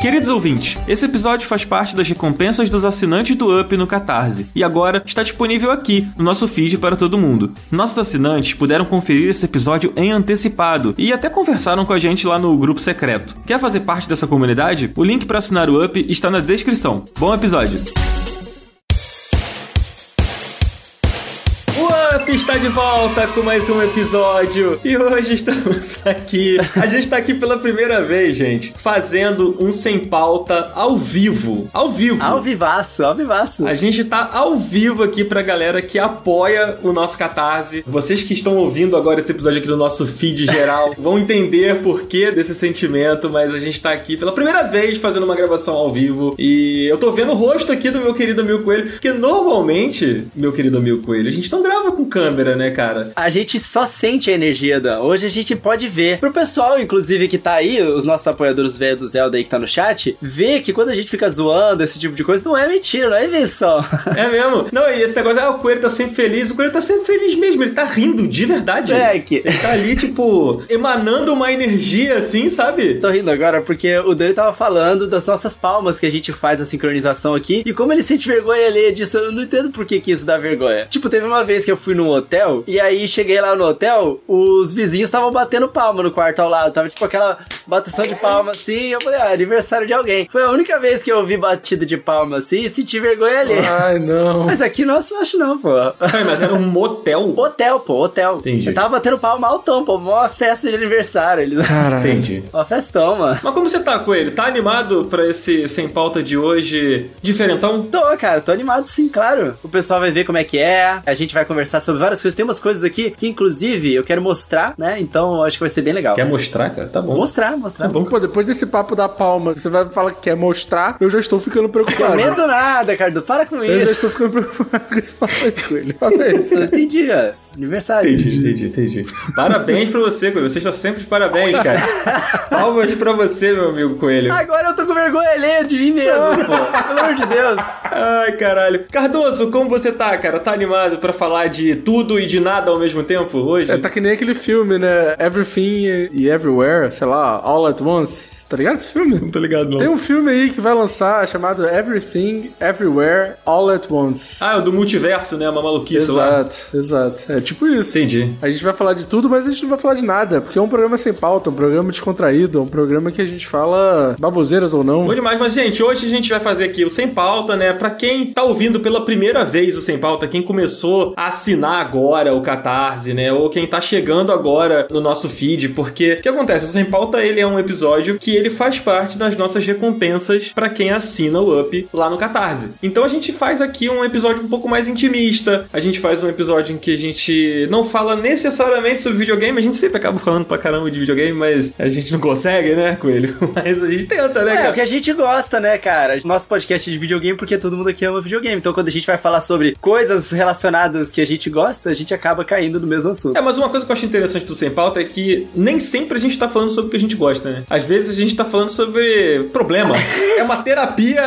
Queridos ouvintes, esse episódio faz parte das recompensas dos assinantes do Up no Catarse e agora está disponível aqui no nosso feed para todo mundo. Nossos assinantes puderam conferir esse episódio em antecipado e até conversaram com a gente lá no grupo secreto. Quer fazer parte dessa comunidade? O link para assinar o Up está na descrição. Bom episódio! Está de volta com mais um episódio e hoje estamos aqui. A gente está aqui pela primeira vez, gente, fazendo um sem pauta ao vivo. Ao vivo. Ao vivaço, ao vivaço. A gente tá ao vivo aqui pra galera que apoia o nosso Catarse. Vocês que estão ouvindo agora esse episódio aqui do nosso feed geral vão entender por que desse sentimento, mas a gente tá aqui pela primeira vez fazendo uma gravação ao vivo e eu tô vendo o rosto aqui do meu querido Mil Coelho, porque normalmente, meu querido Mil Coelho, a gente não grava com câmera, né, cara? A gente só sente a energia da. Hoje a gente pode ver. Pro pessoal, inclusive, que tá aí, os nossos apoiadores velhos do Zelda aí que tá no chat, ver que quando a gente fica zoando esse tipo de coisa, não é mentira, não é invenção. É mesmo. Não, e esse negócio, ah, o coelho tá sempre feliz. O coelho tá sempre feliz mesmo. Ele tá rindo de verdade. É que. Ele tá ali, tipo, emanando uma energia assim, sabe? Tô rindo agora porque o Dani tava falando das nossas palmas que a gente faz a sincronização aqui e como ele sente vergonha ali disso. Eu não entendo por que, que isso dá vergonha. Tipo, teve uma vez que eu fui num hotel e aí cheguei lá no hotel, os vizinhos estavam batendo palma no quarto ao lado. Tava tipo aquela bateção de palma assim. Eu falei, ah, aniversário de alguém. Foi a única vez que eu ouvi batida de palma assim e senti vergonha ali. Ai, não. Mas aqui, nossa, não acho não, pô. Ai, mas era um motel. Hotel, pô, hotel. Entendi. Eu tava batendo palma altão, pô. Uma festa de aniversário. Eles... Caralho. Entendi. Uma festão, mano. Mas como você tá, Coelho? Tá animado pra esse sem pauta de hoje diferentão? Tô, cara, tô animado sim, claro. O pessoal vai ver como é que é. A gente vai conversar sobre várias coisas. Tem umas coisas aqui que, inclusive, eu quero mostrar, né? Então acho que vai ser bem legal. Quer mostrar, cara? Tá bom. Mostrar, mostrar. Tá bom. Pô, depois desse papo da palma, você vai falar que quer mostrar, eu já estou ficando preocupado. Comento nada, Cardo. Para com Eu já isso. estou ficando preocupado com esse papo aí com ele. Olha isso. Eu entendi, ó. Aniversário. Entendi, entendi, entendi. Parabéns pra você, Coelho. Você está sempre de parabéns, cara. Palmas pra você, meu amigo Coelho. Agora eu tô com vergonha alheia de mim mesmo, pô. Pelo amor de Deus. Ai, caralho. Cardoso, como você tá, cara? Tá animado pra falar de tudo e de nada ao mesmo tempo hoje? É, tá que nem aquele filme, né? Everything e Everywhere, sei lá, All at Once. Tá ligado esse filme? Não tô ligado, não. Tem um filme aí que vai lançar chamado Everything, Everywhere, All at Once. Ah, é o do multiverso, né? Uma maluquice lá. exato, exato. É tipo isso. Entendi. A gente vai falar de tudo, mas a gente não vai falar de nada, porque é um programa sem pauta, um programa descontraído, é um programa que a gente fala baboseiras ou não. Bom demais, mas gente, hoje a gente vai fazer aqui o Sem Pauta, né? Pra quem tá ouvindo pela primeira vez o Sem Pauta, quem começou a assinar agora o Catarse, né? Ou quem tá chegando agora no nosso feed, porque o que acontece? O Sem Pauta, ele é um episódio que ele faz parte das nossas recompensas pra quem assina o Up lá no Catarse. Então a gente faz aqui um episódio um pouco mais intimista, a gente faz um episódio em que a gente não fala necessariamente sobre videogame, a gente sempre acaba falando pra caramba de videogame, mas a gente não consegue, né, Coelho? Mas a gente tenta, né, É, cara? o que a gente gosta, né, cara? Nosso podcast é de videogame porque todo mundo aqui ama videogame. Então, quando a gente vai falar sobre coisas relacionadas que a gente gosta, a gente acaba caindo no mesmo assunto. É, mas uma coisa que eu acho interessante do Sem Pauta é que nem sempre a gente tá falando sobre o que a gente gosta, né? Às vezes a gente tá falando sobre problema. é uma terapia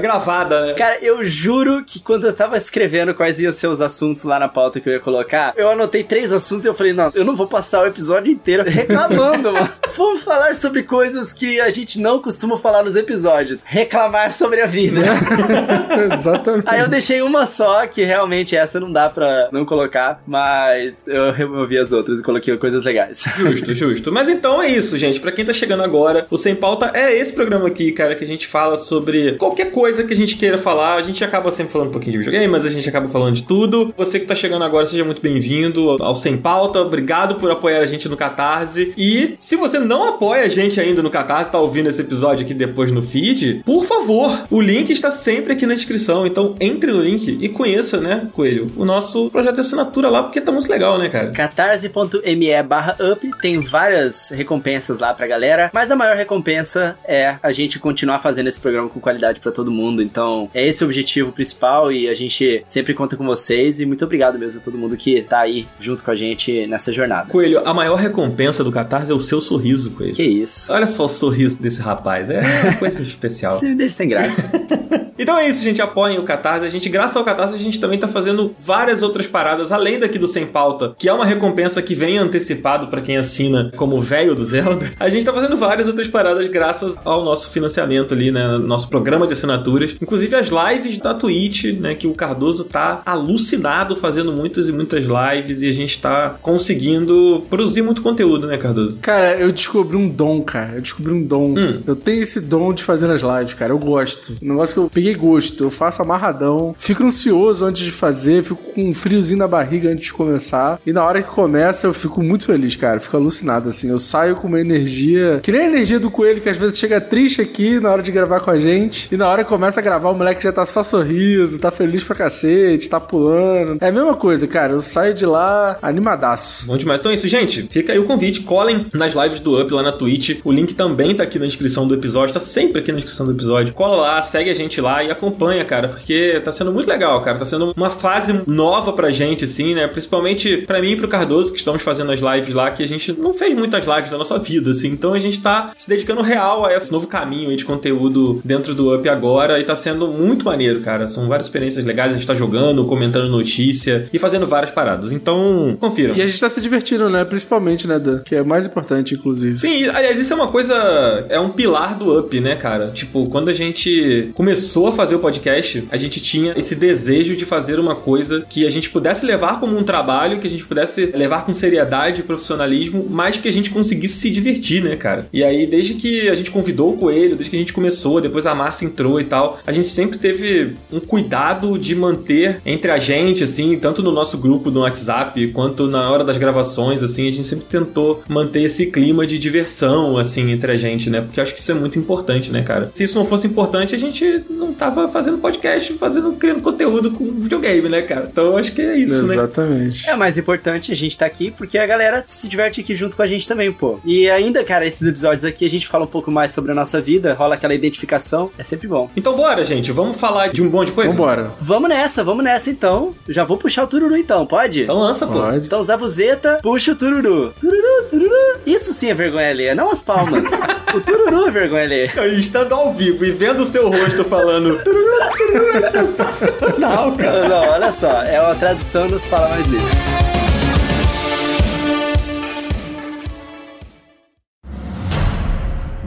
gravada, né? Cara, eu juro que quando eu tava escrevendo quais iam ser os assuntos lá na pauta que eu ia colocar, eu anotei três assuntos e eu falei, não, eu não vou passar o episódio inteiro reclamando, mano. Vamos falar sobre coisas que a gente não costuma falar nos episódios. Reclamar sobre a vida. Exatamente. Aí eu deixei uma só, que realmente essa não dá pra não colocar, mas eu removi as outras e coloquei coisas legais. Justo, justo. Mas então é isso, gente. Pra quem tá chegando agora, o Sem Pauta é esse programa aqui, cara, que a gente fala sobre qualquer coisa que a gente queira falar. A gente acaba sempre falando um pouquinho de videogame, mas a gente acaba falando de tudo. Você que tá chegando agora, seja muito bem-vindo ao Sem Pauta. Obrigado por apoiar a gente no Catarse. E se você não apoia a gente ainda no Catarse, tá ouvindo esse episódio aqui depois no feed, por favor, o link está sempre aqui na descrição. Então entre no link e conheça, né, Coelho, o nosso projeto de assinatura lá, porque tá muito legal, né, cara? catarse.me barra up tem várias recompensas lá pra galera, mas a maior recompensa é a gente continuar fazendo esse programa com qualidade pra todo mundo. Então, é esse o objetivo principal e a gente sempre conta com vocês e muito obrigado mesmo a todo mundo que tá aí junto com a gente nessa jornada. Coelho, a maior recompensa do Catarse é o seu sorriso, Coelho. Que isso. Olha só o sorriso desse rapaz, é uma coisa especial. Você me deixa sem graça. Então é isso, gente. Apoiem o Catarse. A gente, graças ao Catarse, a gente também tá fazendo várias outras paradas, além daqui do Sem Pauta, que é uma recompensa que vem antecipado para quem assina como velho do Zelda. A gente tá fazendo várias outras paradas graças ao nosso financiamento ali, né? Nosso programa de assinaturas. Inclusive as lives da Twitch, né? Que o Cardoso tá alucinado fazendo muitas e muitas lives e a gente tá conseguindo produzir muito conteúdo, né, Cardoso? Cara, eu descobri um dom, cara. Eu descobri um dom. Hum. Eu tenho esse dom de fazer as lives, cara. Eu gosto. Um negócio que eu peguei gosto. Eu faço amarradão. Fico ansioso antes de fazer. Fico com um friozinho na barriga antes de começar. E na hora que começa, eu fico muito feliz, cara. Fico alucinado, assim. Eu saio com uma energia. Que nem a energia do coelho, que às vezes chega triste aqui na hora de gravar com a gente. E na hora que começa a gravar, o moleque já tá só sorriso, tá feliz pra cacete, tá pulando. É a mesma coisa, cara. Eu saio de lá animadaço. Bom demais. Então é isso, gente. Fica aí o convite. Colhem nas lives do Up lá na Twitch. O link também tá aqui na descrição do episódio. Tá sempre aqui na descrição do episódio. Cola lá, segue a gente lá e acompanha, cara. Porque tá sendo muito legal, cara. Tá sendo uma fase nova pra gente, assim, né? Principalmente pra mim e pro Cardoso, que estamos fazendo as lives lá, que a gente não fez muitas lives na nossa vida, assim. Então a gente tá se dedicando real a esse novo caminho aí de conteúdo dentro do Up agora. E tá sendo muito maneiro, cara. São várias experiências legais. A gente tá jogando, comentando notícia e fazendo várias paradas. Então, confiram. E a gente tá se divertindo, né? Principalmente, né, Dan? Que é mais importante, inclusive. Sim, aliás, isso é uma coisa. É um pilar do Up, né, cara? Tipo, quando a gente começou a fazer o podcast, a gente tinha esse desejo de fazer uma coisa que a gente pudesse levar como um trabalho, que a gente pudesse levar com seriedade e profissionalismo, mas que a gente conseguisse se divertir, né, cara? E aí, desde que a gente convidou o Coelho, desde que a gente começou, depois a Márcia entrou e tal, a gente sempre teve um cuidado de manter entre a gente, assim, tanto no nosso grupo no WhatsApp, quanto na hora das gravações, assim, a gente sempre tentou manter esse clima de diversão, assim, entre a gente, né? Porque eu acho que isso é muito importante, né, cara? Se isso não fosse importante, a gente não tava fazendo podcast, fazendo, criando conteúdo com videogame, né, cara? Então eu acho que é isso, Exatamente. né? Exatamente. É mais importante a gente tá aqui porque a galera se diverte aqui junto com a gente também, pô. E ainda, cara, esses episódios aqui a gente fala um pouco mais sobre a nossa vida, rola aquela identificação, é sempre bom. Então bora, gente, vamos falar de um monte de coisa? Vambora. Vamos nessa, vamos nessa então. Já vou puxar o tururu então, pode? Então lança, pô. Pode. Então Zabuzeta, puxa o tururu. Tururu, tururu. Isso sim é vergonha alheia, não as palmas. o tururu é vergonha alheia. Estando ao vivo e vendo o seu rosto falando tururu, tururu é sensacional, cara. Não, olha só, é uma tradução nos fala mais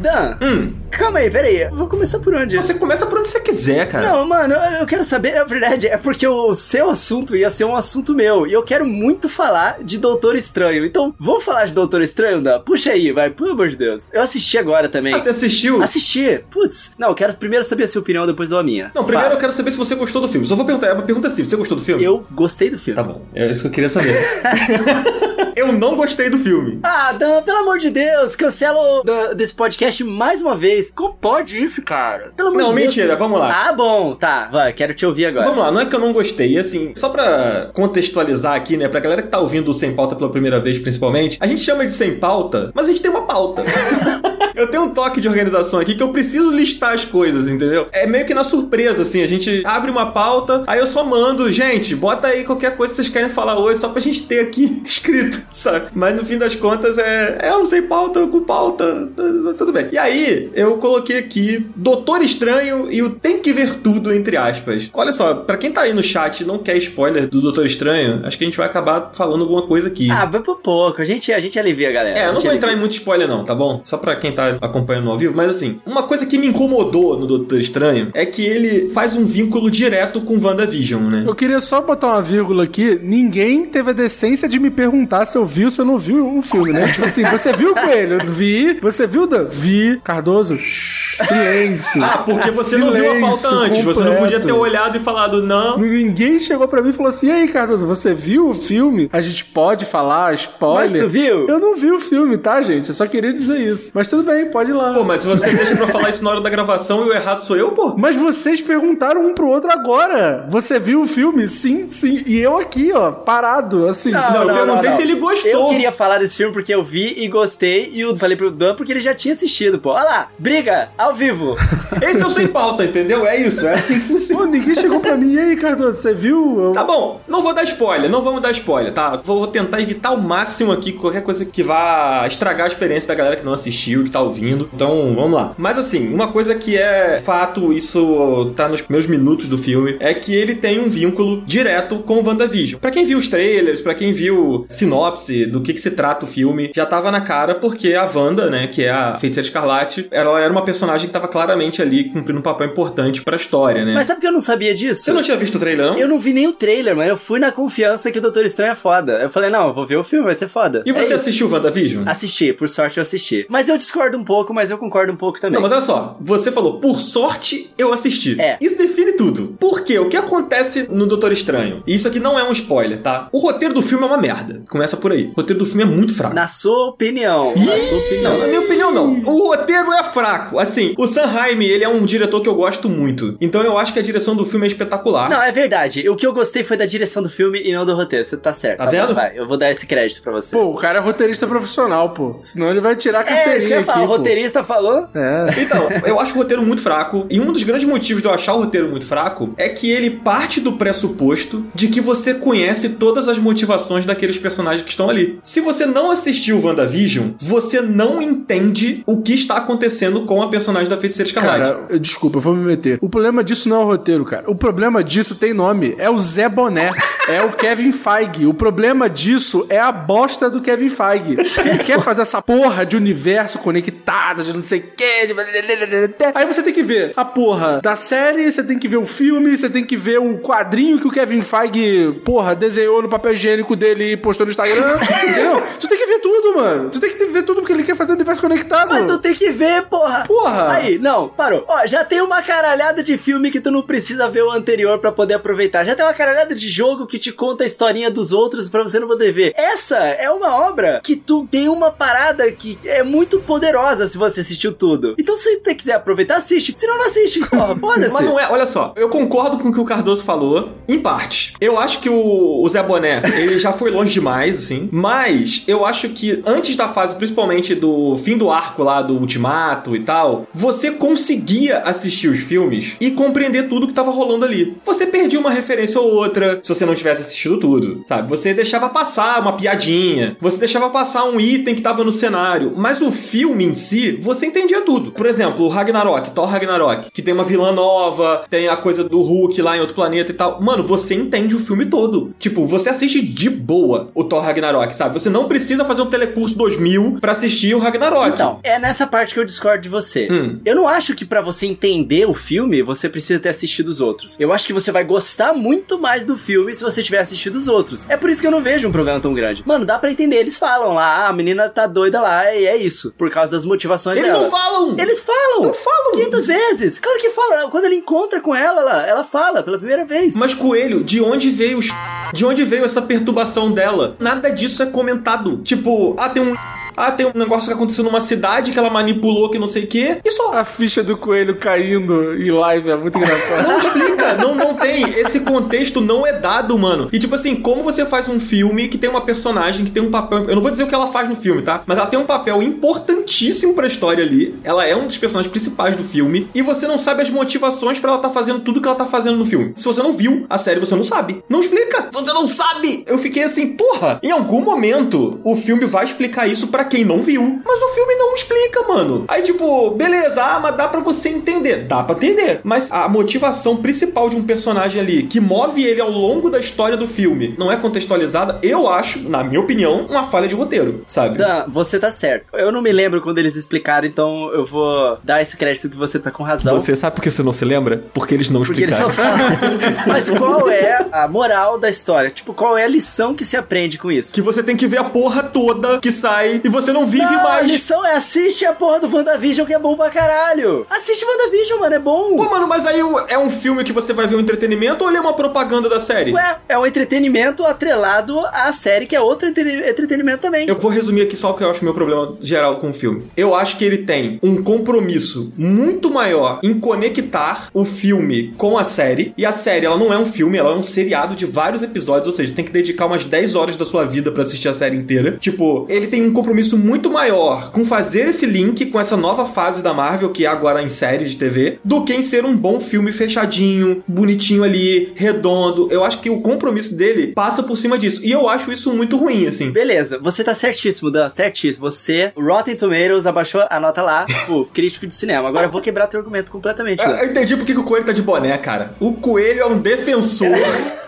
Dan, hum. calma aí, peraí. Vou começar por onde? Você começa por onde você quiser, cara. Não, mano, eu quero saber, na verdade, é porque o seu assunto ia ser um assunto meu. E eu quero muito falar de Doutor Estranho. Então, vamos falar de Doutor Estranho, Dan? Puxa aí, vai, pelo amor de Deus. Eu assisti agora também. Ah, você assistiu? Assisti. Putz. Não, eu quero primeiro saber a sua opinião, depois a minha. Não, primeiro Fala. eu quero saber se você gostou do filme. Só vou perguntar, é uma pergunta simples. Você gostou do filme? Eu gostei do filme. Tá bom. É isso que eu queria saber. eu não gostei do filme. Ah, Dan, pelo amor de Deus, cancela desse podcast mais uma vez. Como pode isso, cara? Pelo amor não, de mentira, Deus. vamos lá. Ah, bom, tá, vai, quero te ouvir agora. Vamos lá, não é que eu não gostei, assim, só pra contextualizar aqui, né, pra galera que tá ouvindo o Sem Pauta pela primeira vez, principalmente, a gente chama de Sem Pauta, mas a gente tem uma pauta. eu tenho um toque de organização aqui que eu preciso listar as coisas, entendeu? É meio que na surpresa, assim, a gente abre uma pauta, aí eu só mando, gente, bota aí qualquer coisa que vocês querem falar hoje, só pra gente ter aqui escrito, sabe? Mas no fim das contas é, é um sem pauta, com pauta, tudo bem. E aí, eu coloquei aqui Doutor Estranho e o Tem que Ver Tudo, entre aspas. Olha só, pra quem tá aí no chat e não quer spoiler do Doutor Estranho, acho que a gente vai acabar falando alguma coisa aqui. Ah, vai por pouco, a gente, a gente alivia galera. É, eu não vou entrar em muito spoiler não, tá bom? Só pra quem tá acompanhando ao vivo, mas assim, uma coisa que me incomodou no Doutor Estranho é que ele faz um vínculo direto com WandaVision, né? Eu queria só botar uma vírgula aqui, ninguém teve a decência de me perguntar se eu vi ou se eu não vi o filme, né? tipo assim, você viu o Coelho? Vi. Você viu, Dan? Vi. Cardoso, silêncio. Ah, porque você silêncio, não viu a pauta antes. Completo. Você não podia ter olhado e falado não. Ninguém chegou pra mim e falou assim, e aí, Cardoso, você viu o filme? A gente pode falar spoiler? Mas tu viu? Eu não vi o filme, tá, gente? Eu só queria dizer isso. Mas tudo bem, pode ir lá. Pô, mas se você deixa pra falar isso na hora da gravação e o errado sou eu, pô? Mas vocês perguntaram um pro outro agora. Você viu o filme? Sim, sim. E eu aqui, ó, parado, assim. Não, não, eu perguntei se ele gostou. Eu queria falar desse filme porque eu vi e gostei. E eu falei pro Dan porque ele já tinha assistido, pô. Olha lá, briga Ao vivo. Esse é o sem pauta, entendeu? É isso, é assim que funciona. Pô, ninguém chegou pra mim. E aí, Cardoso, você viu? Tá bom, não vou dar spoiler, não vamos dar spoiler, tá? Vou tentar evitar ao máximo aqui qualquer coisa que vá estragar a experiência da galera que não assistiu, que tá ouvindo. Então, vamos lá. Mas assim, uma coisa que é fato, isso tá nos primeiros minutos do filme, é que ele tem um vínculo direto com o WandaVision. Pra quem viu os trailers, pra quem viu sinopse do que, que se trata o filme, já tava na cara porque a Wanda, né, que é a Feiticeira Escarlate, ela era uma personagem que tava claramente ali cumprindo um papel importante pra história, né? Mas sabe que eu não sabia disso? Você não tinha visto o trailer, não? Eu não vi nem o trailer, mas eu fui na confiança que o Doutor Estranho é foda. Eu falei, não, eu vou ver o filme, vai ser foda. E você é assistiu o WandaVision? Assisti, por sorte eu assisti. Mas eu discordo um pouco, mas eu concordo um pouco também. Não, mas olha só, você falou, por sorte eu assisti. É. Isso define tudo. Por quê? O que acontece no Doutor Estranho? E isso aqui não é um spoiler, tá? O roteiro do filme é uma merda. Começa por aí. O roteiro do filme é muito fraco. Na sua opinião. Na sua opinião. Não, na minha opinião, não. O roteiro é fraco. Assim, o Sam Raimi, ele é um diretor que eu gosto muito. Então eu acho que a direção do filme é espetacular. Não, é verdade. O que eu gostei foi da direção do filme e não do roteiro. Você tá certo. Tá vendo? Vai, eu vou dar esse crédito pra você. Pô, o cara é roteirista profissional, pô. Senão ele vai tirar a é, carteirinha ia aqui. O roteirista falou. É. Então, eu acho o roteiro muito fraco. E um dos grandes motivos de eu achar o roteiro muito fraco é que ele parte do pressuposto de que você conhece todas as motivações daqueles personagens que estão ali. Se você não assistiu WandaVision, você não entende o que está acontecendo com a personagem da Feiticeira Escarlate. Cara, eu- desculpa, eu vou me meter. O problema disso não é o roteiro, cara. O problema disso tem nome. É o Zé Boné. É o Kevin Feige. O problema disso é a bosta do Kevin Feige. Ele quer fazer essa porra de universo conectado, de não sei o quê. de- Aí você tem que ver a porra da série, você tem que ver o filme, você tem que ver o quadrinho que o Kevin Feige, porra, desenhou no papel higiênico dele e postou no Instagram. entendeu? Tu tem que ver tudo, mano. Tu tem que ver tudo porque ele quer fazer o universo conectado. Mas tu tem que ver, porra. Porra. Aí, não, parou. Ó, já tem uma caralhada de filme que tu não precisa ver o anterior pra poder aproveitar. Já tem uma caralhada de jogo que te conta a historinha dos outros pra você não poder ver. Essa é uma obra que tu tem uma parada que é muito poderosa se você assistiu tudo. Então se você quiser aproveitar, assiste. Se não, não assiste. Porra, foda-se. Mas não é, olha só, eu concordo com o que o Cardoso falou, em parte. Eu acho que o, o Zé Boné, ele já foi longe demais, assim. Mas eu acho que antes da fase, principalmente do fim do arco lá do Ultimato e tal, você conseguia assistir os filmes e compreender tudo que tava rolando ali. Você perdia uma referência ou outra se você não tivesse assistido tudo, sabe? Você deixava passar uma piadinha, você deixava passar um item que tava no cenário, mas o filme em si, você entendia tudo. Por exemplo, o Ragnarok, Thor Ragnarok, que tem uma vilã nova, tem a coisa do Hulk lá em outro planeta e tal. Mano, você entende o filme todo. Tipo, você assiste de boa o Thor Ragnarok, sabe? Você não precisa fazer um telecurso 2000 pra assistir o Ragnarok. Então, é nessa parte que eu discordo de você. Hum. Eu não acho que pra você entender o filme, você precisa ter assistido os outros. Eu acho que você vai gostar muito mais do filme se você tiver assistido os outros. É por isso que eu não vejo um problema tão grande. Mano, dá pra entender. Eles falam lá, ah, a menina tá doida lá, e é isso. Por causa das motivações Eles dela. não falam! Eles falam! Não falam! 500 vezes! Claro que fala. Quando ele encontra com ela, ela, ela fala pela primeira vez. Mas Coelho, de onde veio os de onde veio essa perturbação dela? Nada disso é comentado. Tipo, ah, tem um ah, tem um negócio que aconteceu numa cidade que ela manipulou que não sei o quê. E só. A ficha do coelho caindo em live é muito engraçado. Não explica, não, não tem. Esse contexto não é dado, mano. E tipo assim, como você faz um filme que tem uma personagem que tem um papel. Eu não vou dizer o que ela faz no filme, tá? Mas ela tem um papel importantíssimo pra história ali. Ela é um dos personagens principais do filme. E você não sabe as motivações pra ela tá fazendo tudo que ela tá fazendo no filme. Se você não viu a série, você não sabe. Não explica. Você não sabe. Eu fiquei assim, porra, em algum momento o filme vai explicar isso quem não viu. Mas o filme não explica, mano. Aí, tipo, beleza, ah, mas dá pra você entender. Dá pra entender. Mas a motivação principal de um personagem ali, que move ele ao longo da história do filme, não é contextualizada, eu acho, na minha opinião, uma falha de roteiro, sabe? Dan, você tá certo. Eu não me lembro quando eles explicaram, então eu vou dar esse crédito que você tá com razão. Você sabe por que você não se lembra? Porque eles não Porque eles explicaram. não falam. Mas qual é a moral da história? Tipo, qual é a lição que se aprende com isso? Que você tem que ver a porra toda que sai e você não vive Não, a mais. lição é assiste a porra do WandaVision que é bom pra caralho. Assiste WandaVision, mano, é bom. Pô, mano, mas aí é um filme que você vai ver um entretenimento ou ele é uma propaganda da série? Ué, é um entretenimento atrelado à série, que é outro entre- entretenimento também. Eu vou resumir aqui só o que eu acho meu problema geral com o filme. Eu acho que ele tem um compromisso muito maior em conectar o filme com a série. E a série, ela não é um filme, ela é um seriado de vários episódios. Ou seja, tem que dedicar umas 10 horas da sua vida pra assistir a série inteira. Tipo, ele tem um compromisso compromisso muito maior com fazer esse link com essa nova fase da Marvel, que é agora em série de TV, do que em ser um bom filme fechadinho, bonitinho ali, redondo. Eu acho que o compromisso dele passa por cima disso. E eu acho isso muito ruim, assim. Beleza, você tá certíssimo, Dan, certíssimo. Você, Rotten Tomatoes, abaixou a nota lá, tipo, crítico de cinema. Agora eu vou quebrar teu argumento completamente. Eu, eu entendi por que o Coelho tá de boné, cara. O Coelho é um defensor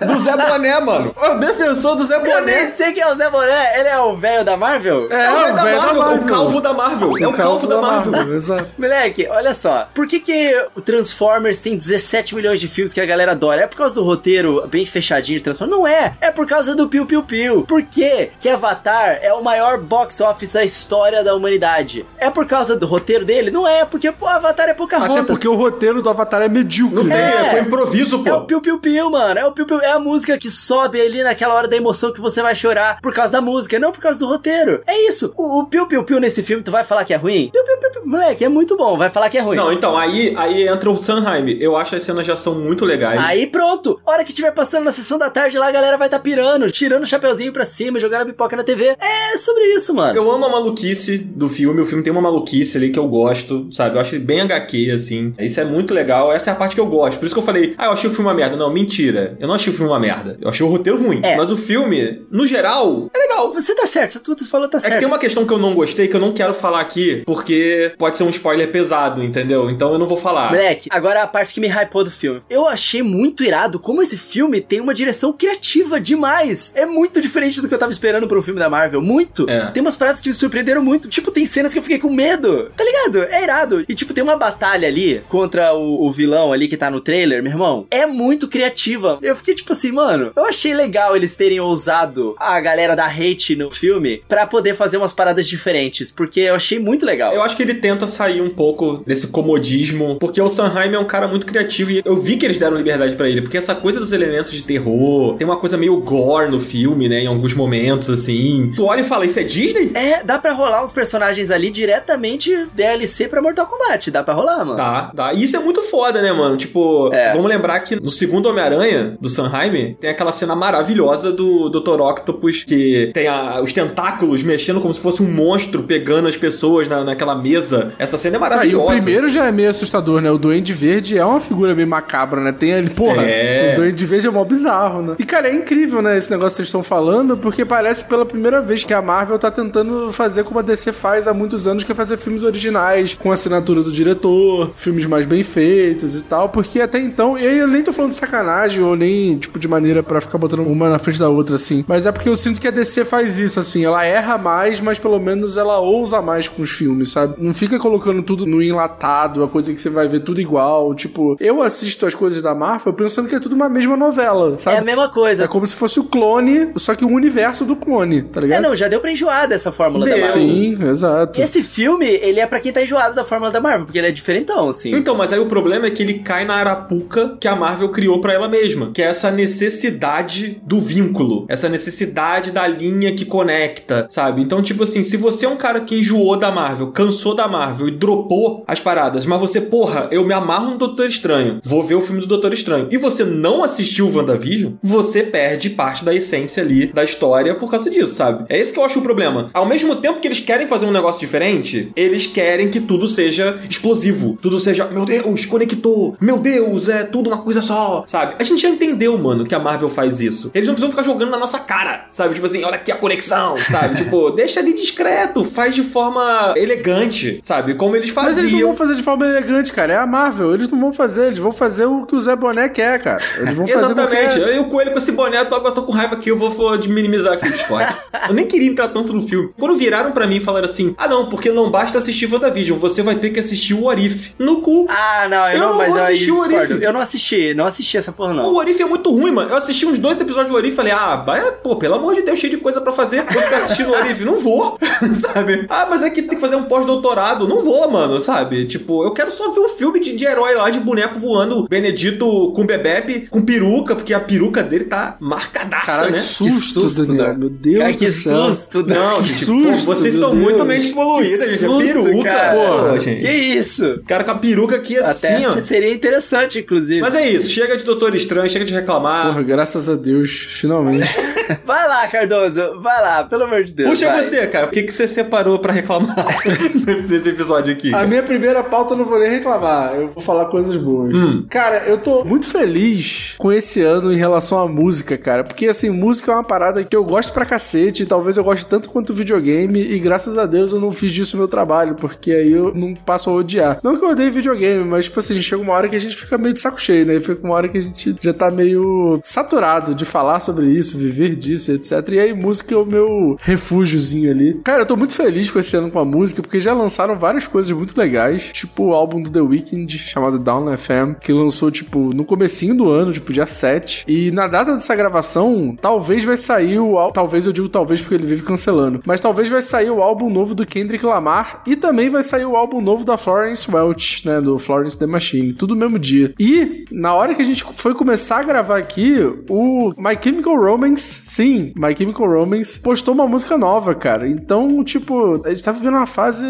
do Zé Boné, mano. É o defensor do Zé Eu nem Boné. sei quem é o Zé Boné. Ele é o velho da Marvel? É, É o velho da velho Marvel, o calvo da Marvel. É o calvo da Marvel. Exato. Moleque, olha só. Por que que o Transformers tem 17 milhões de filmes que a galera adora? É por causa do roteiro bem fechadinho de Transformers? Não é. É por causa do Piu Piu Piu. Por quê que Avatar é o maior box office da história da humanidade? É por causa do roteiro dele? Não é, porque, pô, Avatar é Pocahontas. Até porque o roteiro do Avatar é medíocre. Não tem, É. foi improviso, É o pô. Piu Piu Piu, mano. É o Piu Piu. É a música que sobe ali naquela hora da emoção que você vai chorar por causa da música, não por causa do roteiro. É isso. O, o Piu Piu Piu nesse filme, tu vai falar que é ruim? Piu Piu Piu, Piu. Moleque, é muito bom. Vai falar que é ruim. Não, então, aí, aí entra o Sanheim. Eu acho as cenas já são muito legais. Aí pronto, hora que tiver passando na sessão da tarde lá, a galera vai tá pirando, tirando o chapeuzinho pra cima, jogando a pipoca na TV. É sobre isso, mano. Eu amo a maluquice do filme, o filme tem uma maluquice ali que eu gosto, sabe? Eu acho ele bem HQ, assim. Isso é muito legal, essa é a parte que eu gosto. Por isso que eu falei, ah, eu achei o filme uma merda. Não, mentira. Eu não achei o filme uma merda. Eu achei o roteiro ruim. É. Mas o filme, no geral, é legal. Você tá certo, tu falou tá É que certo. tem uma questão que eu não gostei que eu não quero falar aqui, porque pode ser um spoiler pesado, entendeu? Então eu não vou falar. Moleque, agora a parte que me hypou do filme. Eu achei muito irado como esse filme tem uma direção criativa demais. É muito diferente do que eu tava esperando pra um filme da Marvel. Muito. É. Tem umas paradas que me surpreenderam muito. Tipo, tem cenas que eu fiquei com medo. Tá ligado? É irado. E, tipo, tem uma batalha ali contra o, o vilão ali que tá no trailer, meu irmão. É muito criativa. Eu fiquei, tipo assim, mano, eu achei legal eles terem ousado a galera da hate no filme pra poder fazer umas paradas diferentes. Porque eu achei muito legal. Eu acho que ele tenta sair um pouco desse comodismo, porque o Sanheim é um cara muito criativo e eu vi que eles deram liberdade pra ele, porque essa coisa dos elementos de terror, tem uma coisa meio gore no filme, né, em alguns momentos assim. Tu olha e fala, isso é Disney? É, dá pra rolar uns personagens ali diretamente DLC pra Mortal Kombat. Dá pra rolar, mano. Tá, tá. E isso é muito foda, né, mano? Tipo, É. vamos lembrar que no segundo Homem-Aranha, do Sanheim, tem aquela cena maravilhosa do Dr. Octopus, que tem a- os tentáculos mexendo como se fosse um monstro pegando as pessoas na, naquela mesa. Essa cena é Ah, e o maravilhosa. primeiro já é meio assustador, né? O Duende Verde é uma figura meio macabra, né? Tem ele, porra, É. o Duende Verde é mó bizarro, né? E, cara, é incrível, né, esse negócio que vocês estão falando, porque parece pela primeira vez que a Marvel tá tentando fazer como a DC faz há muitos anos, que é fazer filmes originais, com assinatura do diretor, filmes mais bem feitos e tal, porque até então, e aí eu nem tô falando de sacanagem ou nem, tipo, de maneira pra ficar botando uma na frente da outra, assim, mas é porque eu sinto que a DC faz isso, assim, ela erra mais, mas pelo menos ela ousa mais com os filmes, sabe? Não fica colocando tudo no enlatado, a coisa que você vai ver tudo igual, tipo, eu assisto as coisas da Marvel pensando que é tudo uma mesma novela, É sabe? a mesma coisa. É como se fosse o clone, só que o universo do clone, tá É, ligado? não, já deu pra enjoar dessa fórmula da Deu. Marvel. Sim, exato. Esse filme, ele é pra quem tá enjoado da fórmula da Marvel, porque ele é diferentão, assim. Então, mas aí o problema é que ele cai na arapuca que a Marvel criou pra ela mesma, que é essa necessidade do vínculo, essa necessidade da linha que conecta, sabe? Então, tipo assim, se você é um cara que enjoou da Marvel, cansou da Marvel e dropou as paradas, mas você, porra, eu me amarro no Doutor Estranho, vou ver o filme do Doutor Estranho, e você não assistiu o WandaVision, você perde parte da essência ali da história por causa disso, sabe? É esse que eu acho o problema. Ao mesmo tempo que eles querem fazer um negócio diferente, eles querem que tudo seja explosivo, tudo seja, meu Deus, conectou, meu Deus, é tudo uma coisa só, sabe? A gente já entendeu, mano, que a Marvel faz isso. Eles não precisam ficar jogando na nossa cara, sabe? Tipo assim, olha aqui a conexão, sabe? tipo, deixa ali discreto, faz de forma elegante, sabe? Como eles Mas faziam. eles não vão fazer de forma elegante, cara. É a Marvel. Eles não vão fazer. Eles vão fazer o que o Zé Boné quer, cara. Eles vão fazer Exatamente. qualquer... Eu e o coelho com esse boné, eu tô, agora tô com raiva aqui, eu vou, vou de minimizar aqui o Discord. eu nem queria entrar tanto no filme. Quando viraram pra mim e falaram assim: ah, não, porque não basta assistir WandaVision, você vai ter que assistir o Orif. No cu. Ah, não, eu, Eu não, não mas vou assistir o. Orif. Eu não assisti, não assisti essa porra, O não. Orif é muito ruim, mano. Eu assisti uns dois episódios do Orif e falei, ah, pô, pelo amor de Deus, cheio de coisa pra fazer. Vou ficar assistindo o Orif. Não vou, sabe? Ah, mas é que tem que fazer um pós-doutorado. Não vou, mano, sabe? Tipo, eu quero só ver um filme de, de herói lá, de boneco voando, Benedito com Bebebe, com peruca, porque a peruca dele tá marcadaça, Caralho, né? que susto, susto, Daniel. né? Meu Deus Cara, do que céu. susto, né? Não, Que gente, susto, pô, vocês são Deus. muito mente poluída, Que gente. É susto, peruca, cara. pô, gente. Que isso? Cara com a peruca aqui assim, Até ó. seria interessante, inclusive. Mas é isso, chega de Doutor Estranho, chega de reclamar. Porra, graças a Deus, finalmente. Vai lá, Cardoso, vai lá, pelo amor de Deus. Puxa vai. você, cara, o que, que você separou pra reclamar nesse episódio aqui? A minha primeira pauta eu não vou nem reclamar, eu vou falar coisas boas. Hum. Cara, eu tô muito feliz com esse ano em relação à música, cara, porque assim, música é uma parada que eu gosto pra cacete, talvez eu goste tanto quanto videogame, e graças a Deus eu não fiz disso meu trabalho, porque aí eu não passo a odiar. Não que eu odeie videogame, mas tipo assim, chega uma hora que a gente fica meio de saco cheio, né? Fica uma hora que a gente já tá meio saturado de falar sobre isso, viver disso, etc. E aí, música é o meu refúgiozinho ali. Cara, eu tô muito feliz com esse ano com a música, porque já lançaram várias coisas muito legais, tipo o álbum do The Weeknd, chamado Down FM, que lançou, tipo, no comecinho do ano, tipo, dia 7. E na data dessa gravação, talvez vai sair o álbum, talvez eu digo talvez porque ele vive cancelando, mas talvez vai sair o álbum novo do Kendrick Lamar e também vai sair o álbum novo da Florence Welch, né, do Florence The Machine, tudo no mesmo dia. E na hora que a gente foi começar a gravar aqui, o My Chemical Romance, sim, My Chemical Romance, postou uma música nova, cara. Então, tipo, a gente tá vivendo uma fase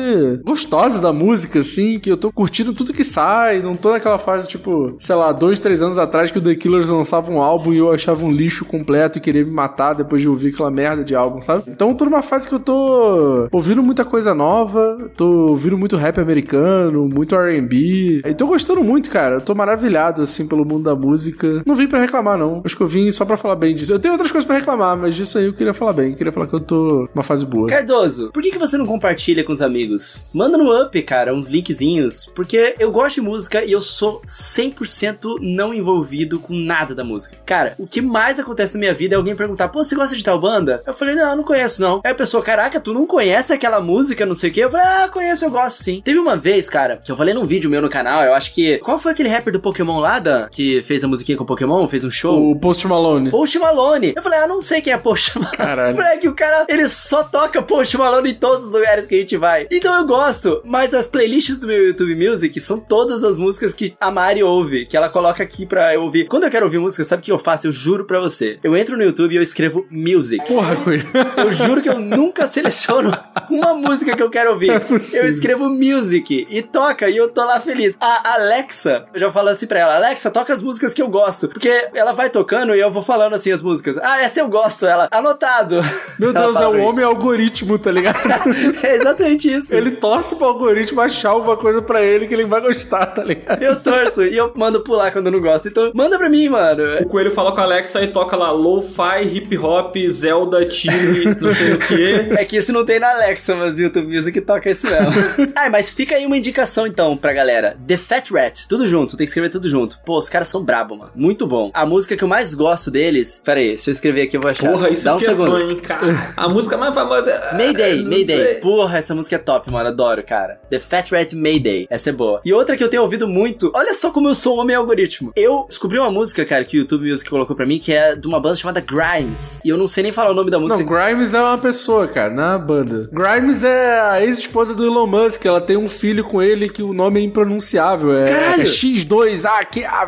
gostosa da música, assim, que eu tô curtindo tudo que sai, não tô naquela fase, tipo, sei lá, dois, três anos atrás que o The Killers lançava um álbum e eu achava um lixo completo e queria me matar depois de ouvir aquela merda de álbum, sabe? Então, tô numa fase que eu tô ouvindo muita coisa nova, tô ouvindo muito rap americano, muito R&B, e tô gostando muito, cara. Eu tô maravilhado, assim, pelo mundo da música. Não vim para reclamar, não. Acho que eu vim só para falar bem disso. Eu tenho outras coisas para reclamar, mas disso aí eu queria falar bem. Eu queria falar que eu tô numa fase boa. Cardoso, por que, que você não compartilha com os amigos? Manda no Up, cara, uns linkzinhos, porque eu gosto de música e eu sou 100% não envolvido com nada da música. Cara, o que mais acontece na minha vida é alguém perguntar, pô, você gosta de tal banda? Eu falei, não, não conheço não. Aí a pessoa, caraca, tu não conhece aquela música, não sei o quê? Eu falei, ah, conheço, eu gosto sim. Teve uma vez, cara, que eu falei num vídeo meu no canal, eu acho que. Qual foi aquele rapper do Pokémon lá, da, que fez a musiquinha com o Pokémon? Fez um show? O Post Malone. Post Malone. Eu falei, ah, não sei quem é Post Malone. Caralho. Moleque, o cara, ele só toca Post Malone em todos os lugares que a gente vai. Então eu gosto, mas as playlists do meu YouTube Music são todas as músicas que a Mari ouve, que ela coloca aqui pra eu ouvir. Quando eu quero ouvir música, sabe o que eu faço? Eu juro pra você. Eu entro no YouTube e eu escrevo Music. Porra, coisa. Eu juro que eu nunca seleciono uma música que eu quero ouvir. É eu escrevo Music e toca e eu tô lá feliz. A Alexa, eu já falo assim pra ela, Alexa, toca as músicas que eu gosto. Porque ela vai tocando e eu vou falando assim as músicas. Ah, essa eu gosto. Ela, anotado. Meu Ela Deus, é o homem algoritmo, tá ligado? É exatamente isso. ele torce pro algoritmo achar alguma coisa pra ele que ele vai gostar, tá ligado? Eu torço e eu mando pular quando eu não gosto. Então, manda pra mim, mano. O Coelho fala com a Alexa e toca lá lo-fi, hip hop, Zelda, Chile, não sei o quê. É que isso não tem na Alexa, mas o YouTube Music toca isso mesmo. ah, mas fica aí uma indicação então pra galera. The Fat Rat, tudo junto, tem que escrever tudo junto. Pô, os caras são brabo, mano. Muito bom. A música que eu mais gosto deles. Pera aí, se eu escrever aqui eu vou achar. Porra, isso Dá um aqui é segundo. fã, hein, cara. A música mais famosa é... Mayday, Mayday. sei. Porra, essa música é top, mano. Adoro, cara. The Fat Rat Mayday. Essa é boa. E outra que eu tenho ouvido muito. Olha só como eu sou um homem algoritmo. Eu descobri uma música, cara, que o YouTube Music colocou pra mim, que é de uma banda chamada Grimes. E eu não sei nem falar o nome da música. Não, Grimes é uma pessoa, cara, não é banda. Grimes é a ex-esposa do Elon Musk, ela tem um filho com ele que o nome é impronunciável. É, Caralho! é X2A, que ah,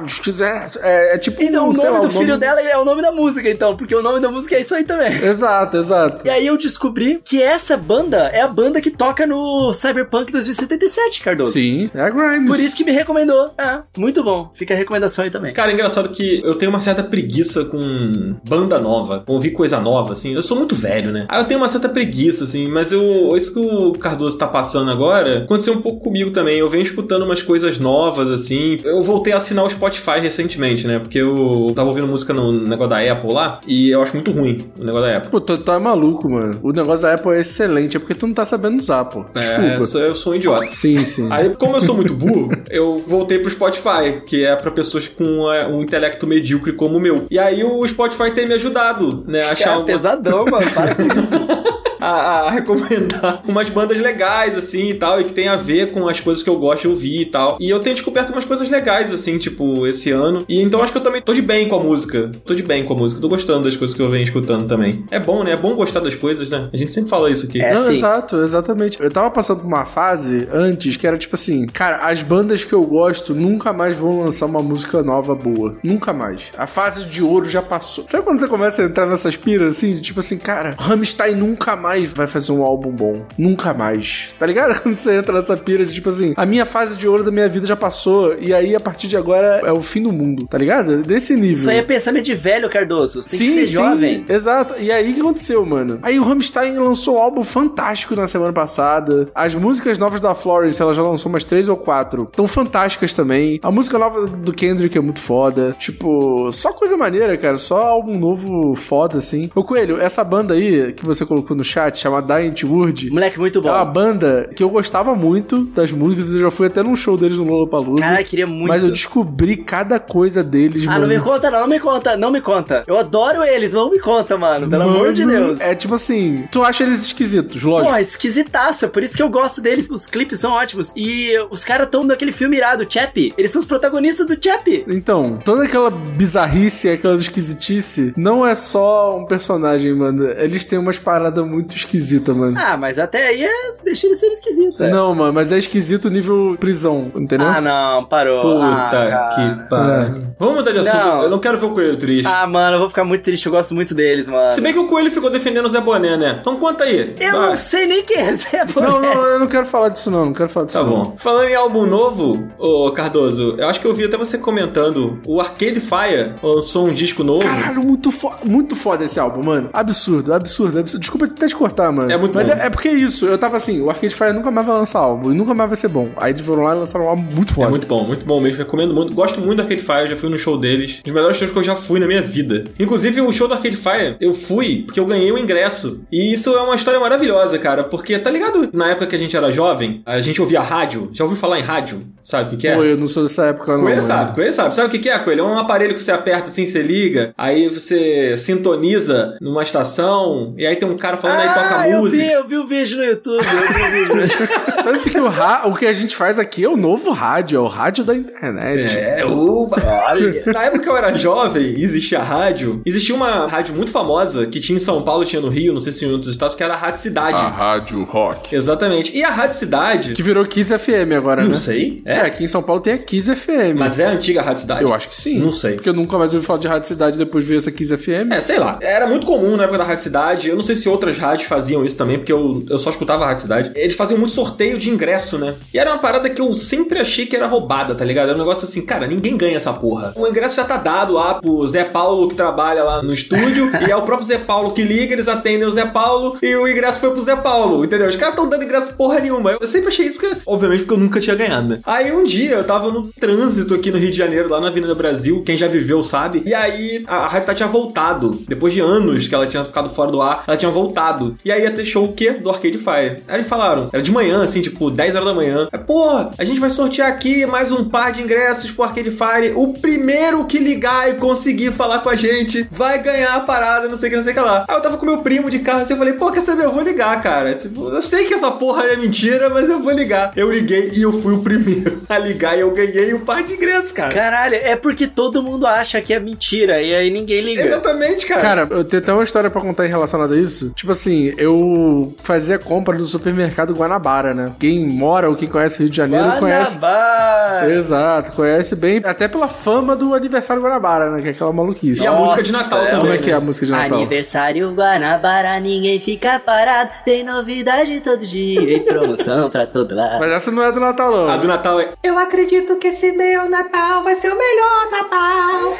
é, é tipo. Então, um, o nome lá, do o filho dela é o nome da música, então, porque o nome da música é isso aí também. Exato, exato. E aí eu descobri que essa banda é a banda que toca no Cyberpunk 2077, Cardoso. Sim, é a Grimes. Por isso que me recomendou. É, muito bom. Fica a recomendação aí também. Cara, é engraçado que eu tenho uma certa preguiça com banda nova, com ouvir coisa nova, assim. Eu sou muito velho, né? Aí eu tenho uma certa preguiça, assim, mas eu. Isso que o Cardoso tá passando agora aconteceu um pouco comigo também. Eu venho escutando umas coisas novas, assim. Eu voltei a assinar o Spotify recentemente, né? Porque eu tava ouvindo música no negócio da Apple lá e eu acho muito ruim o negócio da Apple. Pô, tu, é maluco, mano. O negócio da Apple é excelente, é porque tu não tá sabendo usar, pô. É, Desculpa. eu sou, eu sou um idiota. Sim, sim. Aí, como eu sou muito burro, eu voltei pro Spotify, que é pra pessoas com é, um intelecto medíocre como o meu. E aí o Spotify tem me ajudado, né? A achar Cara, uma- pesadão, mano. Para com isso. A, a recomendar umas bandas legais, assim, e tal, e que tem a ver com as coisas que eu gosto de ouvir e tal. E eu tenho descoberto umas coisas legais, assim, tipo, esse ano. E então acho que eu também tô de bem com a música. Tô de bem com a música. Tô gostando das coisas que eu venho escutando também. É bom, né? É bom gostar das coisas, né? A gente sempre fala isso aqui. É. Não, sim. exato, exatamente. Eu tava passando por uma fase antes que era tipo assim, cara, as bandas que eu gosto nunca mais vão lançar uma música nova boa. Nunca mais. A fase de ouro já passou. Sabe quando você começa a entrar nessas piras assim, de tipo assim, cara, Rammstein nunca mais mais vai fazer um álbum bom. Nunca mais. Tá ligado? Quando você entra nessa pira de tipo assim, a minha fase de ouro da minha vida já passou, e aí a partir de agora é o fim do mundo, tá ligado? Desse nível. Isso aí é pensamento de velho, Cardoso. Você tem sim, que ser sim, jovem. Exato. E aí o que aconteceu, mano? Aí o Rammstein lançou um álbum fantástico na semana passada. As músicas novas da Florence, ela já lançou umas três ou quatro. Estão fantásticas também. A música nova do Kendrick é muito foda. Tipo, só coisa maneira, cara. Só álbum novo foda, assim. Ô, Coelho, essa banda aí que você colocou no chat, chamada Giant Wood, Moleque, muito bom. é uma banda que eu gostava muito das músicas. Eu já fui até num show deles no Lollapalooza. Cara, queria muito. Mas eu descobri cada coisa deles, Ah, mano. não me conta, não, não me conta, não me conta. Eu adoro eles, não me conta, mano. Pelo Mano, amor de Deus. É tipo assim, tu acha eles esquisitos, lógico. Porra, esquisitaço. É por isso que eu gosto deles. Os clipes são ótimos. E os caras estão naquele filme irado, Chappie. Eles são os protagonistas do Chappie. Então, toda aquela bizarrice, aquela esquisitice, não é só um personagem, mano. Eles têm umas paradas muito esquisitas, mano. Ah, mas até aí é... deixa eles serem esquisitos. é. Não, mano, mas é esquisito nível prisão, entendeu? Ah, não, parou. Puta ah, que pariu. Vamos mudar de assunto. Não. Eu não quero ver o Coelho triste. Ah, mano, eu vou ficar muito triste. Eu gosto muito deles, mano. Se bem que o Coelho ficou defendendo o Zé Boné, né? Então conta aí. Eu Vai. não sei nem quem é Zé Boné. Não, não, eu não quero falar disso não, não quero falar disso Tá não. bom. Falando em álbum novo, ô Cardoso, eu acho que eu vi até você comentando. O Arcade Fire lançou um disco novo. Caralho, muito, fo muito foda esse álbum, mano. Absurdo, absurdo, absurdo. Desculpa até te cortar, mano. É muito Mas bom. é, é porque é isso. Eu tava assim, o Arcade Fire nunca mais vai lançar álbum. E nunca mais vai ser bom. Aí eles foram lá e lançaram um álbum muito foda. É muito bom, muito bom mesmo. Recomendo muito. Gosto muito do Arcade Fire, já fui no show deles. Um dos melhores shows que eu já fui na minha vida. Inclusive, o show do Arcade Fire, eu fui porque eu ganhei o ingresso. E isso é uma história maravilhosa, cara. Porque, tá ligado? Na época que a gente era jovem, a gente ouvia rádio. Já ouviu falar em rádio? Sabe o que, que é? Pô, eu não sou dessa época, não. Coelho sabe, Coelho sabe. Sabe o que que é, Coelho? É um aparelho que você aperta assim, você liga, aí você sintoniza numa estação, e aí tem um cara falando, toca Ah, eu música. vi, eu vi o vídeo no YouTube. Eu vi o vídeo no YouTube. Tanto que o, ra- o que a gente faz aqui é o novo rádio, é o rádio da internet. É, uba! Na época que eu era jovem e existia rádio, existia uma rádio muito famosa que tinha em São Paulo, tinha no Rio, não sei se em outros estados, que era a Rádio Cidade. A Rádio Rock. Exatamente. E a Rádio Cidade. Que virou Kiss FM agora, Não né? sei. É, É. aqui em São Paulo tem a Kiss FM. Mas é a antiga Rádio Cidade? Eu acho que sim. Não sei. Porque eu nunca mais ouvi falar de Rádio Cidade depois de ver essa Kiss FM. É, sei lá. Era muito comum na época da Rádio Cidade. Eu não sei se outras rádios faziam isso também, porque eu, eu só escutava a Rádio Cidade. Eles faziam muito sorteio de ingresso, né? E era uma parada que eu sempre achei que era roubada, tá ligado? Era um negócio assim, cara, ninguém ganha essa porra. O ingresso já tá dado lá pro Zé Paulo que trabalha lá no estúdio, e é o próprio Zé Paulo que liga, eles atendem o Zé Paulo, e o ingresso foi pro Zé Paulo, entendeu? Os caras tão dando ingresso porra nenhuma. Eu sempre achei isso, porque, obviamente, porque eu nunca tinha ganhado, né? Aí um dia eu tava no trânsito aqui no Rio de Janeiro, lá na Avenida Brasil, quem já viveu sabe, e aí a, a Rádio Cidade tinha voltado. Depois de anos que ela tinha ficado fora do ar, ela tinha voltado. E aí ia ter show o quê? Do Arcade Fire. Aí eles falaram, era de manhã, assim, tipo, 10 horas da manhã. Aí, pô, a gente vai sortear aqui mais um par de ingressos pro Arcade Fire. O primeiro que ligar e conseguir falar com a gente vai ganhar a parada, não sei o que, não sei o que lá. Aí eu tava com meu primo de carro assim, eu falei, pô, quer saber? Eu vou ligar, cara. Tipo, eu sei que essa porra é mentira, mas eu vou ligar. Eu liguei e eu fui o primeiro a ligar e eu ganhei um par de ingressos, cara. Caralho, é porque todo mundo acha que é mentira e aí ninguém liga. Exatamente, cara. Cara, eu tenho até uma história pra contar em relacionado a isso. Tipo assim, eu fazia compra no supermercado Guanabara, né? Quem mora ou quem conhece Rio de Janeiro conhece. Guanabara. Exato, conhece bem, até pela fama do aniversário Guanabara, né? Que é aquela maluquice. E a Nossa, música de Natal é. também. Como é que é a né? música de Natal? Aniversário Guanabara, ninguém fica parado. Tem novidade todo dia e promoção pra todo lado. Mas essa não é do Natal, não. A do Natal é. Eu acredito que esse meu Natal vai ser o melhor Natal.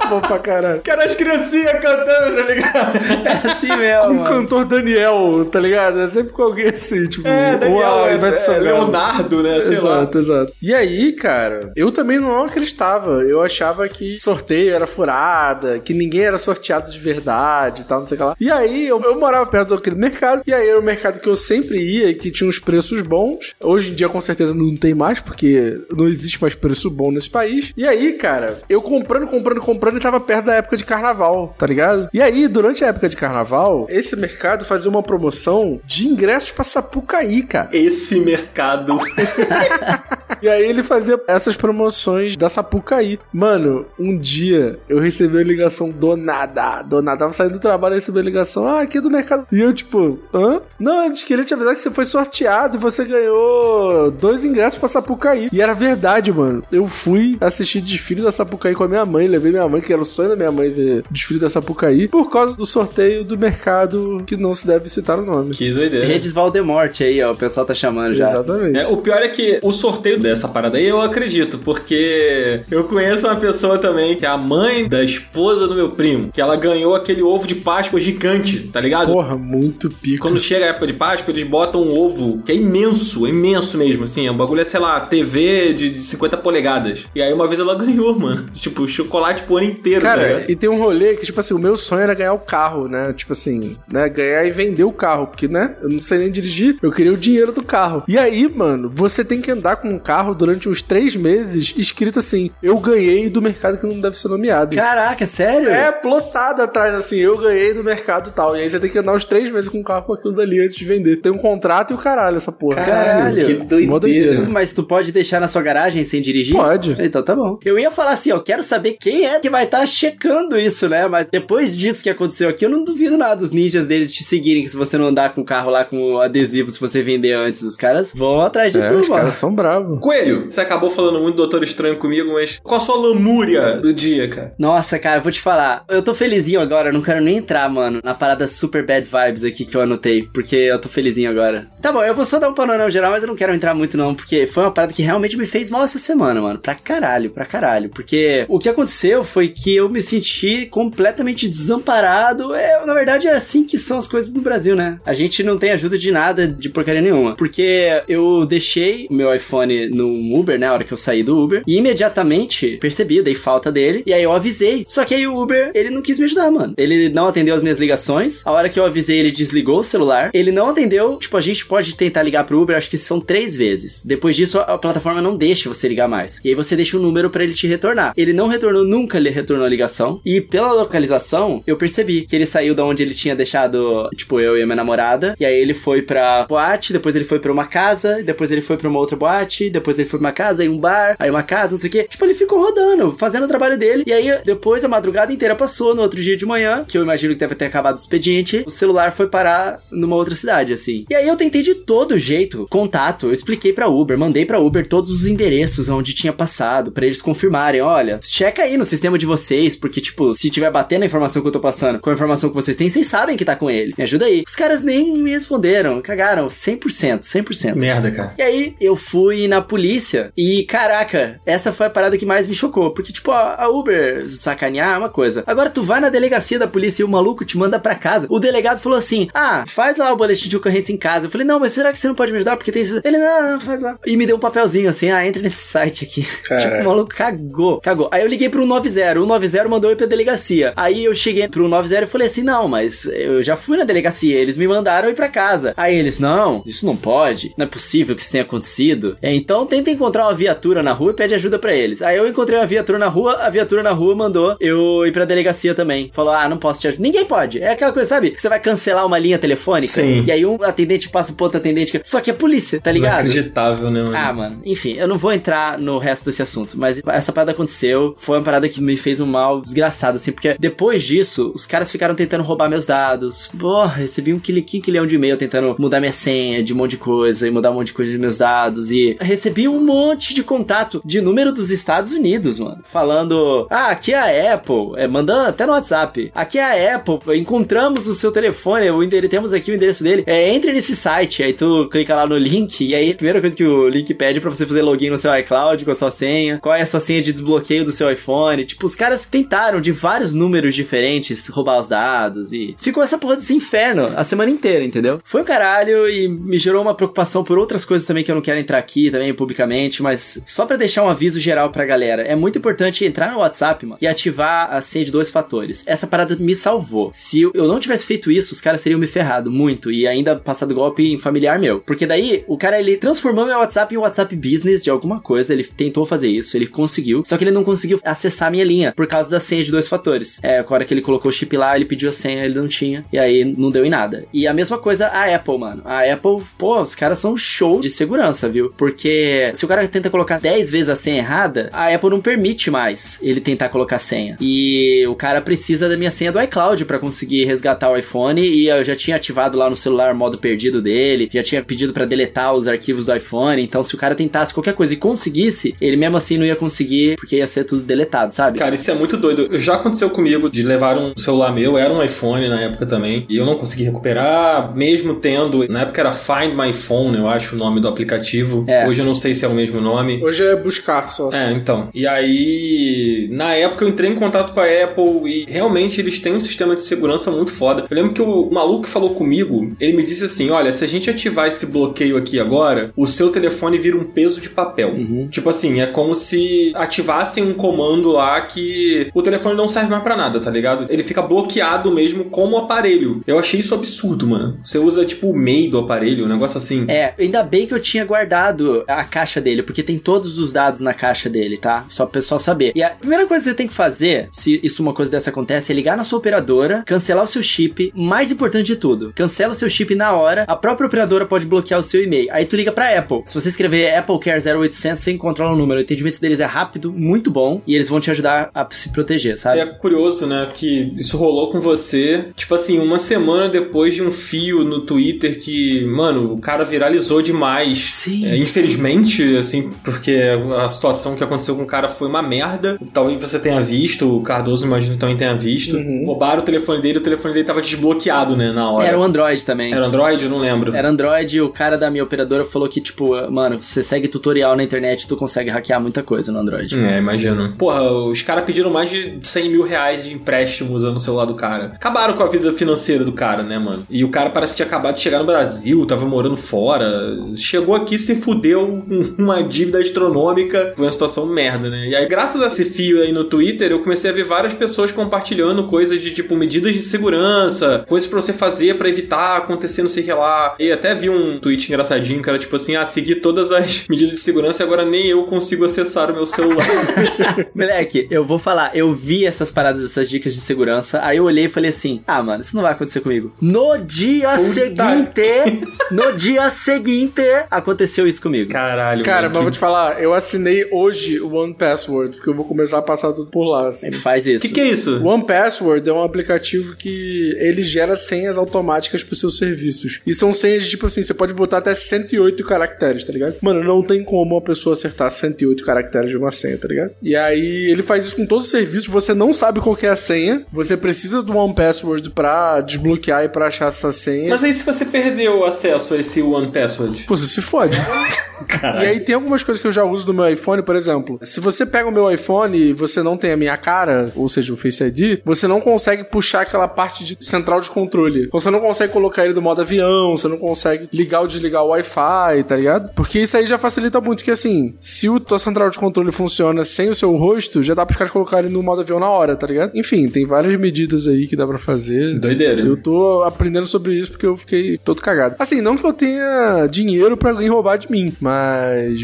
Bom pra caralho. Cara, as criancinhas cantando, tá ligado? assim mesmo. Com o cantor Daniel, tá ligado? É sempre com alguém assim, tipo. É, Daniel, a é, Ivete é. Leonardo, né? Sei lá. Exato, exato. E aí, cara, eu também não acreditava. Eu achava que sorteio era furada, que ninguém era sorteado de verdade e tal, não sei o que lá. E aí, eu, eu morava perto daquele mercado, e aí era um mercado que eu sempre ia e que tinha uns preços bons. Hoje em dia, com certeza, não tem mais, porque não existe mais preço bom nesse país. E aí, cara, eu comprando, comprando, comprando e tava perto da época de carnaval, tá ligado? E aí, durante a época de carnaval, esse mercado fazia uma promoção de ingressos pra Sapucaí, cara. Esse mercado. E aí ele fazia essas promoções da Sapucaí. Mano, um dia eu recebi uma ligação do nada. Do nada. Tava saindo do trabalho e recebi a ligação. Ah, aqui é do mercado. E eu, tipo, hã? Não, a gente queria te avisar que você foi sorteado e você ganhou dois ingressos pra Sapucaí. E era verdade, mano. Eu fui assistir assisti desfile da Sapucaí com a minha mãe. Levei minha mãe, que era o sonho da minha mãe ver desfile da Sapucaí, por causa do sorteio do mercado que não se deve citar o nome. Que doideira. Redes Valdemorte aí, ó. O pessoal tá chamando já. Exatamente. É, o pior é que o sorteio dessa parada aí eu acredito, porque eu conheço uma pessoa também que é a mãe da esposa do meu primo, que ela ganhou aquele ovo de Páscoa gigante, tá ligado? Porra, muito pico. Quando chega a época de Páscoa, eles botam um ovo que é imenso, é imenso mesmo, assim. É um bagulho, é, sei lá, TV de, de 50 polegadas. E aí uma vez ela ganhou, mano. Tipo, chocolate por ano inteiro, tá Cara, ligado? e tem um rolê que, tipo assim, o meu sonho era ganhar o carro, né? Tipo assim, né? Ganhar e vender o carro. Porque, né? Eu não sei nem dirigir, eu queria o dinheiro do carro. E aí, mano, você tem que andar com um carro durante uns três meses escrito assim: Eu ganhei do mercado que não deve ser nomeado. Caraca, sério? É, plotado atrás, assim, eu ganhei do mercado e tal. E aí você tem que andar uns três meses com o carro com aquilo dali antes de vender. Tem um contrato e o caralho, essa porra. Caralho. que doideira. Doideira. Mas tu pode deixar na sua garagem sem dirigir? Pode. Então tá bom. Eu ia falar assim, ó, quero saber quem é que vai estar checando isso, né? Mas depois disso que aconteceu aqui, eu não duvido nada dos ninjas deles te seguirem, que se você não andar com o carro lá com adesivo, se você vender antes, os caras vão atrás de É, tu, os mano. caras são bravos. Coelho, você acabou falando muito do Doutor Estranho comigo, mas qual a sua lamúria do dia, cara? Nossa, cara, eu vou te falar. Eu tô felizinho agora, eu não quero nem entrar, mano, na parada super bad vibes aqui que eu anotei, porque eu tô felizinho agora. Tá bom, eu vou só dar um panorama geral, mas eu não quero entrar muito não, porque foi uma parada que realmente me fez mal essa semana, mano. Pra caralho, pra caralho. Porque o que aconteceu foi que eu me senti completamente desamparado. É, na verdade, é assim que são as coisas no Brasil, né? A gente não tem ajuda de nada, de porcaria nenhuma. Porque eu deixei o meu iPhone no Uber, né? A hora que eu saí do Uber, e imediatamente percebi, dei falta dele, e aí eu avisei. Só que aí o Uber, ele não quis me ajudar, mano. Ele não atendeu as minhas ligações. A hora que eu avisei, ele desligou o celular. Ele não atendeu. Tipo, a gente pode tentar ligar pro Uber, acho que são três vezes. Depois disso, a, plataforma não deixa você ligar mais. E aí você deixa um número pra ele te retornar. Ele não retornou, nunca ele retornou a ligação. E pela localização, eu percebi que ele saiu da onde ele tinha deixado, tipo, eu e a minha namorada. E aí ele foi pra boate, depois ele foi pra uma casa, depois ele foi pra uma outra boate, depois ele foi pra uma casa, aí um bar, aí uma casa, não sei o quê. Tipo, ele ficou rodando, fazendo o trabalho dele. E aí, depois a madrugada inteira passou, no outro dia de manhã, que eu imagino que deve ter acabado o expediente, o celular foi parar numa outra cidade, assim. E aí eu tentei de todo jeito contato, eu expliquei pra Uber, mandei pra Uber todos os endereços onde tinha passado, pra eles confirmarem, olha, checa aí no sistema de vocês, porque, tipo, se tiver batendo a informação que eu tô passando com a informação que vocês têm, vocês sabem que tá com ele. Me ajuda aí. Os caras nem me responderam, cagaram 100%, 100%. Merda, cara. E aí, eu fui na polícia e, caraca, essa foi a parada que mais me chocou. Porque, tipo, a a Uber sacanear é uma coisa. Agora, tu vai na delegacia da polícia e o maluco te manda pra casa. O delegado falou assim: Ah, faz lá o boletim de ocorrência em casa. Eu falei: Não, mas será que você não pode me ajudar? Porque tem isso. Ele, não, não, faz lá. E me deu um papelzinho assim: Ah, entra nesse site aqui. tipo, o maluco cagou, cagou. Aí eu liguei pro 190. O 190 mandou eu ir pra delegacia. Aí eu cheguei pro 190 e falei assim: Não, mas eu já fui na delegacia. Eles me mandaram ir pra casa. Aí eles: Não, isso não pode. Não é possível que isso tenha acontecido. É, então tenta encontrar uma viatura na rua e pede ajuda pra eles. Aí eu encontrei uma viatura na rua, a viatura na rua mandou eu ir pra delegacia também. Falou: Ah, não posso te ajudar. Ninguém pode. É aquela coisa, sabe? Que você vai cancelar uma linha telefônica. Sim. E aí um atendente passa pro outro atendente. Só que é polícia, tá ligado? Inacreditável, né, mano? Ah, mano. Enfim, eu não vou entrar no resto desse assunto, mas essa parada aconteceu. Foi uma parada que me fez um mal desgraçado, assim, porque depois disso, os caras ficaram tentando roubar meus dados. Porra, recebi um quinquilhão de e-mail tentando mudar minha senha de um monte de coisa e mudar um monte de coisa de meus dados. E recebi um monte de contato de número dos Estados Unidos, mano. Falando, ah, aqui é a Apple. É, mandando até no WhatsApp. Aqui é a Apple. Encontramos o seu telefone. O temos aqui o endereço dele. É, entre nesse site. Aí tu clica lá no link. E aí a primeira coisa que o link pede é pra você fazer login no seu iCloud com a sua senha. Qual é a sua senha de desbloqueio do seu iPhone. Tipo, os caras tentaram de vários números diferentes roubar os dados. E ficou essa porra desse inferno a semana inteira, entendeu? Foi um caralho e me gerou uma preocupação por outras coisas também que eu não quero entrar aqui também publicamente. Mas só pra deixar um aviso geral pra galera. É muito importante entrar no WhatsApp, mano, e ativar a senha de dois fatores. Essa parada me salvou. Se eu não tivesse feito isso, os caras teriam me ferrado muito e ainda passado golpe em familiar meu. Porque daí, o cara, ele transformou meu WhatsApp em WhatsApp Business de alguma coisa. Ele tentou fazer isso, ele conseguiu. Só que ele não conseguiu acessar a minha linha por causa da senha de dois fatores. É, a hora que ele colocou o chip lá, ele pediu a senha, ele não tinha. E aí não deu em nada. E a mesma coisa a Apple, mano. A Apple, pô, os caras são show de segurança, viu? Porque se o cara tenta colocar 10 vezes a senha errada, a Apple não permite mais ele tentar colocar senha. E o cara precisa da minha senha do iCloud para conseguir resgatar o iPhone. E eu já tinha ativado lá no celular o modo perdido dele, já tinha pedido para deletar os arquivos do iPhone. Então, se o cara tentasse qualquer coisa e conseguisse, ele mesmo assim não ia conseguir conseguir, porque ia ser tudo deletado, sabe? Cara, isso é muito doido. Já aconteceu comigo de levar um celular meu, era um iPhone na época também, e eu não consegui recuperar, mesmo tendo. Na época era Find My Phone, eu acho o nome do aplicativo. É. Hoje eu não sei se é o mesmo nome. Hoje é buscar só. É, então. E aí, na época eu entrei em contato com a Apple e realmente eles têm um sistema de segurança muito foda. Eu lembro que o maluco que falou comigo, ele me disse assim: olha, se a gente ativar esse bloqueio aqui agora, o seu telefone vira um peso de papel. Tipo assim, é como se ativassem um comando lá que o telefone não serve mais pra nada, tá ligado? Ele fica bloqueado mesmo como aparelho. Eu achei isso absurdo, mano. Você usa tipo o MEI do aparelho, um negócio assim. É, ainda bem que eu tinha guardado a caixa dele, porque tem todos os dados na caixa dele, tá? Só pro pessoal saber. E a primeira coisa que você tem que fazer, se isso uma coisa dessa acontece, é ligar na sua operadora, cancelar o seu chip, mais importante de tudo, cancela o seu chip na hora, a própria operadora pode bloquear o seu e-mail. Aí tu liga pra Apple. Se você escrever Apple Care 0800, você encontra o número. O atendimento deles é rápido, muito bom, e eles vão te ajudar a se proteger, E sabe? é curioso, né, que isso rolou com você, tipo assim, uma semana depois de um fio no Twitter que, mano, o cara viralizou demais. Sim. É, infelizmente, assim, porque a situação que aconteceu com o cara foi uma merda. Talvez você tenha visto, o Cardoso imagino que também tenha visto. Roubaram o telefone dele, o telefone dele tava desbloqueado, né, na hora. Era o Android também. Era Android? Eu não lembro. Era Android e o cara da minha operadora falou que, tipo, mano, você segue tutorial na internet, tu consegue hackear muita coisa no Android. É, imagino. Porra, os caras pediram mais de 100 mil reais de empréstimo usando o celular do cara. Acabaram com a vida financeira do cara, né, mano? E o cara parece que tinha acabado de chegar no Brasil, tava morando fora. Chegou aqui, se fudeu com uma dívida astronômica. Foi uma situação merda, né? E aí, graças a esse fio aí no Twitter, eu comecei a ver várias pessoas compartilhando coisas de, tipo, medidas de segurança, coisas pra você fazer pra evitar acontecer não sei o que lá. E até vi um tweet engraçadinho que era tipo assim, ah, segui todas as medidas de segurança e agora nem eu consigo acessar o meu celular. Moleque, eu vou falar, eu vi essas paradas, essas dicas de segurança, aí eu olhei e falei assim: ah, mano, isso não vai acontecer comigo. No dia seguinte, no dia seguinte, aconteceu isso comigo. Caralho, Cara, mano, mas que- vou te falar, eu assinei hoje o One Password, porque eu vou começar a passar tudo por lá. Assim. Faz isso. que que é isso? O One Password é um aplicativo que ele gera senhas automáticas pros seus serviços. E são senhas de tipo assim, você pode botar até 108 caracteres, tá ligado? Mano, não tem como uma pessoa acertar 108 caracteres de uma senha, tá ligado? E aí ele faz isso com todos os serviços, você não sabe qual que é a senha, você precisa do One Password pra desbloquear e pra achar essa senha. Mas aí se você perdeu o acesso a esse One Password? Pô, você se fode. E aí tem algumas coisas que eu já uso no meu iPhone, por exemplo. Se você pega o meu iPhone e você não tem a minha cara, ou seja, o Face ID, você não consegue puxar aquela parte de central de controle. Você não consegue colocar ele do modo avião, você não consegue ligar ou desligar o Wi-Fi, tá ligado? Porque isso aí já facilita muito, que assim, se o tua central de controle funciona sem o seu rosto, já dá pros caras colocarem no modo avião na hora, tá ligado? Enfim, tem várias medidas aí que dá pra fazer. Doideira. Eu tô aprendendo sobre isso porque eu fiquei todo cagado. Assim, não que eu tenha dinheiro pra alguém roubar de mim, mas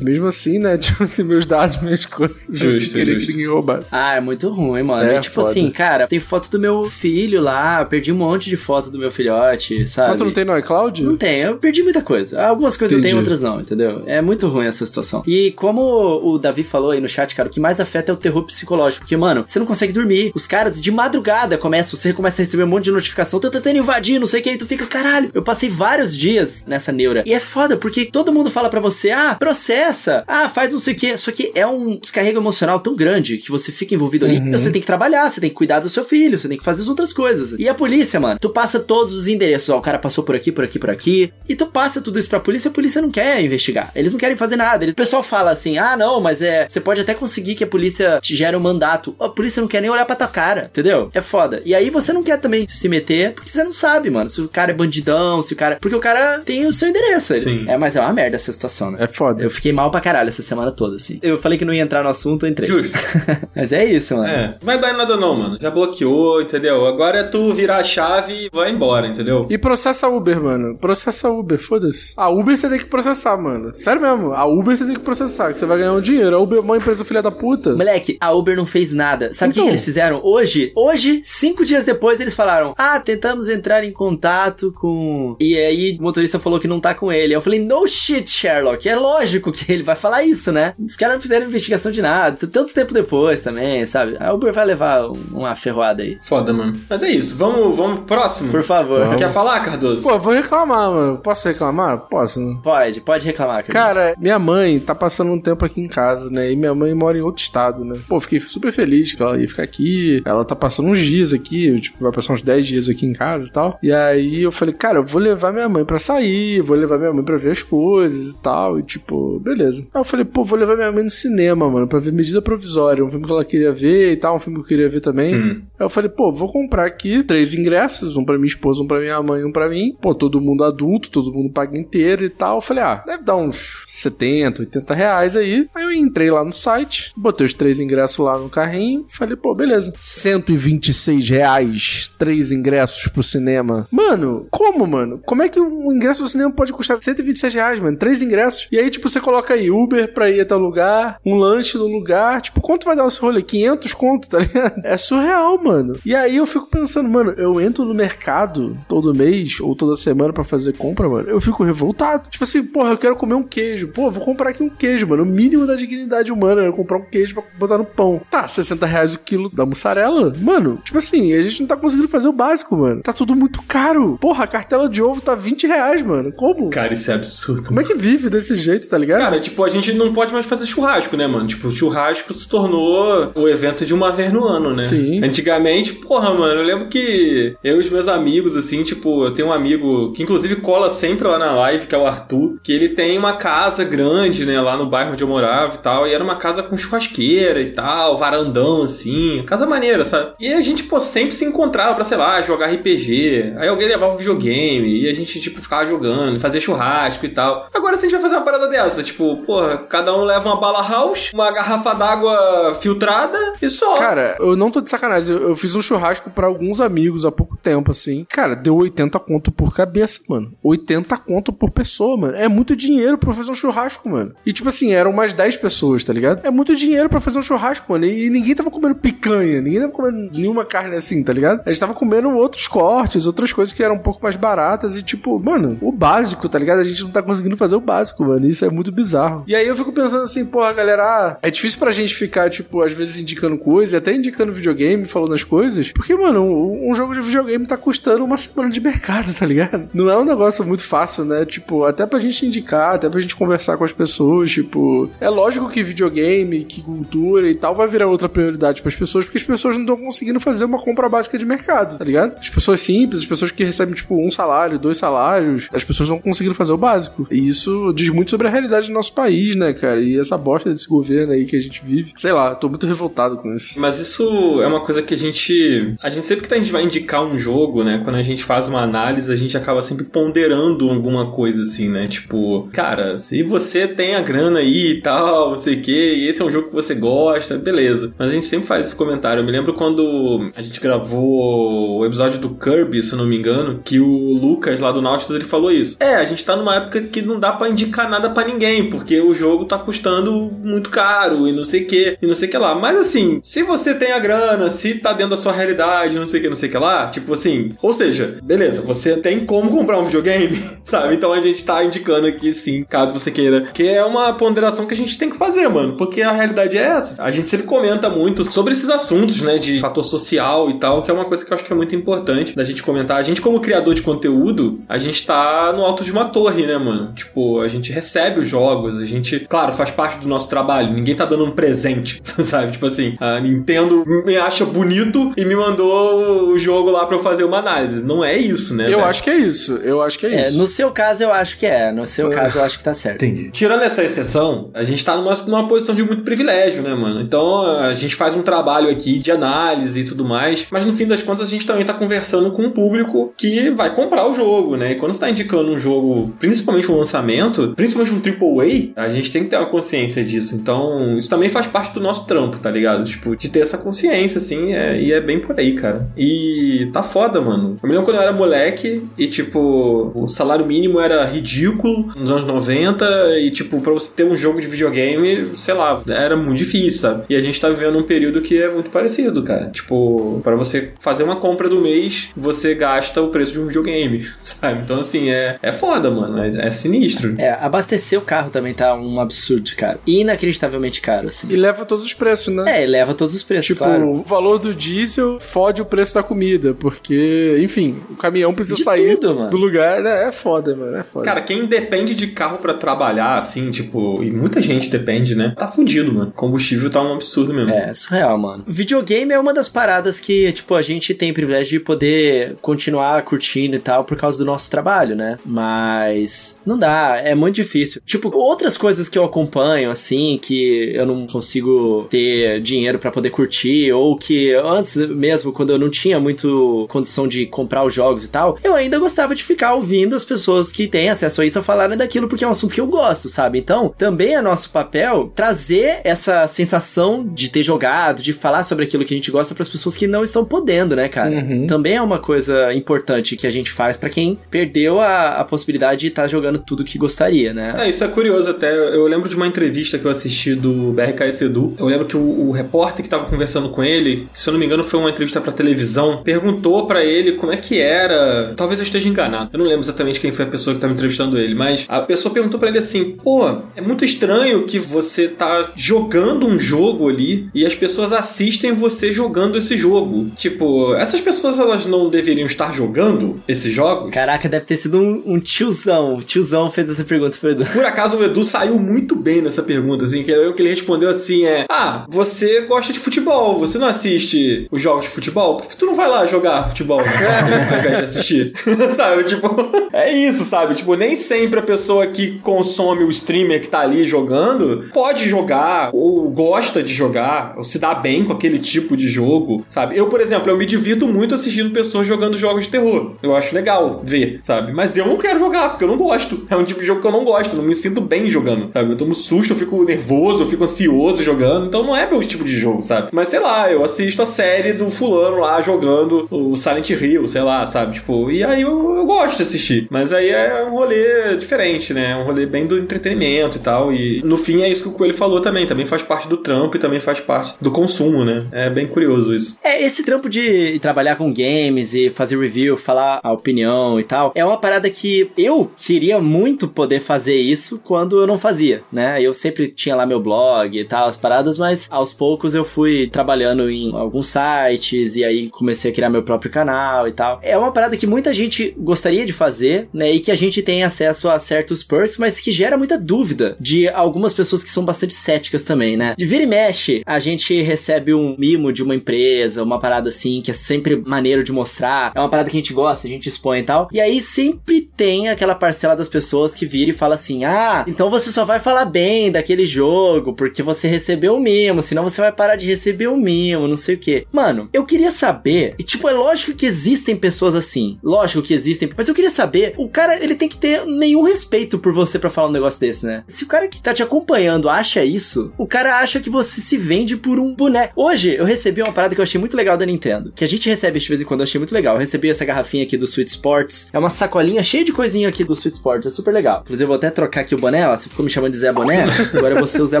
mesmo assim, né? Tipo assim, meus dados, minhas coisas. eu queria justo. que ninguém roubasse. Ah, é muito ruim, mano. É, É, tipo foda. assim, cara, tem foto do meu filho lá, perdi um monte de foto do meu filhote, sabe? Mas tu não tem no iCloud? Não tem, eu perdi muita coisa. Algumas coisas Entendi. eu tenho, outras não, entendeu? É muito ruim essa situação. E como o Davi falou aí no chat, cara, o que mais afeta é o terror psicológico. Porque, mano, você não consegue dormir. Os caras de madrugada começam, você começa a receber um monte de notificação, tô tentando invadir, não sei o que, aí tu fica, caralho. Eu passei vários dias nessa neura. E é foda, porque todo mundo fala pra você, ah, processa, ah, faz não sei o que. Só que é um descarrego emocional tão grande que você fica envolvido ali. Você tem que trabalhar, você tem que cuidar do seu filho, você tem que fazer as outras coisas. E a polícia, mano, tu passa todos os endereços, ó, o cara passou por aqui, por aqui, por aqui, e tu passa tudo isso pra polícia, a polícia não quer investigar. Eles não querem fazer nada. Eles- O pessoal fala assim: "Ah, não, mas é, você pode até conseguir que a polícia te gere um mandato". A polícia não quer nem olhar pra tua cara, entendeu? É foda. E aí você não quer também se meter, porque você não sabe, mano, se o cara é bandidão, se o cara, porque o cara tem o seu endereço. Ele... Sim. É, mas é uma merda essa situação, né? É foda. Eu fiquei mal pra caralho essa semana toda, assim. Eu falei que não ia entrar no assunto, eu entrei. Justo. Mas é isso, mano. É, vai dar em nada não, mano. Já bloqueou, entendeu? Agora é tu virar a chave e vai embora, entendeu? E processa Uber, mano. Processa Uber, foda-se. A Uber você tem que processar, mano. Sério mesmo. A Uber você tem que processar, que você vai ganhar um dinheiro. A Uber é uma empresa filha da puta. Moleque, a Uber não fez nada. Sabe o que Então. que eles fizeram? Hoje, hoje, cinco dias depois, eles falaram: Ah, tentamos entrar em contato com. E aí o motorista falou que não tá com ele. Eu falei, no shit, Sherlock. É lógico que ele vai falar isso, né? Os caras não fizeram investigação de nada. Tanto tempo depois também, sabe? A Uber vai levar um- uma ferroada aí. Foda, mano. Mas é isso. Vamos, vamos pro próximo? Por favor. Quer falar, Cardoso? Pô, eu vou reclamar, mano. Posso reclamar? Posso. né? Pode, pode reclamar, cara. Cara, minha mãe tá passando um tempo aqui em casa, né? né? E minha mãe mora em outro estado, né? Pô, fiquei super feliz que ela ia ficar aqui. Ela tá passando uns dias aqui, tipo, vai passar uns 10 dias aqui em casa e tal. E aí eu falei, cara, eu vou levar minha mãe pra sair, vou levar minha mãe pra ver as coisas e tal. E tipo, beleza. Aí eu falei, pô, vou levar minha mãe no cinema, mano, pra ver medida provisória. Um filme que ela queria ver e tal, um filme que eu queria ver também. Hum. Aí eu falei, pô, vou comprar aqui três ingressos, um pra minha esposa, um pra minha mãe, um pra mim. Pô, todo mundo adulto, todo mundo paga inteiro e tal. Eu falei, ah, deve dar uns 70, 80 reais aí. Aí eu entrei lá no site, botei os três ingressos lá no carrinho, falei, pô, beleza. 126 reais, três ingressos pro cinema. Mano, como, mano? Como é que um ingresso do cinema pode custar 126 reais, mano? Três ingressos. E aí, tipo, você coloca aí Uber pra ir até o lugar, um lanche no lugar. Tipo, quanto vai dar esse rolê? 500 conto, tá ligado? É surreal, mano. E aí eu fico pensando, mano, eu entro no mercado todo mês ou toda semana para fazer compra, mano. Eu fico revoltado. Tipo assim, porra, eu quero comer um queijo. Pô, vou comprar aqui um queijo, mano. O mínimo da dignidade humana é comprar um queijo pra botar no pão. Tá, 60 reais o quilo da mussarela? Mano, tipo assim, a gente não tá conseguindo fazer o básico, mano. Tá tudo muito caro. Porra, a cartela de ovo tá 20 reais, mano. Como? Cara, isso é absurdo. Como é que vive desse jeito, tá ligado? Cara, tipo, a gente não pode mais fazer churrasco, né, mano? Tipo, o churrasco se tornou o evento de uma vez no ano, né? Sim. Antigamente, porra, mano, eu lembro que eu e os meus amigos, assim, tipo, eu tenho um amigo que inclusive cola sempre lá na live, que é o Arthur, que ele tem uma casa grande, né, lá no bairro onde eu morava e tal, e era uma casa com churrasqueira e tal, varandão, assim, casa maneira, sabe? E a gente, pô, sempre se encontrava pra, sei lá, jogar RPG, aí alguém levava o videogame, e a gente, tipo, ficava jogando, fazia churrasco e tal. Agora, se a gente vai fazer uma parada dessa, tipo, porra, cada um leva uma bala house, uma garrafa d'água filtrada e só. Cara, eu não tô de sacanagem, eu, fiz um churrasco para alguns amigos há pouco tempo, assim. Cara, deu 80 conto por cabeça, mano. 80 conto por pessoa, mano. É muito dinheiro pra fazer um churrasco, mano. E tipo assim, eram mais 10 pessoas, tá ligado? É muito dinheiro pra fazer um churrasco, mano. E ninguém tava comendo picanha, ninguém tava comendo nenhuma carne assim, tá ligado? A gente tava comendo outros cortes, outras coisas que eram um pouco mais baratas e tipo, mano, o básico, tá ligado? A gente não tá conseguindo fazer o básico, mano. Isso é muito bizarro. E aí eu fico pensando assim, porra, galera, ah, é difícil pra gente ficar, tipo, às vezes indicando coisas, até indicando videogame, falando as coisas, porque, mano, um, um jogo de videogame tá custando uma semana de mercado, tá ligado? Não é um negócio muito fácil, né? Tipo, até pra gente indicar, até pra gente conversar com as pessoas, tipo, é lógico que videogame, que cultura e tal vai virar outra prioridade para as pessoas, porque as pessoas não estão conseguindo fazer uma compra básica de mercado, tá ligado? As pessoas simples, as pessoas que recebem, tipo, um salário, dois salários, as pessoas não conseguindo fazer o básico. E isso diz muito sobre a realidade do nosso país, né, cara? E essa bosta desse governo aí que a gente vive. Sei lá, tô muito revoltado com isso. Mas isso é uma coisa que a gente. A gente sempre que a gente vai indicar um jogo, né? Quando a gente faz uma análise, a gente acaba sempre ponderando alguma coisa assim, né? Tipo, cara, se você tem a grana aí e tal, não sei o que, e esse é um jogo que você gosta, beleza. Mas a gente sempre faz esse comentário. Eu me lembro quando a gente gravou o episódio do Kirby, se eu não me engano, que o Lucas lá do Nautilus ele falou isso. É, a gente tá numa época que não dá para indicar nada para ninguém, porque o jogo tá custando muito caro e não sei o que, e não sei o que lá. Mas assim, se você tem a grana, se tá dentro da sua realidade, não sei o que, não sei o que lá, tipo assim, ou seja, beleza, você tem como comprar um videogame, sabe? Então a gente tá indicando aqui sim, caso você queira, que é uma ponderação que a gente tem que fazer, mano, porque a realidade é essa. A gente sempre comenta muito sobre esses assuntos, né, de fator social e tal, que é uma coisa que eu acho que é muito importante da gente comentar. A gente, como criador de conteúdo, a gente tá no alto de uma torre, né, mano? Tipo, a gente recebe os jogos, a gente, claro, faz parte do nosso trabalho, ninguém tá dando um presente, sabe? Tipo assim, a Nintendo me acha bonito e me mandou o jogo lá pra eu fazer uma análise. Não é isso, né? Eu velho? acho que é isso, eu acho que é, é, isso. No seu caso, eu acho que é. No seu caso, eu acho que tá certo. Entendi. Tirando essa exceção, a gente tá numa, numa posição de muito privilégio, né, mano? Então, a gente faz um trabalho aqui de análise e tudo mais, mas no fim das contas, a gente também tá conversando com um público que vai comprar o jogo, né? E quando você tá indicando um jogo, principalmente um lançamento, principalmente um AAA, a gente tem que ter uma consciência disso. Então, isso também faz parte do nosso trampo, tá ligado? Tipo, de ter essa consciência, assim, é, e é bem por aí, cara. E tá foda, mano. Eu me lembro quando eu era moleque e, tipo, o salário mínimo era ridículo nos anos 90 e, tipo, pra você ter um jogo de videogame, sei lá, era muito difícil, sabe? E a gente tá vivendo um período que é muito parecido, cara. Tipo, para você fazer uma compra do mês, você gasta o preço de um videogame, sabe? Então, assim, é, é foda, mano. É, é sinistro. É, abastecer o carro também tá um absurdo, cara. Inacreditavelmente caro, assim. E leva todos os preços, né? É, leva todos os preços, Tipo, claro. o valor do diesel fode o preço da comida, porque enfim, o caminhão precisa De sair tudo, mano. do lugar, né? É foda, mano. É foda. Cara, quem depende de carro pra trabalhar, assim, tipo, e muita gente depende, né? Tá fudido, mano. Combustível tá um absurdo mesmo. É, surreal, mano. Videogame é uma das paradas que, tipo, a gente tem privilégio de poder continuar curtindo e tal por causa do nosso trabalho, né? Mas não dá, é muito difícil. Tipo, outras coisas que eu acompanho, assim, que eu não consigo ter dinheiro pra poder curtir, ou que antes mesmo, quando eu não tinha muito condição de comprar os jogos e tal, eu ainda gostava de ficar ouvindo as pessoas que têm acesso a isso falarem daquilo porque é um assunto que eu gosto, sabe? Então, também é nosso papel trazer essa sensação de ter jogado, de falar sobre aquilo que a gente gosta para as pessoas que não estão podendo, né, cara? Uhum. Também é uma coisa importante que a gente faz para quem perdeu a, a possibilidade de estar jogando tudo que gostaria, né? É, isso é curioso até. Eu lembro de uma entrevista que eu assisti do BRKS Edu. Eu lembro que o, o repórter que tava conversando com ele, se eu não me engano foi uma entrevista pra televisão, perguntou pra ele como é que era. Talvez eu esteja enganado. Eu não lembro exatamente quem foi a pessoa que tava entrevistando ele, mas a pessoa perguntou pra ele assim: pô, é muito estranho que você tá jogando um jogo ali e as pessoas assistem você jogando esse jogo. Tipo, essas pessoas elas não deveriam estar jogando esses jogos? Caraca, deve ter sido um, um tiozão. O tiozão fez essa pergunta Por acaso o Edu saiu muito bem nessa pergunta, assim, que é que ele respondeu assim é: Ah, você gosta de futebol, você não assiste os jogos de futebol? Por que tu não vai lá jogar futebol né? ao invés de assistir? sabe, tipo, é isso, sabe? Tipo, nem sempre a pessoa que consome o streamer que tá ali jogando pode jogar, ou gosta de jogar, ou se dá bem com aquele tipo de jogo, sabe? Eu, por exemplo, eu me divido muito assistindo pessoas jogando jogos de terror. Eu acho legal ver, sabe? Mas eu não quero jogar, porque eu não gosto. É um tipo de jogo que eu não gosto, eu não me sinto bem jogando, sabe? Eu tomo susto, eu fico nervoso, eu fico ansioso jogando, então não é meu tipo de jogo, sabe? Mas sei lá, eu assisto a série do fulano lá jogando o Silent Hill, sei lá, sabe? Tipo, e aí eu, eu gosto de assistir. Mas aí é um rolê diferente, né? É um rolê bem do entretenimento e tal. E no fim é isso que o Coelho falou também. Também faz parte do trampo e também faz parte do consumo, né? É bem curioso isso. É, esse trampo de trabalhar com games e fazer review, falar a opinião e tal, é uma parada que eu queria muito poder fazer isso quando eu não fazia, né? Eu sempre tinha lá meu blog e tal, as paradas, mas aos poucos eu fui trabalhando em alguns sites e aí comecei a criar meu próprio canal e tal. É uma parada que muita gente gostaria de fazer, né? E que a gente tem acesso a certos perks, mas que gera muita dúvida de algumas pessoas que são bastante céticas também, né? De vira e mexe, a gente recebe um mimo de uma empresa, uma parada assim, que é sempre maneiro de mostrar, é uma parada que a gente gosta, a gente expõe e tal. E aí sempre tem aquela parcela das pessoas que vira e fala assim: ah, então você só vai falar bem daquele jogo porque você recebeu o mimo, senão você vai parar de receber o mimo, não sei o que. Mano, eu queria saber, e tipo, é lógico que existem pessoas assim, lógico que existem, mas eu queria saber, o cara, ele tem que ter nenhum respeito por você pra falar um negócio desse, né? Se o cara que tá te acompanhando acha isso, o cara acha que você se vende por um boneco. Hoje eu recebi uma parada que eu achei muito legal da Nintendo, que a gente recebe de vez em quando, eu achei muito legal. Eu recebi essa garrafinha aqui do Sweet Sports, é uma sacolinha cheia de coisinha aqui do Sweet Sports, é super legal. Inclusive, eu vou até trocar aqui o boné, ó, você ficou me chamando de Zé Boné, agora eu vou ser o Zé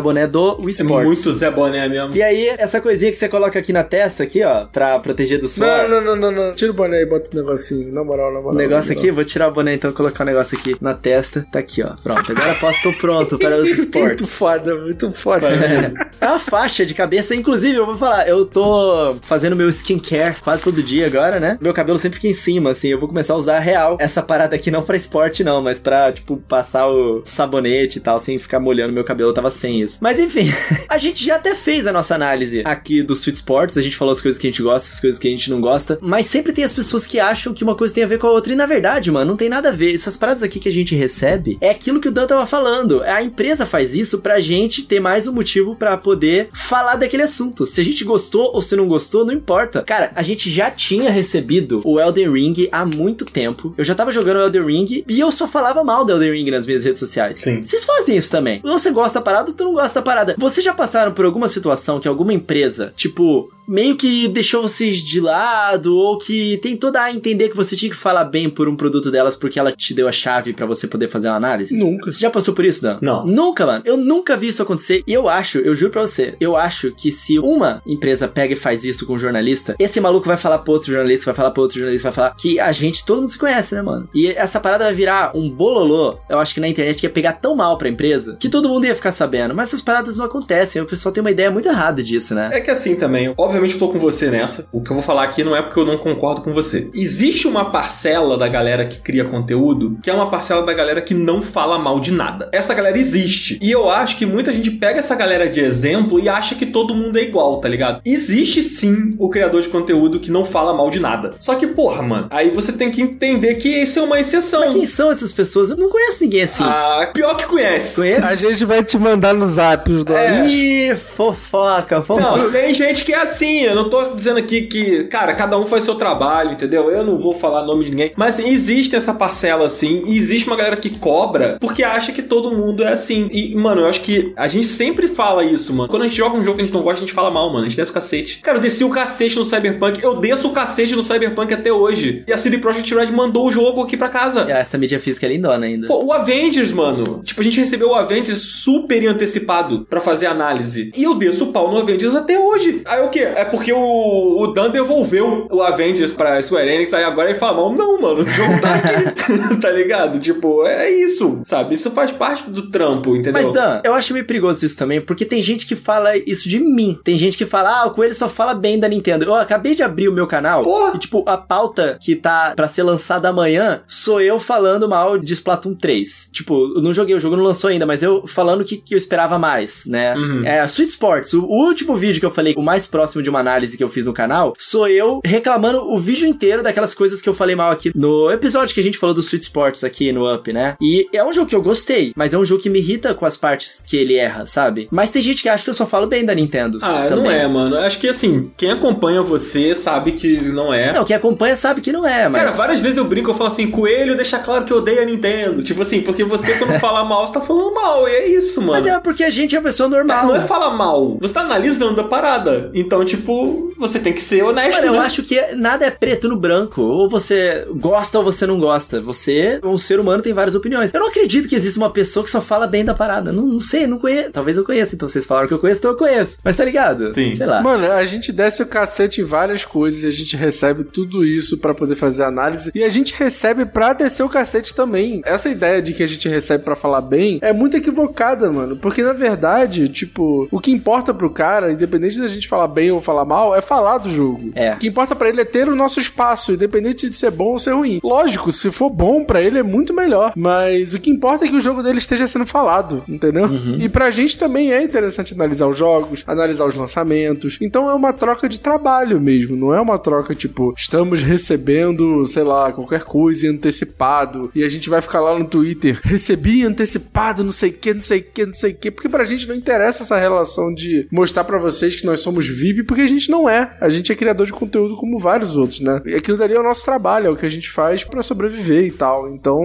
Boné do Wii É Sports. muito Zé Boné mesmo. E aí, essa coisinha que você coloca aqui na testa, aqui, ó, pra proteger do suor. Não, não, não, não, não. Tira o boné e bota o negocinho. Na moral, na moral. O negócio aqui, vou tirar o boné então, colocar o negócio aqui na testa. Tá aqui, ó. Pronto, agora posso, tô pronto para os Muito esportes. foda, muito foda. É uma faixa de cabeça. Inclusive, eu vou falar, eu tô fazendo meu skincare quase todo dia agora, né? Meu cabelo sempre fica em cima, assim. Eu vou começar a usar real essa parada aqui, não pra esporte, não, mas pra, tipo, passar o sabonete e tal, sem ficar molhando meu cabelo. Eu tava sem isso. Mas enfim, a gente já até fez a nossa análise aqui do Sweet Sports. A gente falou as coisas que a gente gosta, as coisas que a gente não gosta. Mas sempre tem as pessoas que acham que uma coisa tem a ver com a outra. E na verdade, mano, não tem nada a ver. Essas paradas aqui que a gente recebe é aquilo que o Dan tava falando. A empresa faz isso pra gente ter mais um motivo pra poder falar daquele assunto. Se a gente gostou ou se não gostou, não importa. Cara, a gente já tinha recebido o Elden Ring há muito tempo. Eu já tava jogando o Elden Ring e eu só falava mal do Elden Ring nas minhas redes sociais. Sim. Vocês fazem isso também. Ou você gosta da parada ou tu não gosta da parada. Vocês já passaram por alguma situação que alguma empresa, tipo, meio que deixou vocês de lado ou que tentou dar a entender que você tinha que falar bem por um produto delas porque ela te deu a chave pra você poder fazer uma análise? Nunca. Você já passou por isso, Dan? Não. Nunca, mano. Eu nunca vi isso acontecer. E eu acho, eu juro pra você, eu acho que se uma empresa pega e faz isso com um jornalista, esse maluco vai falar pro outro jornalista, vai falar pro outro jornalista, vai falar que a gente, todo mundo se conhece, né, mano? E essa parada vai virar um bololô, eu acho que na internet que ia pegar tão mal pra empresa que todo mundo ia ficar sabendo. Mas essas paradas não acontecem. O pessoal tem uma ideia muito errada disso, né? É que assim também, obviamente eu tô com você nessa. O que eu vou falar aqui não é porque eu não concordo com você. Existe uma parcela da galera que cria conteúdo que é uma parcela da galera que não fala mal de nada. Essa galera existe. E eu acho que muita gente pega essa galera de exemplo e acha que todo mundo é igual, tá ligado? Existe sim o criador de conteúdo que não fala mal de nada. Só que, porra, mano, aí você tem que entender que isso é uma exceção. Mas quem são essas pessoas? Eu não conheço ninguém assim. Ah, pior que conhece. Conhece? A gente vai te mandar no zap os dois. É. Ih, fofoca, fofoca. Não, tem gente que é assim. Eu não tô dizendo aqui que, cara, cada um faz seu trabalho, entendeu? Eu não vou falar nome de ninguém. Mas assim, existe essa parcela assim. E existe uma galera que cobra porque acha que todo mundo é assim. E, mano, eu acho que a gente sempre fala isso, mano. Quando a gente joga um jogo que a gente não gosta, a gente fala mal, mano. A gente desce o cacete. Cara, eu desci o cacete no Cyberpunk. Eu desço o cacete no Cyberpunk até hoje. E a CD Projekt Red mandou o jogo aqui pra casa. Ah, Essa mídia física é lindona ainda. Pô, o Avengers, mano. Tipo, a gente recebeu o Avengers super antecipado pra fazer análise. E eu desço o pau no Avengers até hoje. Aí o quê? É porque o, o Dan devolveu o Avengers pra Square Enix, aí agora ele fala mal. Não, mano, o jogo tá aqui. tá ligado? Tipo, é isso, sabe? Isso faz parte do trampo, entendeu? Mas, Dan, eu acho meio perigoso isso também, porque tem gente que fala isso de mim. Tem gente que fala, ah, o Coelho só fala bem da Nintendo. Eu acabei de abrir o meu canal Porra. e, tipo, a pauta que tá pra ser lançada amanhã sou eu falando mal de Splatoon 3. Tipo, eu não joguei, o jogo não lançou ainda, mas eu falando que, que eu esperava mais, né? Uhum. É, Sweet Sports, o, o último vídeo que eu falei, o mais próximo de uma análise que eu fiz no canal, sou eu reclamando o vídeo inteiro daquelas coisas que eu falei mal aqui no episódio que a gente falou do Sweet Sports aqui no Up, né? E é um jogo que eu gostei, mas é um jogo que me irrita com as partes que ele erra, sabe? Mas tem gente que acha que eu só falo bem da Nintendo. Ah, também. não é, mano. Acho que assim, quem acompanha você sabe que não é. Não, quem acompanha sabe que não é, mas. Cara, várias vezes eu brinco, eu falo assim, coelho, deixa claro que eu odeio a Nintendo. Tipo assim, porque você quando fala mal, você tá falando mal, e é isso, mano. Mas é porque a gente é uma pessoa normal. Não é falar mal, você tá analisando a parada. Então, tipo, você tem que ser honesto, Mano, eu né? acho que nada é preto no branco. Ou você gosta ou você não gosta. Você, um ser humano, tem várias opiniões. Eu não acredito que exista uma pessoa que só fala bem da parada. Não, não sei, não conheço. Talvez eu conheça. Então vocês falaram que eu conheço, então eu conheço. Mas tá ligado? Sim. Sei lá. Mano, a gente desce o cacete em várias coisas e a gente recebe tudo isso pra poder fazer análise e a gente recebe pra descer o cacete também. Essa ideia de que a gente recebe pra falar bem é muito equivocada, mano, porque na verdade, tipo, o que importa pro cara, independente da gente falar bem ou falar mal, é falar do jogo. É. O que importa pra ele é ter o nosso espaço, independente de ser bom ou ser ruim. Lógico, se for bom pra ele é muito melhor, mas o que importa é que o jogo dele esteja sendo falado, entendeu? E pra gente também é interessante analisar os jogos, analisar os lançamentos. Então é uma troca de trabalho mesmo, não é uma troca tipo, estamos recebendo, sei lá, qualquer coisa em antecipado e a gente vai ficar lá no Twitter, recebi em antecipado, não sei o que, não sei o que, não sei o que, porque pra gente não interessa essa relação de mostrar pra vocês que nós somos VIP, porque a gente não é. A gente é criador de conteúdo como vários outros, né? E aquilo dali é o nosso trabalho, é o que a gente faz pra sobreviver e tal. Então,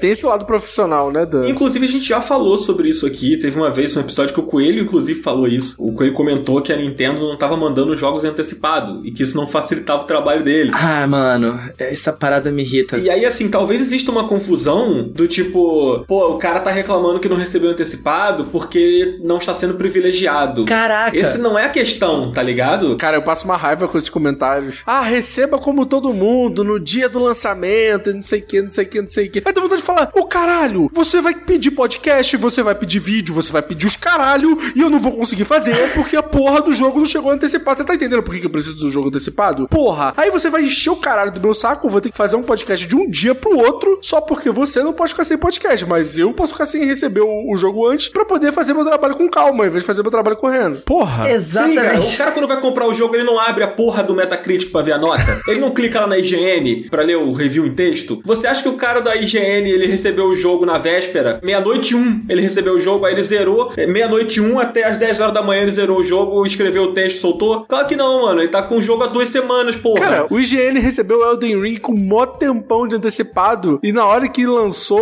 tem esse lado profissional, né, Dan? Inclusive, a gente já falou sobre isso aqui. Teve uma vez um episódio que o Coelho, inclusive, falou isso. O Coelho comentou que a Nintendo não tava mandando jogos em antecipado e que isso não facilitava o trabalho dele. Ah, mano, essa parada me irrita. E aí, assim, talvez exista uma confusão do tipo, pô, o cara tá reclamando que não recebeu antecipado porque não está sendo privilegiado. Caraca! Esse não é a questão, tá ligado? Cara, eu passo uma raiva com esses comentários. Ah, receba como todo mundo no dia do lançamento, e não sei o que, não sei o que, não sei o que. Aí dá vontade de falar, ô caralho, você vai pedir podcast, você vai pedir vídeo, você vai pedir os caralho, e eu não vou conseguir fazer porque a porra do jogo não chegou antecipado. Você tá entendendo por que eu preciso do jogo antecipado? Porra, aí você vai encher o caralho do meu saco, vou ter que fazer um podcast de um dia pro outro, só porque você não pode ficar sem podcast, mas eu posso ficar sem receber o, o jogo antes pra poder fazer meu trabalho com calma, ao invés de fazer meu trabalho correndo. Porra. Sim, cara, Exatamente. o cara quando vai comprar o jogo, ele não abre a porra do Metacritic pra ver a nota. ele não clica lá na IGN pra ler o review em texto. Você acha que o cara da IGN, ele recebeu o jogo na véspera? Meia-noite um, ele recebeu o jogo, aí ele zerou. É, Meia-noite um até as 10 horas da manhã ele zerou o jogo, escreveu o texto, soltou. Claro que não, mano. Ele tá com o jogo há duas semanas, porra. Cara, o IGN recebeu o Elden Ring com mó tempão de antecipado e na hora que lançou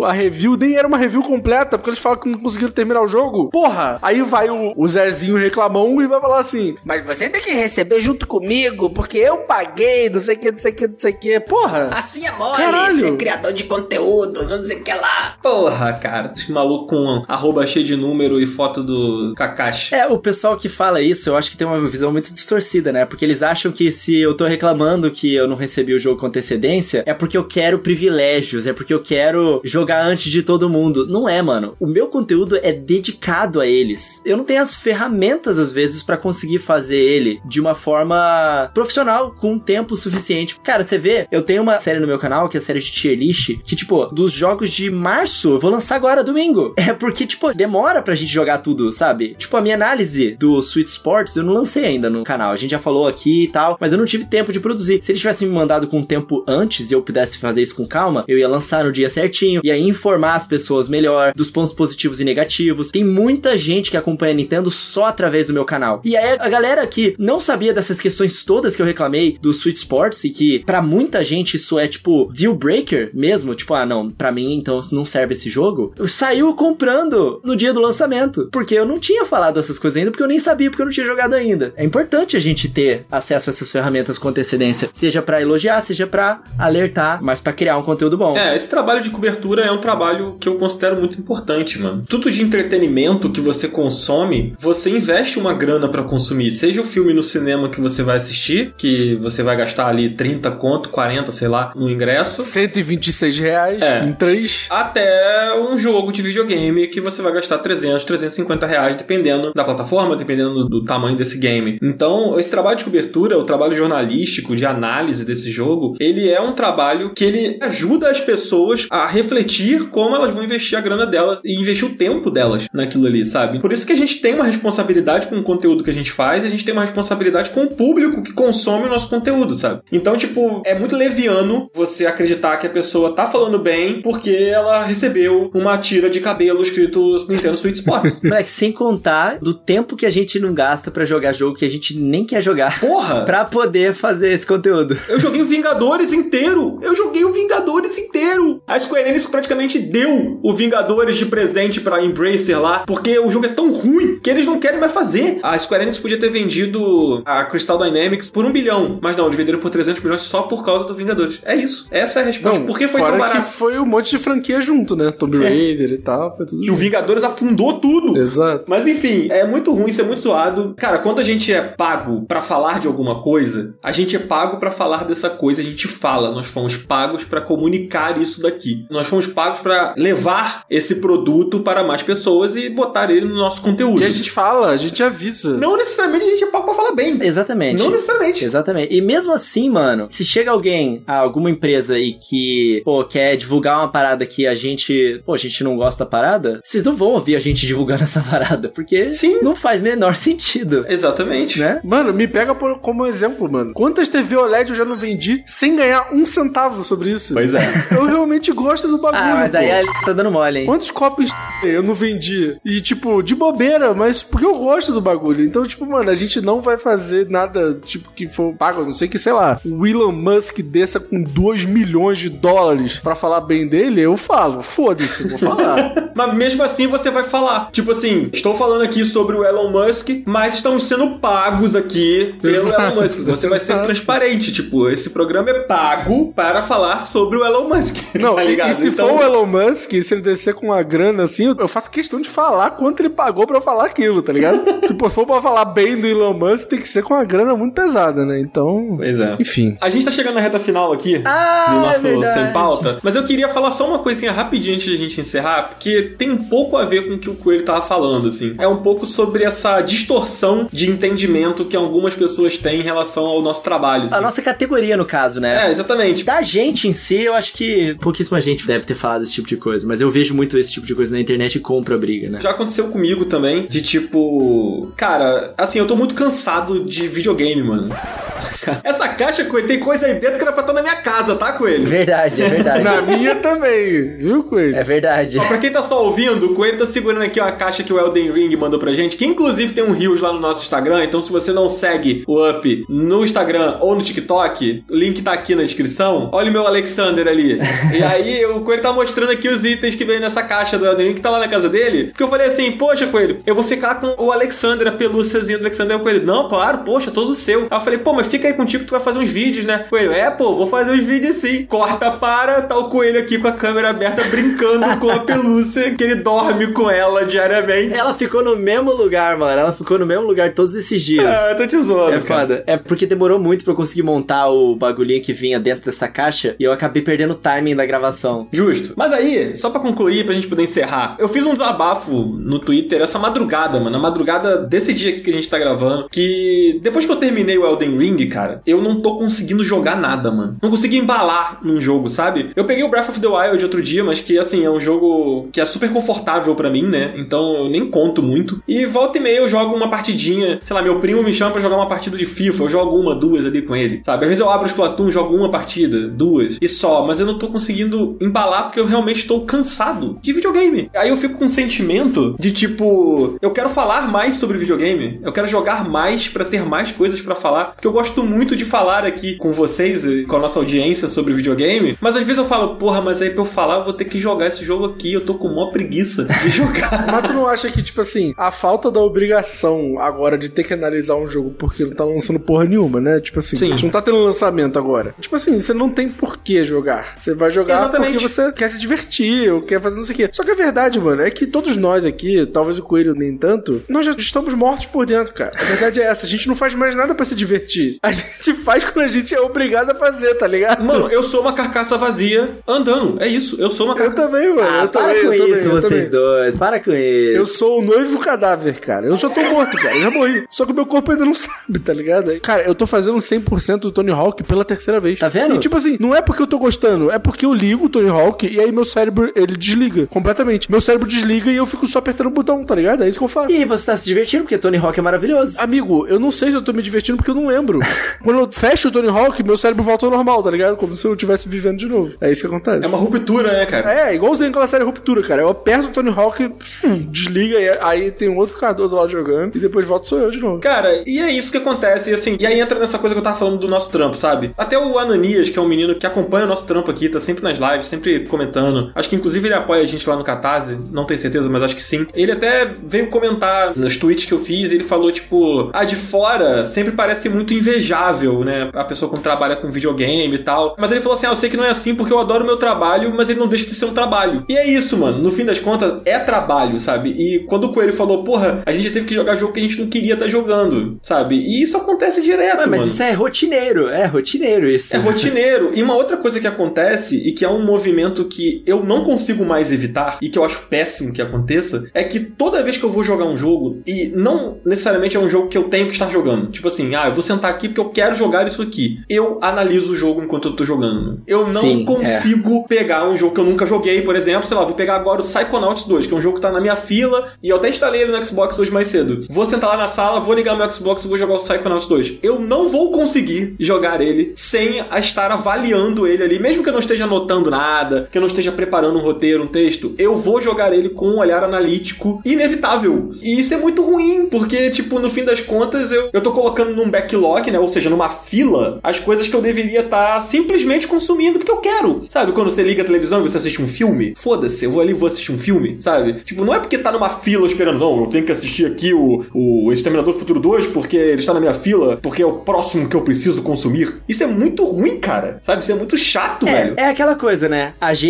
o- a review, nem era uma review completa, porque eles falam que não conseguiram terminar o jogo. Porra! Aí vai o, o Zezinho reclamão e vai falar assim, mas você tem que receber junto comigo, porque eu paguei, não sei o que, não sei o que, não sei o que. Porra! Assim é mole, Caralho. ser criador de conteúdo, não sei o que lá. Porra, cara. Esse maluco com arroba cheio de número e foto do Kakashi. É, o pessoal que fala isso, eu acho que tem uma visão muito distorcida, né? Porque eles acham que se eu tô reclamando que eu não recebi o jogo com antecedência, é porque eu quero privilégios, é porque eu quero jogar antes de todo mundo. Não é, mano. O meu conteúdo é dedicado a eles. Eu não tenho as ferramentas, às vezes, pra conseguir fazer ele de uma forma profissional com tempo suficiente. Cara, você vê, eu tenho uma série no meu canal, que é a série de tier list, que, tipo, dos jogos de março, eu vou lançar agora, domingo. É porque, tipo, demora pra gente jogar tudo, sabe? Tipo, a minha análise do Sweet Sports eu não lancei ainda no canal. A gente já falou aqui e tal, mas eu não tive tempo de produzir. Se eles tivessem me mandado com tempo antes e eu pudesse fazer isso com calma, eu ia lançar no dia certinho, e aí informar as pessoas melhor dos pontos positivos e negativos. Tem muita gente que acompanha a Nintendo só através do meu canal. E aí a galera que não sabia dessas questões todas que eu reclamei do Sweet Sports e que para muita gente isso é tipo deal breaker mesmo, tipo, ah, não, para mim então não serve esse jogo, saiu comprando no dia do lançamento, porque eu não tinha falado essas coisas ainda, porque eu nem sabia, porque eu não tinha jogado ainda. É importante a gente ter acesso a essas ferramentas com antecedência, seja para elogiar, seja para alertar, mas para criar um conteúdo bom. É, esse trabalho de cobertura é um trabalho que eu considero muito importante, mano. Tudo de entretenimento que você consome, você investe uma grana para consumir, seja o filme no cinema que você vai assistir, que você vai gastar ali 30 conto, 40, sei lá, no ingresso. 126 reais É. em três. Até um jogo de videogame que você vai gastar 300, 350 reais, dependendo da plataforma, dependendo do, do tamanho desse game. Então, esse trabalho de cobertura, o trabalho jornalístico, de análise desse jogo, ele é um trabalho que ele ajuda as pessoas a refletir como elas vão investir a grana delas e investir o tempo delas naquilo ali, sabe? Por isso que a gente tem uma responsabilidade com o conteúdo que a gente faz e a gente tem uma responsabilidade com o público que consome o nosso conteúdo, sabe? Então, tipo, é muito leviano você acreditar que a pessoa tá falando bem porque ela recebeu uma tira de cabelo escrito Nintendo Switch Sports. Moleque, sem contar do tempo que a gente não gasta pra jogar jogo que a gente nem quer jogar. Porra! Pra poder fazer esse conteúdo. Eu joguei o Vingadores inteiro! Eu joguei o Vingadores inteiro! A Square Enix praticamente deu o Vingadores de presente pra Embracer lá, porque o jogo é tão ruim que eles não querem mais fazer. A Square Enix podia ter vendido a Crystal Dynamics por um bilhão, mas não, eles venderam por 300 milhões só por causa do Vingadores. É isso. Essa é a resposta. Não, por que foi fora tão que foi um monte de franquia junto, né? Tomb Raider e tal, foi tudo E o junto. Vingadores afundou tudo. Exato. Mas enfim, é muito ruim, isso é muito zoado. Cara, quando a gente é pago pra falar de alguma coisa, a gente é pago pra falar dessa coisa, a gente fala. Nós fomos pagos pra comunicar isso daqui. Nós fomos pagos pra levar esse produto para mais pessoas e botar ele no nosso conteúdo. E a gente fala, a gente avisa. Não necessariamente a gente é pago pra falar bem. Exatamente. Não necessariamente. Exatamente. E mesmo assim, mano, se chega alguém, a alguma empresa e que, pô, quer divulgar uma parada que a gente, pô, a gente não gosta da parada, vocês não vão ouvir a gente divulgando essa parada, porque Sim. não faz menor sentido, Exatamente. né? Mano, me pega por- como exemplo, mano. Quantas TV OLED eu já não vendi sem ganhar um centavo sobre isso? Pois é. Eu realmente gosto do bagulho, Ah, mas pô. aí a tá dando mole, hein? Quantos copos eu não vendi? E, tipo, de bobeira, mas porque eu gosto do bagulho. Então, tipo, mano, a gente não vai fazer nada, tipo, que for pago. A não sei que, sei lá, o Elon Musk desça com 2 milhões de dólares pra falar bem dele, eu falo. Foda-se, vou falar. Mas mesmo assim você vai falar. Tipo assim, estou falando aqui sobre o Elon Musk, mas estamos sendo pagos aqui pelo Exato, Elon Musk. Você vai ser transparente. Tipo, esse programa é pago para falar sobre o Elon Musk. Não, tá e- ligado? e se Então- for o Elon Musk, se ele descer com uma grana assim, eu- faço questão de falar quanto ele pagou pra falar aquilo, tá ligado? tipo, se for pra falar bem do Elon Musk, tem que ser com uma grana muito pesada, né? Então. Pois é. Enfim. A gente tá chegando na reta final aqui Ah, do é nosso verdade. Sem Pauta, mas eu queria falar só uma coisinha rapidinho antes de a gente encerrar, porque tem um pouco a ver com o que o Coelho tava falando, assim. É um pouco sobre essa distorção de entendimento que algumas pessoas têm em relação ao nosso trabalho. A assim. nossa categoria, no caso, né? É, exatamente. Da gente em si, eu acho que pouquíssima gente deve ter esse tipo de coisa, mas eu vejo muito esse tipo de coisa na internet e compro a briga, né? Já aconteceu comigo também, de tipo. Cara, assim, eu tô muito cansado de videogame, mano. Essa caixa, Coelho, tem coisa aí dentro que era pra estar na minha casa, tá, Coelho? Verdade, é verdade. Na minha também, viu, Coelho? É verdade. Pra quem tá só ouvindo, o Coelho tá segurando aqui uma caixa que o Elden Ring mandou pra gente, que inclusive tem um Rios lá no nosso Instagram, então se você não segue o Up no Instagram ou no TikTok, o link tá aqui na descrição. Olha o meu Alexander ali. e aí o Coelho tá mostrando aqui os itens que veio nessa caixa do Elden Ring que tá lá na casa dele. Porque eu falei assim, poxa, Coelho, eu vou ficar com o Alexander, a pelúciazinha do Alexander. O Coelho, não, claro, poxa, todo seu. Aí eu falei, pô, mas fica aí contigo que tu vai fazer uns vídeos, né? Coelho, é, pô, vou fazer uns vídeos sim. Corta para, tá o Coelho aqui com a câmera aberta brincando com a pelúcia, que ele dorme com ela diariamente. Ela ficou no mesmo lugar, mano. Ela ficou no mesmo lugar todos esses dias. Ah, eu tô te zoando, É cara. foda. É porque demorou muito pra eu conseguir montar o bagulhinho que vinha dentro dessa caixa e eu acabei perdendo o timing da gravação. Justo. Mas aí, só pra concluir, pra gente poder encerrar, eu fiz um desabafo no Twitter essa madrugada, mano. Na madrugada desse dia aqui que a gente tá gravando. Que depois que eu terminei o Elden Ring, cara, cara, eu não tô conseguindo jogar nada, mano. Não consegui embalar num jogo, sabe? Eu peguei o Breath of the Wild outro dia, mas que, assim, é um jogo que é super confortável para mim, né? Então eu nem conto muito. E volta e meia eu jogo uma partidinha, sei lá, meu primo me chama pra jogar uma partida de FIFA, eu jogo uma, duas ali com ele, sabe? Às vezes eu abro o Splatoon, jogo uma partida, duas, e só, mas eu não tô conseguindo embalar porque eu realmente estou cansado de videogame. Aí eu fico com um sentimento de tipo, eu quero falar mais sobre videogame, eu quero jogar mais para ter mais coisas para falar, porque eu gosto muito de falar aqui com vocês e com a nossa audiência sobre videogame, mas às vezes eu falo, porra, mas aí pra eu falar eu vou ter que jogar esse jogo aqui, eu tô com maior preguiça de jogar. mas tu não acha que, tipo assim, a falta da obrigação agora de ter que analisar um jogo porque ele tá lançando porra nenhuma, né? Tipo assim, Sim. a gente não tá tendo lançamento agora. Tipo assim, você não tem por que jogar. Você vai jogar Exatamente. porque você quer se divertir, ou quer fazer não sei o quê. Só que a verdade, mano, é que todos nós aqui, talvez o Coelho nem tanto, nós já estamos mortos por dentro, cara. A verdade é essa, a gente não faz mais nada para se divertir. A gente faz quando a gente é obrigado a fazer, tá ligado? Mano, eu sou uma carcaça vazia andando. É isso, eu sou uma carcaça. Eu também, mano. Ah, eu para também, com eu isso, também, vocês dois. Para com isso. Eu sou o noivo cadáver, cara. Eu já tô morto, cara. Eu já morri. Só que o meu corpo ainda não sabe, tá ligado? Cara, eu tô fazendo 100% do Tony Hawk pela terceira vez. Tá vendo? E tipo assim, não é porque eu tô gostando, é porque eu ligo o Tony Hawk e aí meu cérebro, ele desliga completamente. Meu cérebro desliga e eu fico só apertando o botão, tá ligado? É isso que eu faço. E você tá se divertindo porque Tony Hawk é maravilhoso. Amigo, eu não sei se eu tô me divertindo porque eu não lembro. Quando eu fecho o Tony Hawk, meu cérebro volta ao normal, tá ligado? Como se eu estivesse vivendo de novo. É isso que acontece. É uma ruptura, né, cara? É, igualzinho aquela série Ruptura, cara. Eu aperto o Tony Hawk, hum, desliga, e aí tem um outro Cardoso lá jogando, e depois volta sou eu de novo. Cara, e é isso que acontece, e assim, e aí entra nessa coisa que eu tava falando do nosso trampo, sabe? Até o Ananias, que é um menino que acompanha o nosso trampo aqui, tá sempre nas lives, sempre comentando. Acho que inclusive ele apoia a gente lá no Catarse, não tenho certeza, mas acho que sim. Ele até veio comentar nos tweets que eu fiz, ele falou, tipo, ah, de fora sempre parece muito invejável, né? A pessoa quando trabalha com videogame e tal. Mas ele falou assim: ah, eu sei que não é assim porque eu adoro meu trabalho, mas ele não deixa de ser um trabalho. E é isso, mano. No fim das contas, é trabalho, sabe? E quando o Coelho falou, porra, a gente teve que jogar jogo que a gente não queria estar tá jogando, sabe? E isso acontece direto, mas, mas isso é rotineiro, é rotineiro isso. É rotineiro. e uma outra coisa que acontece e que é um movimento que eu não consigo mais evitar e que eu acho péssimo que aconteça, é que toda vez que eu vou jogar um jogo, e não necessariamente é um jogo que eu tenho que estar jogando, tipo assim, ah, eu vou sentar aqui porque eu quero jogar isso aqui. Eu analiso o jogo enquanto eu tô jogando. Eu não Sim, é. consigo é. pegar um jogo que eu nunca joguei, por exemplo, sei lá, vou pegar agora o Psychonauts 2, que é um jogo que tá na minha fila e eu até instalei ele no Xbox hoje mais cedo. Vou sentar lá na sala, vou ligar meu Xbox e vou jogar o Psychonauts 2. Eu não vou conseguir jogar ele sem estar avaliando ele ali, mesmo que eu não esteja anotando nada, que eu não esteja preparando um roteiro, um texto, eu vou jogar ele com um olhar analítico inevitável. E isso é muito ruim, porque, tipo, no fim das contas, eu, eu tô colocando num backlog, né? Ou seja, numa fila, as coisas que eu deveria estar tá simplesmente consumindo porque eu quero. Sabe? Quando você liga a televisão e você assiste um filme, foda-se, eu vou ali e vou assistir um filme, sabe? Tipo, não é porque tá numa fila esperando, não, eu tenho que assistir aqui o, o Exterminador Futuro 2 porque ele está na minha fila, porque é o próximo que eu preciso consumir. Isso é muito ruim, cara. Sabe? Isso é muito chato, é, velho. É aquela coisa, né? A gente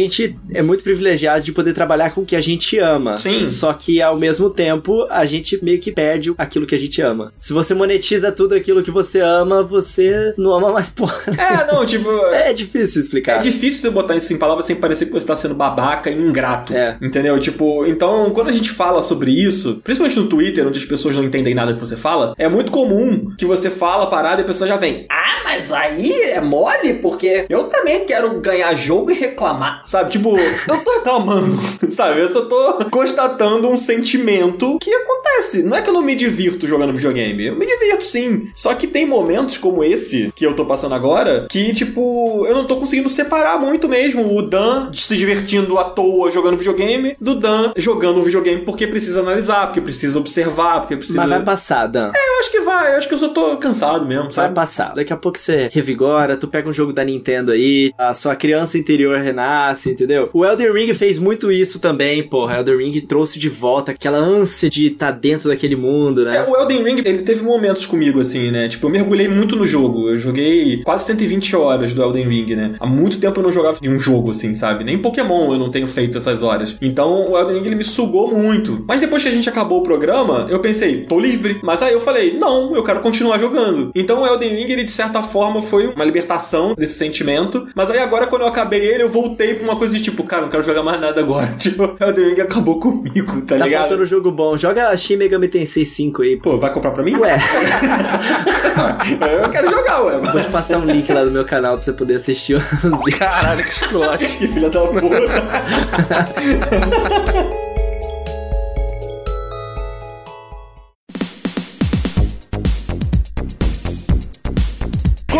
é muito privilegiado de poder trabalhar com o que a gente ama. Sim. Só que ao mesmo tempo, a gente meio que perde aquilo que a gente ama. Se você monetiza tudo aquilo que você ama, você não ama mais porra. É, não, tipo. é difícil explicar. É difícil você botar isso em palavras sem parecer que você tá sendo babaca e ingrato. É. Entendeu? Tipo, então, quando a gente fala sobre isso, principalmente no Twitter, onde as pessoas não entendem nada que você fala, é muito comum que você fala a parada e a pessoa já vem. Ah, mas aí é mole, porque eu também quero ganhar jogo e reclamar. Sabe? Tipo, eu tô reclamando, sabe? Eu só tô constatando um sentimento que acontece. Não é que eu não me divirto jogando videogame. Eu me divirto sim. Só que tem momentos como esse que eu tô passando agora que, tipo, eu não tô conseguindo separar muito mesmo o Dan se divertindo à toa jogando videogame do Dan jogando um videogame porque precisa analisar, porque precisa observar, porque precisa. Mas vai passar, Dan. É, eu acho que vai. Eu acho que eu só tô cansado mesmo, sabe? Vai passar. Daqui a pouco você revigora, tu pega um jogo da Nintendo aí, a sua criança interior renasce, entendeu? O Elden Ring fez muito isso também, porra. Elden Ring trouxe de volta aquela ânsia de estar tá dentro daquele mundo, né? É, o Elden Ring, ele teve momentos comigo, assim, né? Tipo, eu mergulhei muito no jogo. Eu joguei quase 120 horas do Elden Ring, né? Há muito tempo eu não jogava em um jogo, assim, sabe? Nem Pokémon eu não tenho feito essas horas. Então, o Elden Ring, ele me sugou muito. Mas depois que a gente acabou o programa, eu pensei, tô livre. Mas aí eu falei, não, eu quero continuar jogando. Então, o Elden Ring, ele de certa forma foi uma libertação desse sentimento. Mas aí agora, quando eu acabei ele, eu voltei pra uma coisa de tipo, cara, não quero jogar mais nada agora. Tipo, o Elden Ring acabou comigo, tá, tá ligado? Tá faltando jogo bom. Joga Shin Shin Megami Tensei 5 aí. Pô, vai comprar pra mim? Ué, Eu quero jogar, ué. vou te passar um link lá no meu canal pra você poder assistir os vídeos. Caralho, que esculacho. Que filha da puta.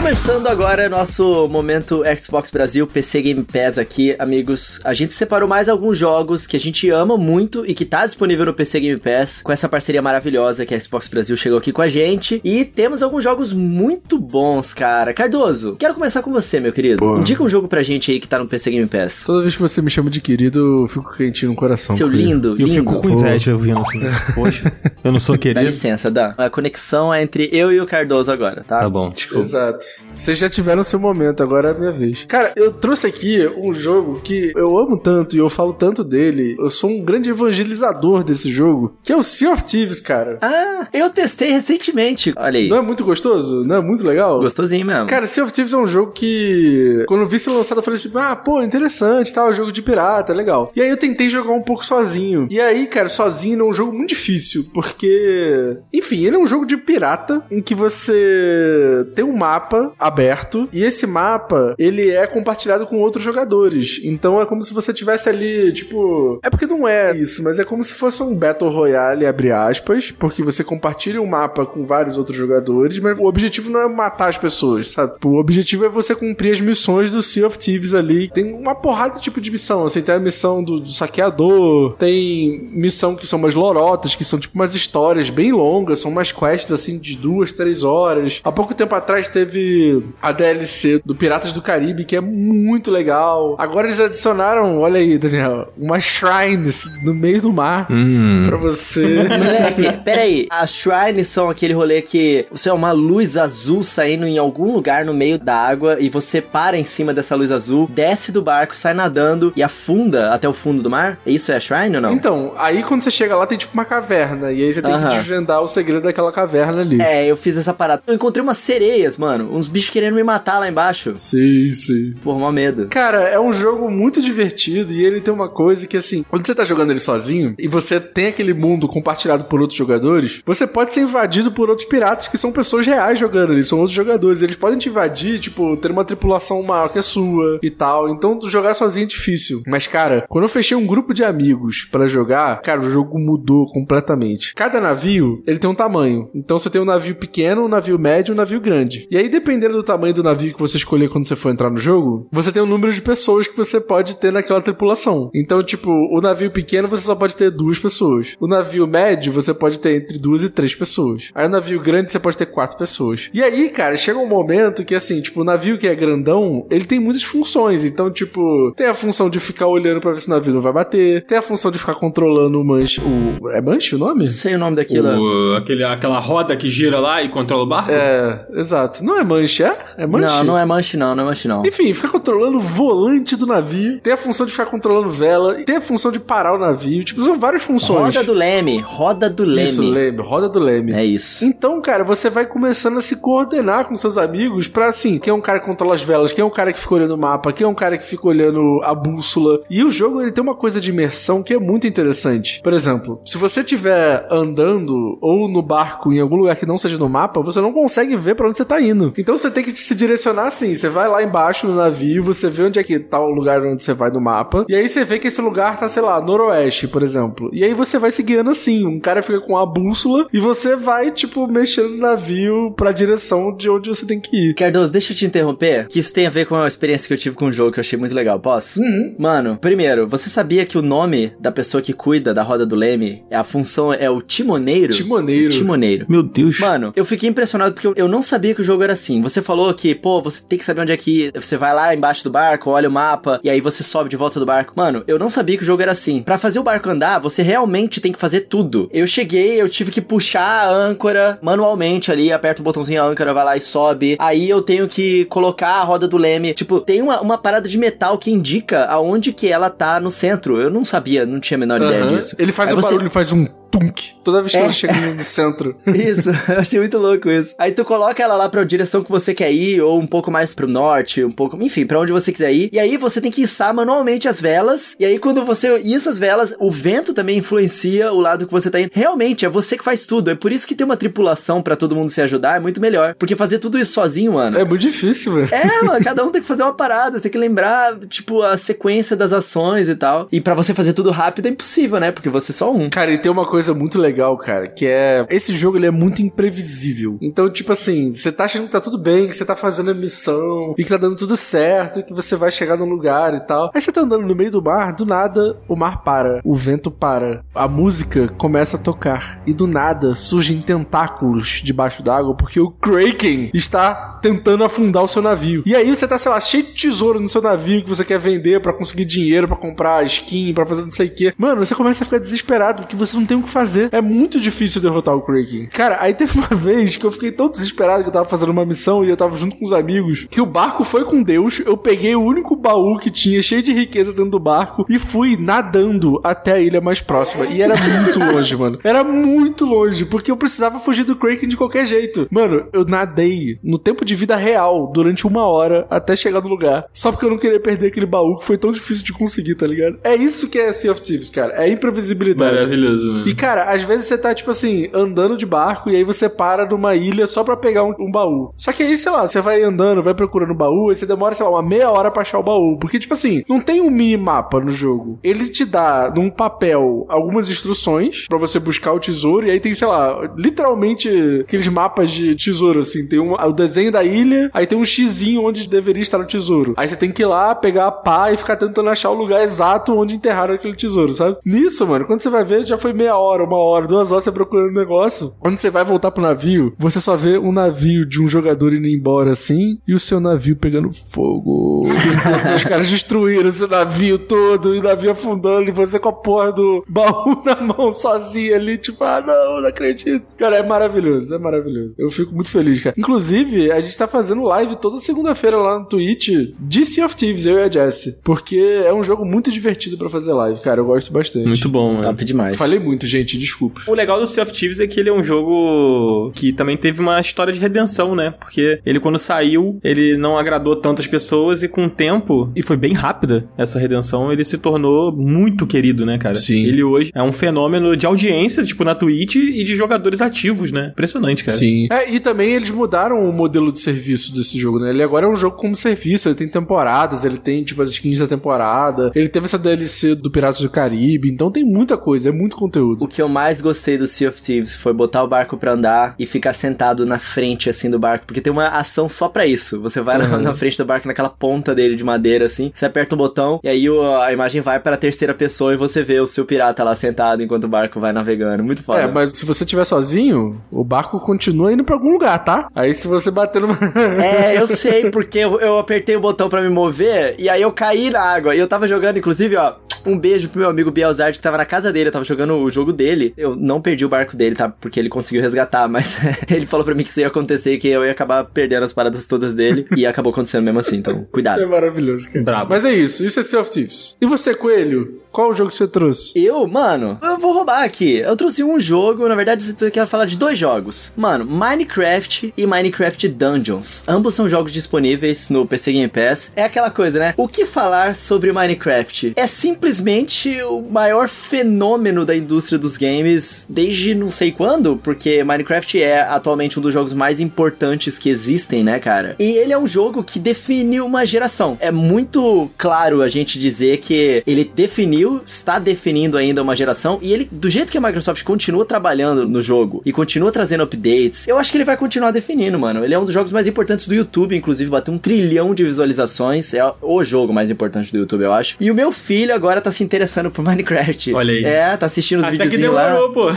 Começando agora nosso momento Xbox Brasil PC Game Pass aqui, amigos. A gente separou mais alguns jogos que a gente ama muito e que tá disponível no PC Game Pass, com essa parceria maravilhosa que a Xbox Brasil chegou aqui com a gente. E temos alguns jogos muito bons, cara. Cardoso, quero começar com você, meu querido. Porra. Indica um jogo pra gente aí que tá no PC Game Pass. Toda vez que você me chama de querido, eu fico quentinho no coração. Seu querido. lindo, Eu lindo. fico com inveja ouvindo assim. Poxa, eu não sou Dá querido. licença, Dan. A conexão é entre eu e o Cardoso agora, tá? Tá bom, desculpa. Exato. Vocês já tiveram seu momento, agora é a minha vez. Cara, eu trouxe aqui um jogo que eu amo tanto e eu falo tanto dele. Eu sou um grande evangelizador desse jogo, que é o Sea of Thieves, cara. Ah, eu testei recentemente. Olha aí. Não é muito gostoso? Não é muito legal? Gostosinho mesmo. Cara, Sea of Thieves é um jogo que, quando eu vi ser lançado, eu falei assim: ah, pô, interessante, tal, jogo de pirata, legal. E aí eu tentei jogar um pouco sozinho. E aí, cara, sozinho é um jogo muito difícil, porque, enfim, ele é um jogo de pirata em que você tem um mapa aberto e esse mapa ele é compartilhado com outros jogadores. Então é como se você tivesse ali, tipo, é porque não é isso, mas é como se fosse um Battle Royale, abre aspas, porque você compartilha um mapa com vários outros jogadores, mas o objetivo não é matar as pessoas, sabe? O objetivo é você cumprir as missões do Sea of Thieves ali. Tem uma porrada de tipo de missão, assim, tem a missão do, do saqueador, tem missão que são umas lorotas, que são tipo umas histórias bem longas, são umas quests assim de duas, três horas. Há pouco tempo atrás teve a DLC do Piratas do Caribe, que é muito legal. Agora eles adicionaram, olha aí, Daniel, umas shrines no meio do mar Hum. pra você. Moleque, peraí. As shrines são aquele rolê que você é uma luz azul saindo em algum lugar no meio da água e você para em cima dessa luz azul, desce do barco, sai nadando e afunda até o fundo do mar? Isso é a shrine ou não? Então, aí quando você chega lá tem tipo uma caverna, e aí você tem Aham. que desvendar o segredo daquela caverna ali. É, eu fiz essa parada. Eu encontrei umas sereias, mano. Uns bichos querendo me matar lá embaixo. Sim, sim. Por mó medo. Cara, é um jogo muito divertido e ele tem uma coisa que, assim, quando você tá jogando ele sozinho e você tem aquele mundo compartilhado por outros jogadores, você pode ser invadido por outros piratas que são pessoas reais jogando ali, são outros jogadores. Eles podem te invadir, tipo, ter uma tripulação maior que a sua e tal. Então, jogar sozinho é difícil. Mas, cara, quando eu fechei um grupo de amigos pra jogar, cara, o jogo mudou completamente. Cada navio, ele tem um tamanho. Então, você tem um navio pequeno, um navio médio e um navio grande. E aí, dependendo do tamanho do navio que você escolher quando você for entrar no jogo, você tem um número de pessoas que você pode ter naquela tripulação. Então, tipo, o navio pequeno você só pode ter duas pessoas. O navio médio você pode ter entre duas e três pessoas. Aí o navio grande você pode ter quatro pessoas. E aí, cara, chega um momento que assim, tipo, o navio que é grandão, ele tem muitas funções. Então, tipo, tem a função de ficar olhando pra ver se o navio não vai bater, tem a função de ficar controlando o manche. O... É manche o nome? Não sei o nome daquilo. O- aquele, aquela roda que gira lá e controla o barco? É, exato. Não é manche, é? É manche? Não, não é manche não, não é manche não. Enfim, fica controlando o volante do navio. Tem a função de ficar controlando vela. Tem a função de parar o navio. Tipo, são várias funções. Roda do leme, roda do leme. Isso, leme. Roda do leme. É isso. Então, cara, você vai começando a se coordenar com seus amigos pra, assim, quem é um cara que controla as velas, quem é um cara que fica olhando o mapa, quem é um cara que fica olhando a bússola. E o jogo, ele tem uma coisa de imersão que é muito interessante. Por exemplo, se você estiver andando ou no barco em algum lugar que não seja no mapa, você não consegue ver pra onde você tá indo. Então você tem que se direcionar assim. Você vai lá embaixo no navio, você vê onde é que tá o lugar onde você vai no mapa, e aí você vê que esse lugar tá, sei lá, noroeste, por exemplo. E aí você vai se guiando assim. Um cara fica com a bússola e você vai, tipo, mexendo no navio pra direção de onde você tem que ir. Cardoso, deixa eu te interromper, que isso tem a ver com a experiência que eu tive com o jogo, que eu achei muito legal. Posso? Mano, primeiro, você sabia que o nome da pessoa que cuida da roda do leme, a função é o timoneiro? Timoneiro. Timoneiro. Meu Deus. Mano, eu fiquei impressionado porque eu, eu não sabia que o jogo era assim. Você falou que, pô, você tem que saber onde é que você vai lá embaixo do barco, olha o mapa, e aí você sobe de volta do barco. Mano, eu não sabia que o jogo era assim. Pra fazer o barco andar, você realmente tem que fazer tudo. Eu cheguei, eu tive que puxar a âncora manualmente ali, aperta o botãozinho a âncora, vai lá e sobe. Aí eu tenho que colocar a roda do leme. Tipo, tem uma, uma parada de metal que indica aonde que ela tá no centro. Eu não sabia, não tinha a menor ideia Aham. disso. Ele faz Aí o você- barulho, ele faz um tum, punk. Toda vez que ela chega no centro. Isso, eu achei muito louco isso. Aí tu coloca ela lá pra direção que você quer ir, ou um pouco mais pro norte, um pouco, enfim, pra onde você quiser ir. E aí você tem que içar manualmente as velas. E aí quando você issa as velas, o vento também influencia o lado que você tá indo. Realmente, é você que faz tudo. É por isso que ter uma tripulação pra todo mundo se ajudar é muito melhor. Porque fazer tudo isso sozinho, mano. É muito difícil, velho. É, mano, cada um tem que fazer uma parada, você tem que lembrar, tipo, a sequência das ações e tal. E pra você fazer tudo rápido é impossível, né? Porque você é só um. Cara, e tem uma coisa muito legal, cara, que é. Esse jogo ele é muito imprevisível. Então, tipo assim, você tá achando que tá tudo bem, que você tá fazendo a missão, e que tá dando tudo certo, e que você vai chegar num lugar e tal. Aí você tá andando no meio do mar, do nada o mar para, o vento para, a música começa a tocar, e do nada surgem tentáculos debaixo d'água, porque o Kraken está tentando afundar o seu navio. E aí você tá, sei lá, cheio de tesouro no seu navio que você quer vender pra conseguir dinheiro, pra comprar skin, pra fazer não sei o quê. Mano, você começa a ficar desesperado porque você não tem o que fazer. É muito difícil derrotar o Kraken. Cara, aí teve uma vez que eu fiquei tão desesperado que eu tava fazendo uma missão e eu tava junto com os amigos, que o barco foi com Deus, eu peguei o único baú que tinha, cheio de riqueza dentro do barco, e fui nadando até a ilha mais próxima. E era muito longe, mano. Era muito longe, porque eu precisava fugir do Kraken de qualquer jeito. Mano, eu nadei no tempo de vida real durante uma hora até chegar no lugar. Só porque eu não queria perder aquele baú que foi tão difícil de conseguir, tá ligado? É isso que é Sea of Thieves, cara. É imprevisibilidade. Maravilhoso, mano. E, cara, às vezes você tá, tipo assim, andando de barco e aí você para numa ilha só pra pegar um, um baú. Só que aí, sei lá, você vai andando, vai procurando o baú e você demora, sei lá, uma meia hora pra achar o baú. Porque, tipo assim, não tem um minimapa no jogo. Ele te dá num papel algumas instruções pra você buscar o tesouro e aí tem, sei lá, literalmente aqueles mapas de tesouro, assim. Tem um, o desenho da ilha, aí tem um xizinho onde deveria estar o tesouro. Aí você tem que ir lá, pegar a pá e ficar tentando achar o lugar exato onde enterraram aquele tesouro, sabe? Nisso, mano, quando você vai ver, já foi meia hora, uma hora, duas horas você procurando o negócio. Quando você vai voltar pro navio, você só vê um navio de um jogador indo embora assim e o seu navio pegando fogo. Os caras destruíram seu navio todo e o navio afundando e você com a porra do baú na mão sozinho ali, tipo, ah, não, não acredito. Cara, é maravilhoso, é maravilhoso. Eu fico muito feliz, cara. Inclusive, a gente tá fazendo live toda segunda-feira lá no Twitch de Sea of Thieves, eu e a Jessie. Porque é um jogo muito divertido pra fazer live, cara. Eu gosto bastante. Muito bom, mano. Top demais. Falei muito, gente, desculpa. O legal do Sea of Thieves é que ele é um jogo que também teve uma história de redenção, né? Porque ele, quando saiu, ele não agradou tantas pessoas e com o tempo, e foi bem rápida essa redenção, ele se tornou muito querido, né, cara? Sim. Ele hoje é um fenômeno de audiência, tipo, na Twitch e de jogadores ativos, né? Impressionante, cara. Sim. É, e também eles mudaram o modelo de serviço desse jogo, né? Ele agora é um jogo como serviço, ele tem temporadas, ele tem, tipo, as skins da temporada, ele teve essa DLC do Piratas do Caribe, então tem muita coisa, é muito conteúdo. O que eu mais gostei do Sea of Thieves foi botar o barco pra andar e ficar sentado na frente, assim, do barco. Porque tem uma ação só pra isso. Você vai na, na frente do barco, naquela ponta dele de madeira, assim. Você aperta um botão e aí o- a imagem vai para a terceira pessoa e você vê o seu pirata lá sentado enquanto o barco vai navegando. Muito foda. É, mas se você estiver sozinho, o barco continua indo pra algum lugar, tá? Aí se você bater numa. É, eu sei, porque eu, eu apertei o botão pra me mover e aí eu caí na água. E eu tava jogando, inclusive, ó, um beijo pro meu amigo Bielzard que tava na casa dele. Eu tava jogando o jogo dele. Eu não perdi o barco dele, tá? Porque ele conseguiu resgatar, mas ele falou pra mim que isso ia acontecer, que eu ia acabar perdendo as paradas todas dele. e acabou acontecendo mesmo assim, então cuidado. É maravilhoso, cara. Brabo. Mas é isso, isso é Sea of Thieves. E você, Coelho? Qual o jogo que você trouxe? Eu, mano, eu vou roubar aqui. Eu trouxe um jogo, na verdade, eu quero falar de dois jogos. Mano, Minecraft e Minecraft Dungeons. Ambos são jogos disponíveis no PC Game Pass. É aquela coisa, né? O que falar sobre Minecraft? É simplesmente o maior fenômeno da indústria dos games desde não sei quando, porque Minecraft é atualmente um dos jogos mais importantes que existem, né, cara? E ele é um jogo que define uma geração. É muito claro a gente dizer que ele definiu, está definindo ainda uma geração, e ele, do jeito que a Microsoft continua trabalhando no jogo e continua trazendo updates, eu acho que ele vai continuar definindo, mano. Ele é um dos jogos mais importantes do YouTube, inclusive, bateu um trilhão de visualizações. É o jogo mais importante do YouTube, eu acho. E o meu filho agora tá se interessando por Minecraft. Olha aí. É, tá assistindo os videozinhos lá. pô.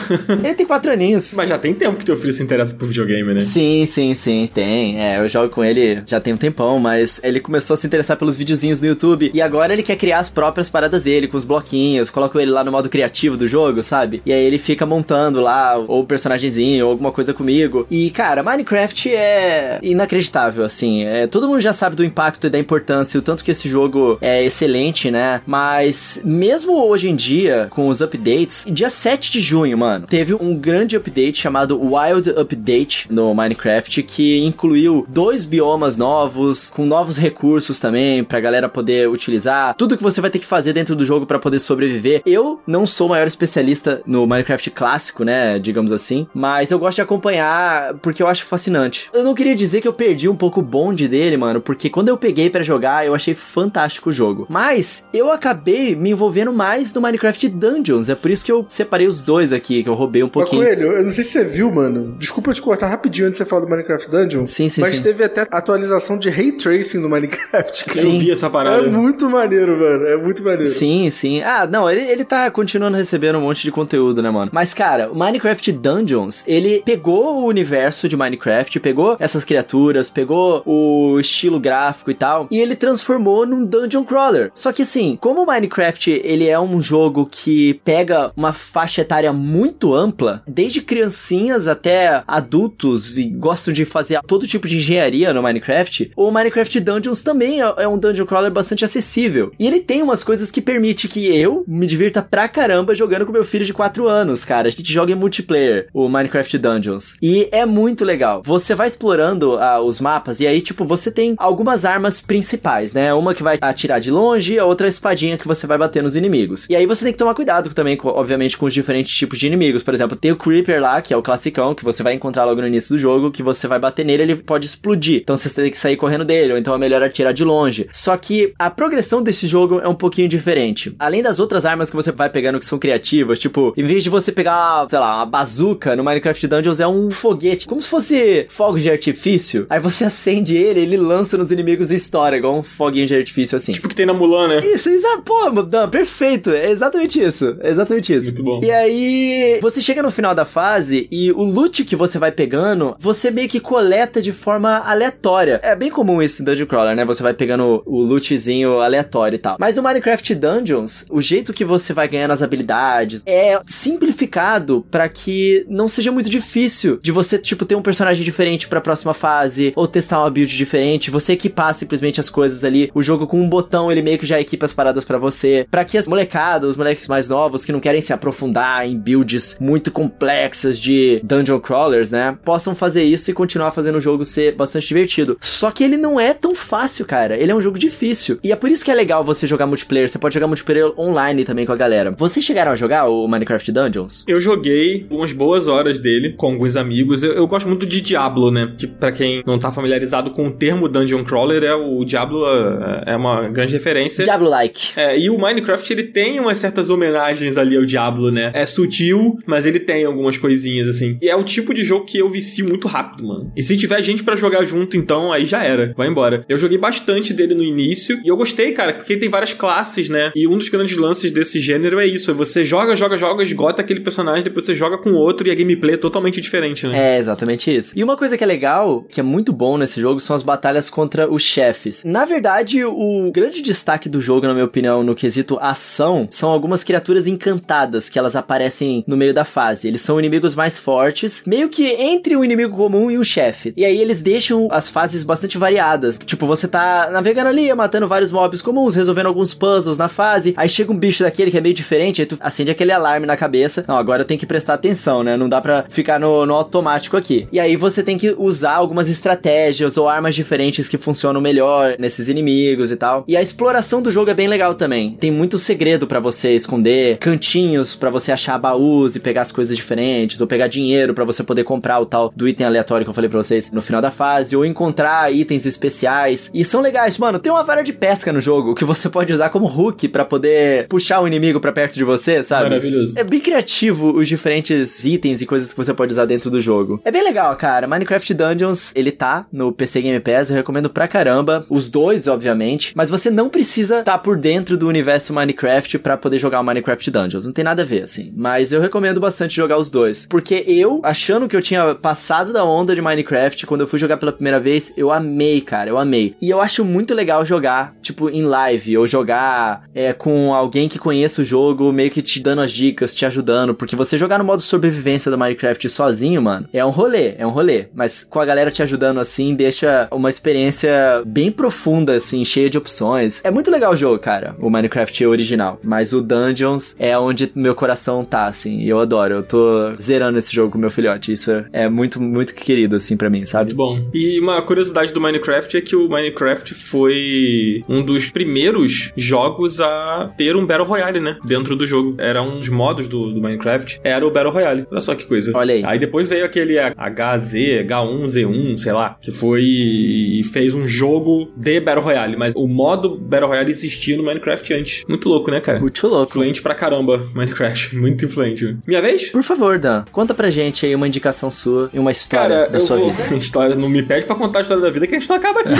Ele tem quatro aninhos. Mas já tem tempo que teu filho se interessa por videogame, né? Sim, sim, sim, tem. É, eu jogo com ele já tem um tempão, mas ele começou a se interessar pelos videozinhos no YouTube e agora ele quer criar as próprias paradas dele, com os bloquinhos, coloco ele lá no modo criativo do jogo, sabe? E aí ele fica montando lá ou personagemzinho ou alguma coisa comigo. E, cara, Minecraft é inacreditável, assim. É, todo mundo já sabe do impacto e da importância, o tanto que esse jogo é excelente, né? Mas mesmo hoje em dia, com os updates, dia 7 de junho, mano, teve um grande update chamado Wild Update no Minecraft que incluiu dois biomas novos, com novos recursos também pra galera poder utilizar. Tudo que você vai ter que fazer dentro do jogo para poder sobreviver. Eu não sou o maior especialista no Minecraft clássico, né, digamos assim, mas eu gosto de acompanhar porque eu acho fascinante. Eu não queria dizer que eu perdi um pouco o bonde dele, mano, porque quando eu peguei para jogar, eu achei fantástico o jogo. Mas eu acabei me envolvendo mais no Minecraft Dungeons, é por isso que eu separei os dois aqui, que eu roubei um pouquinho. Mas, Coelho, eu não sei se você viu, mano. Desculpa te cortar rapidinho antes de você falar do Minecraft Dungeon. Sim, sim, Mas sim. teve até atualização de Ray Tracing no Minecraft. cara. Eu vi essa parada. É muito maneiro, mano. É muito maneiro. Sim, sim. Ah, não, ele, ele tá continuando recebendo um monte de conteúdo, né, mano? Mas, cara, o Minecraft Dungeons, ele pegou o universo de Minecraft, pegou essas criaturas, pegou o estilo gráfico e tal, e ele transformou num dungeon crawler. Só que assim, como o Minecraft, ele é um jogo que pega uma faixa etária muito ampla, desde criancinhas até adultos e gostam de fazer todo tipo de engenharia no Minecraft, o Minecraft Dungeons também é é um dungeon crawler bastante acessível. E ele tem umas coisas que permite que eu me divirta pra caramba jogando com meu filho de 4 anos, cara. A gente joga em multiplayer, o Minecraft Dungeons. E é muito legal. Você vai explorando ah, os mapas e aí, tipo, você tem algumas armas principais, né? Uma que vai atirar de longe a outra é a espadinha que você vai bater nos inimigos. E aí você tem que tomar cuidado também, obviamente, com os diferentes tipos de inimigos. Por exemplo, tem o Creeper lá, que é o classicão, que você vai encontrar logo no início do jogo, que você vai bater nele, ele pode explodir. Então você tem que sair correndo dele, ou então é melhor atirar de longe. Só que a progressão desse jogo é um pouquinho diferente. Além das outras armas que você vai pegando que são criativas, tipo, em vez de você pegar, sei lá, uma bazuca no Minecraft Dungeons é um foguete, como se fosse fogos de artifício. Aí você acende ele, ele lança nos inimigos e estoura, igual um foguinho de artifício assim. Tipo que tem na Mulan, né? Isso, isso, pô, não, perfeito. É exatamente isso. É exatamente isso. Muito bom. E aí, você chega no final da fase e o loot que você vai pegando, você meio que coleta de forma aleatória. É bem comum isso em Dungeon Crawler, né? Você vai pegando o lootzinho aleatório e tal. Mas no Minecraft Dungeons, o jeito que você vai ganhando as habilidades é simplificado pra que não seja muito difícil de você, tipo, ter um personagem diferente pra próxima fase ou testar uma build diferente, você equipar simplesmente as coisas ali. O jogo com um botão, ele meio que já equipa as paradas pra você, Pra que as molecadas, os moleques mais novos que não querem se aprofundar em builds muito complexas de dungeon crawlers, né, possam fazer isso e continuar fazendo o jogo ser bastante divertido. Só que ele não é tão fácil, cara. Ele é um jogo difícil. E é por isso que é legal você jogar multiplayer. Você pode jogar multiplayer online também com a galera. Vocês chegaram a jogar o Minecraft Dungeons? Eu joguei umas boas horas dele com alguns amigos. Eu, eu gosto muito de Diablo, né? Que pra quem não tá familiarizado com o termo Dungeon Crawler, é o Diablo é, é uma grande referência. Diablo-like. É, e o Minecraft ele tem umas certas homenagens ali ao Diablo, né? É sutil, mas ele tem algumas coisinhas assim. E é o tipo de jogo que eu vicio muito rápido, mano. E se tiver gente pra jogar junto, então aí já era. Vai embora. Eu joguei bastante dele no início e eu gostei, cara, porque tem várias classes, né? E um dos grandes lances desse gênero é isso: é você joga, joga, joga, esgota aquele personagem, depois você joga com outro e a gameplay é totalmente diferente, né? É, exatamente isso. E uma coisa que é legal, que é muito bom nesse jogo, são as batalhas contra os chefes. Na verdade, o grande destaque do jogo, na minha opinião, no quesito ação, são algumas criaturas encantadas que elas aparecem no meio da fase. Eles são inimigos mais fortes, meio que entre um inimigo comum e um chefe. E aí eles deixam as fases bastante variadas. Tipo, você tá navegando ali, matando vários mobs comuns, resolvendo alguns puzzles na fase. Aí chega um bicho daquele que é meio diferente, aí tu acende aquele alarme na cabeça. Não, agora eu tenho que prestar atenção, né? Não dá pra ficar no, no automático aqui. E aí você tem que usar algumas estratégias ou armas diferentes que funcionam melhor nesses inimigos e tal. E a exploração do jogo é bem legal também. Tem muito segredo pra você esconder, cantinhos pra você achar baús e pegar as coisas diferentes, ou pegar dinheiro pra você poder comprar o tal do item aleatório que eu falei pra vocês no final da fase, ou encontrar itens especiais. E são legais, mano. Tem uma vara de pesca no jogo que você pode usar como hook pra poder puxar o inimigo pra perto de você, sabe? Maravilhoso. É bem criativo os diferentes itens e coisas que você pode usar dentro do jogo. É bem legal, cara. Minecraft Dungeons, ele tá no PC Game Pass, eu recomendo pra caramba. Os dois, obviamente. Mas você não precisa estar por dentro do universo Minecraft pra poder jogar o Minecraft Dungeons. Não tem nada a ver, assim. Mas eu recomendo bastante jogar os dois. Porque eu, achando que eu tinha passado da onda de Minecraft, quando eu fui jogar pela primeira vez, eu amei, cara. Eu amei. E eu acho muito legal jogar, tipo, em live, ou jogar é, com com alguém que conheça o jogo, meio que te dando as dicas, te ajudando, porque você jogar no modo sobrevivência do Minecraft sozinho, mano, é um rolê, é um rolê, mas com a galera te ajudando assim, deixa uma experiência bem profunda, assim, cheia de opções. É muito legal o jogo, cara, o Minecraft original, mas o Dungeons é onde meu coração tá, assim, e eu adoro, eu tô zerando esse jogo com meu filhote, isso é muito, muito querido, assim, para mim, sabe? Muito bom. E uma curiosidade do Minecraft é que o Minecraft foi um dos primeiros jogos a ter um Battle Royale, né? Dentro do jogo. Era um dos modos do, do Minecraft, era o Battle Royale. Olha só que coisa. Olha aí. Aí depois veio aquele HZ, H1Z1, sei lá, que foi e fez um jogo de Battle Royale, mas o modo Battle Royale existia no Minecraft antes. Muito louco, né, cara? Muito louco. Influente pra caramba, Minecraft. Muito influente. Minha vez? Por favor, Dan, conta pra gente aí uma indicação sua e uma história Cara, da eu sua vou... vida. história, não me pede pra contar a história da vida que a gente não acaba aqui.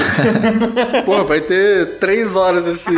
Pô, vai ter três horas esse.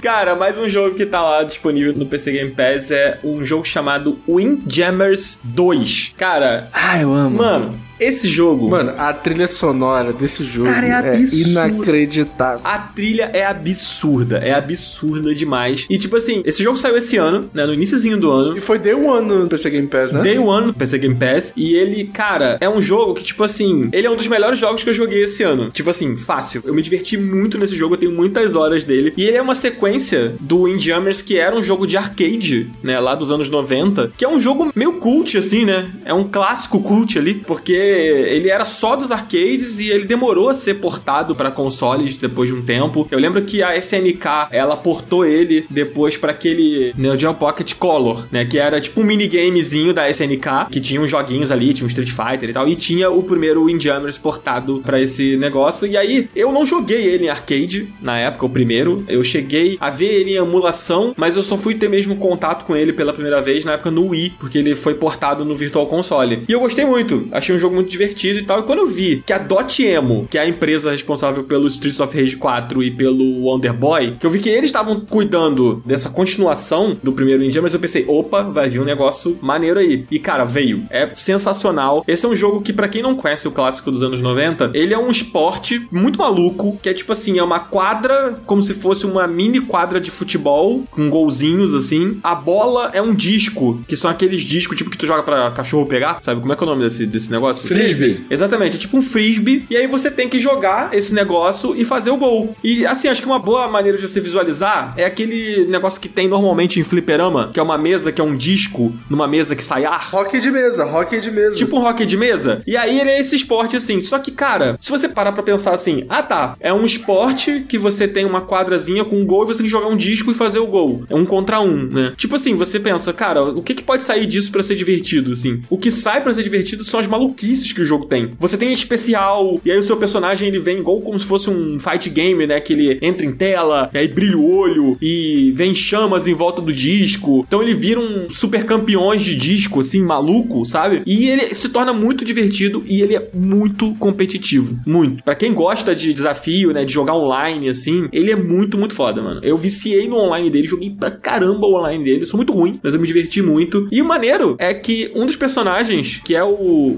Cara, mais um jogo que tá lá disponível no PC Game Pass é um jogo chamado Windjammers 2. Cara, Ah, eu amo. mano, esse jogo. Mano, a trilha sonora desse jogo Cara, é é, inacreditável. A trilha é absurda, é absurda demais. E tipo assim, esse jogo saiu esse ano, né, no iníciozinho do ano. E foi Day One no PC Game Pass, né? Day One no PC Game Pass. E ele, cara, é um jogo que, tipo assim, ele é um dos melhores jogos que eu joguei esse ano. Tipo assim, fácil. Eu me diverti muito nesse jogo, eu tenho muitas horas dele. E ele é uma sequência do Windjammers, que era um jogo de arcade, né, lá dos anos 90, que é um jogo meio cult, assim, né? É um clássico cult ali, porque ele era só dos arcades e ele demorou a ser portado pra consoles depois de um tempo. Eu lembro que a SNK, ela portou ele depois pra aquele Neo Geo Pocket Color, né, que era tipo um minigamezinho da SNK, que tinha uns joguinhos ali, tinha um Street Fighter e tal, e tinha o primeiro Windjammers portado pra esse negócio. E aí, eu não joguei ele em arcade na época, o primeiro. Eu cheguei a ver ele em emulação, mas eu só fui ter mesmo contato com ele pela primeira vez na época no Wii, porque ele foi portado no Virtual Console. E eu gostei muito, achei um jogo muito divertido e tal. E quando eu vi que a Dotemu, que é a empresa responsável pelo Streets of Rage 4 e pelo Wonder Boy, que eu vi que eles estavam cuidando dessa continuação do primeiro Indian, mas eu pensei, opa, vai vir um negócio maneiro aí. E cara, veio. É sensacional. Esse é um jogo que, pra quem não conhece o clássico dos anos 90, ele é um esporte muito maluco, que é tipo assim, é uma quadra, como se fosse uma mini quadra de futebol, com golzinhos assim. A bola é um disco, que são aqueles discos tipo que tu joga pra cachorro pegar, sabe? Como é que é o nome desse, desse negócio? Frisbee. Exatamente, é tipo um frisbee, e aí você tem que jogar esse negócio e fazer o gol. E assim, acho que uma boa maneira de você visualizar é aquele negócio que tem normalmente em fliperama, que é uma mesa que é um disco numa mesa que sai ar. Hockey de mesa, hockey de mesa. Tipo um hockey de mesa. E aí ele é esse esporte assim. Só que, cara, se você parar pra pensar assim, ah tá, é um esporte que você tem uma quadrazinha com um gol e você tem que jogar um disco e fazer o gol. É um contra um, né? Tipo assim, você pensa, cara, o que, que pode sair disso pra ser divertido, assim? O que sai pra ser divertido são as maluquices que o jogo tem. Você tem especial, e aí o seu personagem ele vem igual como se fosse um fight game, né? Que ele entra em tela, e aí brilha o olho, e vem chamas em volta do disco. Então ele vira um super campeões de disco, assim, maluco, sabe? E ele se torna muito divertido e ele é muito competitivo. Muito. Pra quem gosta de desafio, né? De jogar online, assim, ele é muito, muito foda, mano. Eu viciei no online dele, joguei pra caramba o online dele. Eu sou muito ruim, mas eu me diverti muito. E o maneiro é que um dos personagens, que é o,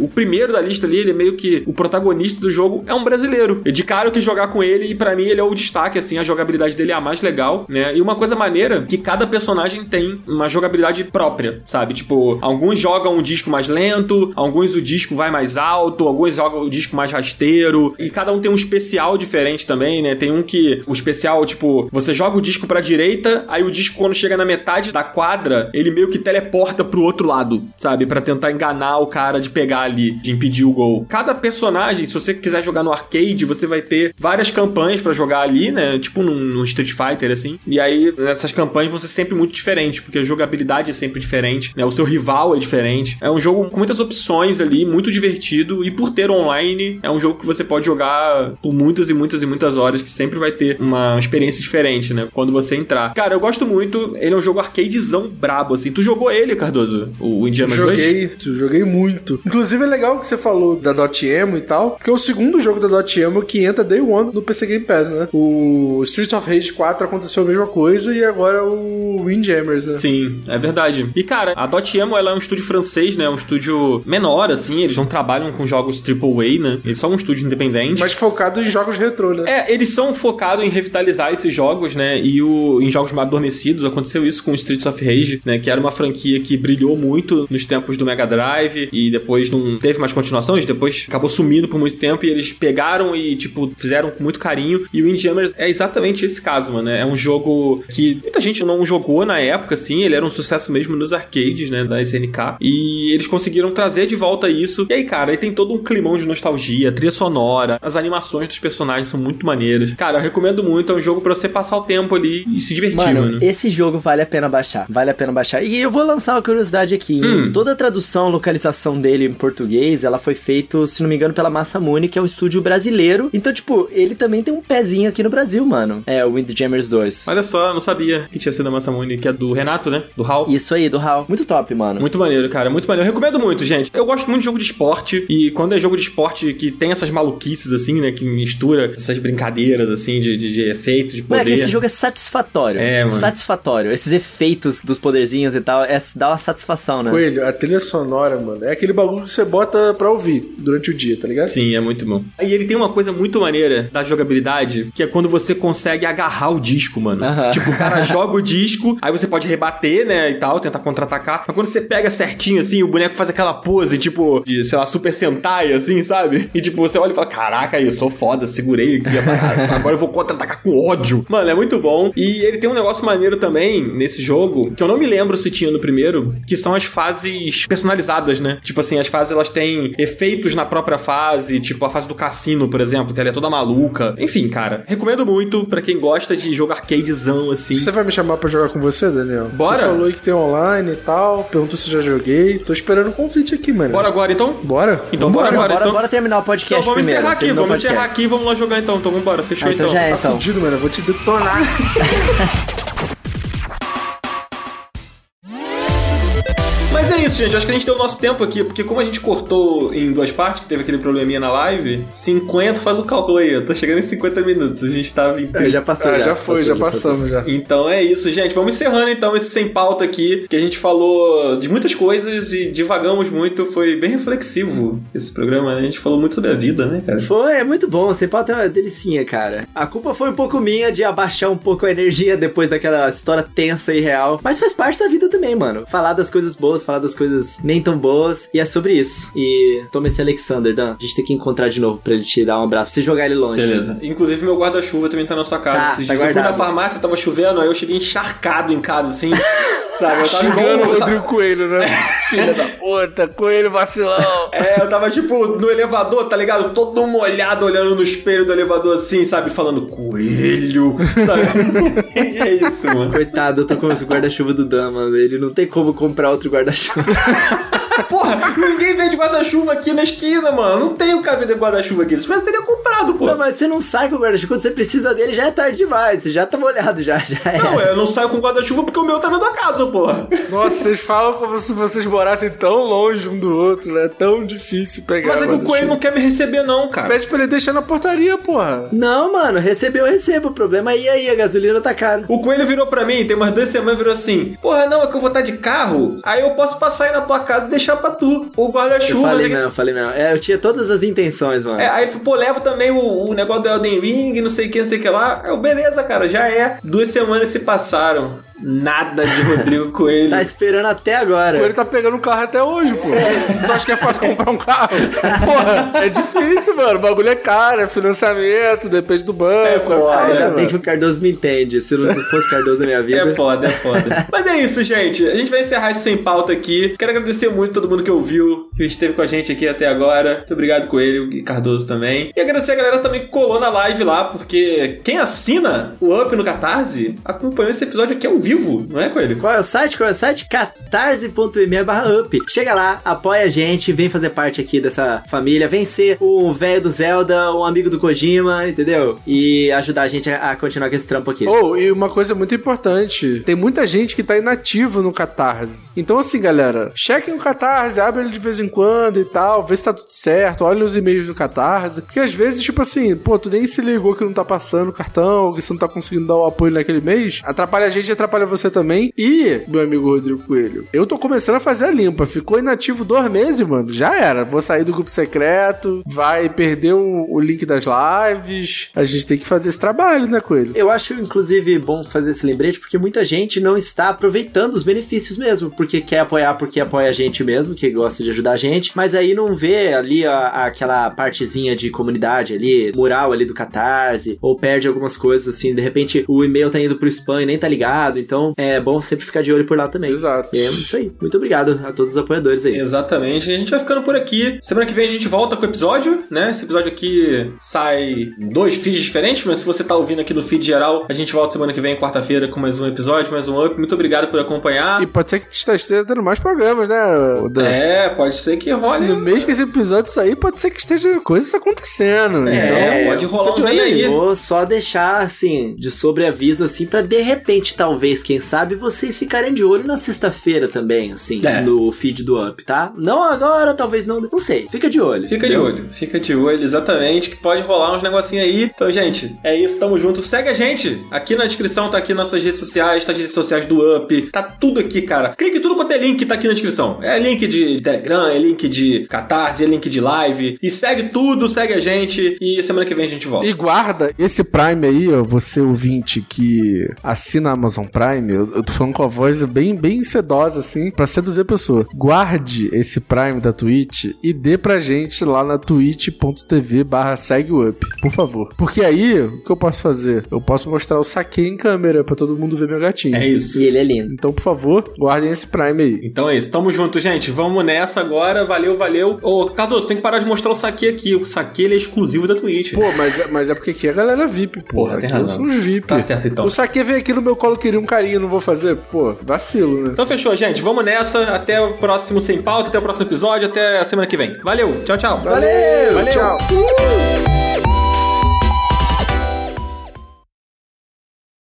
o primeiro da lista ali, ele é meio que o protagonista do jogo, é um brasileiro. Eu de cara eu quis jogar com ele e pra mim ele é o destaque, assim, a jogabilidade dele é a mais legal, né? E uma coisa maneira que cada personagem tem uma jogabilidade própria, sabe? Tipo, alguns jogam o disco mais lento, alguns o disco vai mais alto, alguns jogam o disco mais rasteiro, e cada um tem um especial diferente também, né? Tem um que o especial, tipo, você joga o disco pra direita, aí o disco quando chega na metade da quadra, ele meio que teleporta pro outro lado, sabe? Pra tentar enganar o cara de pegar ali, impedir o gol. Cada personagem, se você quiser jogar no arcade, você vai ter várias campanhas pra jogar ali, né? Tipo num, num Street Fighter, assim. E aí, essas campanhas vão ser sempre muito diferentes, porque a jogabilidade é sempre diferente, né? O seu rival é diferente. É um jogo com muitas opções ali, muito divertido, e por ter online, é um jogo que você pode jogar por muitas e muitas e muitas horas, que sempre vai ter uma experiência diferente, né? Quando você entrar. Cara, eu gosto muito, ele é um jogo arcadezão brabo, assim. Tu jogou ele, Cardoso? O Indiana 2? Joguei, joguei muito. Inclusive é legal que você falou da Dotemu e tal, porque é o segundo jogo da Dotemu que entra Day One no PC Game Pass, né? O Streets of Rage 4 aconteceu a mesma coisa e agora o Windjammers, né? Sim, é verdade. E cara, a Dotemu ela é um estúdio francês, né? Um estúdio menor, assim. Eles não trabalham com jogos AAA, né? Eles são um estúdio independente. Mas focado em jogos retrô, né? É, eles são focados em revitalizar esses jogos, né? E o, em jogos mais adormecidos. Aconteceu isso com Streets of Rage, né? Que era uma franquia que brilhou muito nos tempos do Mega Drive e depois não teve mais continuações. Depois acabou sumindo por muito tempo e eles pegaram e, tipo, fizeram com muito carinho. E o Windjammers é exatamente esse caso, mano. É um jogo que muita gente não jogou na época, assim. Ele era um sucesso mesmo nos arcades, né? Da SNK. E eles conseguiram trazer de volta isso. E aí, cara, aí tem todo um climão de nostalgia, trilha sonora, as animações dos personagens são muito maneiras. Cara, eu recomendo muito. É um jogo pra você passar o tempo ali e se divertir, mano. Mano, esse jogo vale a pena baixar. Vale a pena baixar. E eu vou lançar uma curiosidade aqui. Hum. Toda a tradução, localização dele em português, ela foi feita, se não me engano, pela Massa Muni, que é um estúdio brasileiro. Então, tipo, ele também tem um pezinho aqui no Brasil, mano. É, o Windjammers 2. Olha só, eu não sabia que tinha sido a Massamune, que é do Renato, né? Do Hal. Isso aí, do HAL. Muito top, mano. Muito maneiro, cara. Muito maneiro. Eu recomendo muito, gente. Eu gosto muito de jogo de esporte. E quando é jogo de esporte que tem essas maluquices, assim, né? Que mistura essas brincadeiras, assim, de, de, de efeitos, de poder. Moleque, esse jogo é satisfatório. É, mano. Satisfatório. Esses efeitos dos poderzinhos e tal, é, dá uma satisfação, né? Coelho, a trilha sonora, mano, é aquele bagulho que você bota pra ouvir durante o dia, tá ligado? Sim, é muito bom. E ele tem uma coisa muito maneira da jogabilidade, que é quando você consegue agarrar o disco, mano. Aham. Tipo, o cara joga o disco, aí você pode rebater, né, e tal, tentar contra-atacar. Mas quando você pega certinho, assim, o boneco faz aquela pose, tipo, de, sei lá, Super Sentai, assim, sabe? E tipo, você olha e fala, caraca, eu sou foda, segurei aqui, agora eu vou contra-atacar com ódio. Mano, é muito bom. E ele tem um negócio maneiro também nesse jogo, que eu não me lembro se tinha no primeiro, que são as fases personalizadas, né? Tipo assim, as fases elas têm efeitos na própria fase, tipo a fase do cassino, por exemplo, que ela é toda maluca. Enfim, cara, recomendo muito pra quem gosta de jogo arcadezão assim. Você vai me chamar pra jogar com você, Daniel? Bora. Você falou que tem online e tal, perguntou se já joguei. Tô esperando o convite aqui, mano. Bora agora então? Bora? Então bora Bora, agora. bora, então. bora terminar o podcast Então vamos primeiro. encerrar aqui, vamos podcast. encerrar aqui, vamos lá jogar então. Então vambora, fechou Ah, então já é, Tá então. fudido, mano. Eu vou te detonar. isso, gente. Acho que a gente deu o nosso tempo aqui, porque como a gente cortou em duas partes, que teve aquele probleminha na live, 50, faz o cálculo aí, eu tô chegando em 50 minutos. A gente tava em É, já passou. ah, já, foi, já passou. passamos já. Então é isso, gente. Vamos encerrando então esse sem pauta aqui, que a gente falou de muitas coisas e divagamos muito. Foi bem reflexivo esse programa, né? A gente falou muito sobre a vida, né, cara? Foi, é muito bom. Você pode ter uma delicinha, cara. A culpa foi um pouco minha de abaixar um pouco a energia depois daquela história tensa e real. Mas faz parte da vida também, mano. Falar das coisas boas, falar das coisas nem tão boas. E é sobre isso. E toma esse Alexander, Dan. A gente tem que encontrar de novo pra ele te dar um abraço. Pra você jogar ele longe. Beleza. Inclusive, meu guarda-chuva também tá na sua casa. Tá, Esses tá eu fui na farmácia, tava chovendo, aí eu cheguei encharcado em casa, assim. sabe? Eu tava Xingando o? Rodrigo Coelho, né? Filha da puta, Coelho vacilão. É, eu tava tipo no elevador, tá ligado? Todo molhado olhando no espelho do elevador assim, sabe? Falando coelho, sabe? é isso, mano. Coitado, eu tô com esse guarda-chuva do Dan, mano. Ele não tem como comprar outro guarda-chuva. Porra, ninguém vende guarda-chuva aqui na esquina, mano. Não tem o cara vender guarda-chuva aqui. Se tivesse, teria comprado, pô. Não, mas você não sai com o guarda-chuva. Quando você precisa dele, já é tarde demais. Você já tá molhado, já, já é. Não, eu não saio com guarda-chuva porque o meu tá na tua casa, porra. Nossa, vocês falam como se vocês morassem tão longe um do outro, né? Tão difícil pegar. Mas é que o coelho não quer me receber, não, cara. Pede pra ele deixar na portaria, porra. Não, mano, recebeu, eu recebo. O problema é ir aí, a gasolina tá cara. O coelho virou pra mim, tem umas duas semanas, virou assim: Porra, não, é que eu vou estar de carro, aí eu posso passar aí na tua casa e deixar pra tu. O Eu guarda-chuva. falei né? não, falei não. É, eu tinha todas as intenções, mano. É, aí ele falou, pô, levo também o, o negócio do Elden Ring, não sei o que, não sei o que lá. Eu, beleza, cara, já é. Duas semanas se passaram. Nada de Rodrigo Coelho. Tá esperando até agora. Coelho tá pegando um carro até hoje, pô. Tu acha que é fácil comprar um carro? Porra, é difícil, mano. O bagulho é caro, é financiamento, depende do banco. É É, foda, Ainda bem que o Cardoso me entende. Se não fosse Cardoso na minha vida. É foda, é foda. Mas é isso, gente. A gente vai encerrar esse sem pauta aqui. Quero agradecer muito todo mundo que ouviu, que esteve com a gente aqui até agora. Muito obrigado, Coelho e Cardoso também. E agradecer a galera também que colou na live lá, porque quem assina o Up no Catarse acompanhou esse episódio aqui ao vivo, não é, Coelho? Qual é o site? Qual é o site? catarse.me barra up. Chega lá, apoia a gente, vem fazer parte aqui dessa família, vem ser um velho do Zelda, um amigo do Kojima, entendeu? E ajudar a gente a, a continuar com esse trampo aqui. Oh, e uma coisa muito importante: tem muita gente que tá inativo no Catarse. Então, assim, galera, chequem o Catarse, abre ele de vez em quando e tal, vê se tá tudo certo, olha os e-mails do Catarse. Porque às vezes, tipo assim, pô, tu nem se ligou que não tá passando o cartão, que você não tá conseguindo dar o apoio naquele mês. Atrapalha a gente e atrapalha você também. E, meu amigo Rodrigo Coelho, eu tô começando a fazer a limpa. Ficou inativo dois meses, mano. Já era. Vou sair do grupo secreto, vai perder o, o link das lives. A gente tem que fazer esse trabalho, né, Coelho? Eu acho, inclusive, bom fazer esse lembrete, porque muita gente não está aproveitando os benefícios mesmo, porque quer apoiar porque apoia a gente mesmo, que gosta de ajudar a gente, mas aí não vê ali a- aquela partezinha de comunidade ali, mural ali do Catarse, ou perde algumas coisas assim, de repente o e-mail tá indo pro spam e nem tá ligado, então é bom sempre ficar de olho por lá também. Exato. É isso aí. Muito obrigado a todos os apoiadores aí. Exatamente. A gente vai ficando por aqui. Semana que vem a gente volta com o episódio, né? Esse episódio aqui sai em dois feeds diferentes, mas se você tá ouvindo aqui no feed geral, a gente volta semana que vem, quarta-feira, com mais um episódio, mais um up. Muito obrigado por acompanhar. E pode ser que esteja tendo mais programas, né, Dan? É, pode ser que role. No mês que esse episódio sair, pode ser que esteja coisas acontecendo. É, então, pode rolar um aí. Vou só deixar, assim, de sobreaviso, assim, pra de repente, talvez, quem sabe, vocês ficarem de olho na sexta-feira também, assim, É. no feed do Up, tá? Não agora, talvez não, não sei. Fica de olho. Fica de entendeu? olho, fica de olho, exatamente, que pode rolar uns negocinhos aí. Então, gente, é isso, tamo junto. Segue a gente. Aqui na descrição tá aqui nossas redes sociais, tá as redes sociais do Up, tá tudo aqui, cara. Clique em tudo quanto é link, tá aqui na descrição. É link de Telegram, é link de Catarse, é link de live. E segue tudo, segue a gente. E semana que vem a gente volta. E guarda esse Prime aí, ó, você ouvinte que assina a Amazon Prime, eu, eu tô falando com a voz bem, bem sedosa, assim, pra seduzir a pessoa. Guarde esse Prime da Twitch e dê pra gente lá na twitch.tv barra segueup, por favor. Porque aí, o que eu posso fazer? Eu posso mostrar o saque em câmera pra todo mundo ver meu gatinho. É isso. E ele é lindo. Então, por favor, guardem esse Prime aí. Então é isso, tamo junto, gente. Vamos nessa agora. Valeu, valeu. Ô, Cardoso, tem que parar de mostrar o saque aqui. O saque ele é exclusivo da Twitch. Pô, mas, é- mas é porque aqui é a galera VIP, pô. Porra, tem aqui são os VIP. Tá certo, então. O saque veio aqui no meu colo, queria um carinho, não vou fazer? Pô, vacilo, né? Então fechou, gente. Vamos nessa. Até o próximo Sem Pauta, até o próximo episódio, até a semana que vem. Valeu, tchau, tchau. Valeu, Valeu. tchau.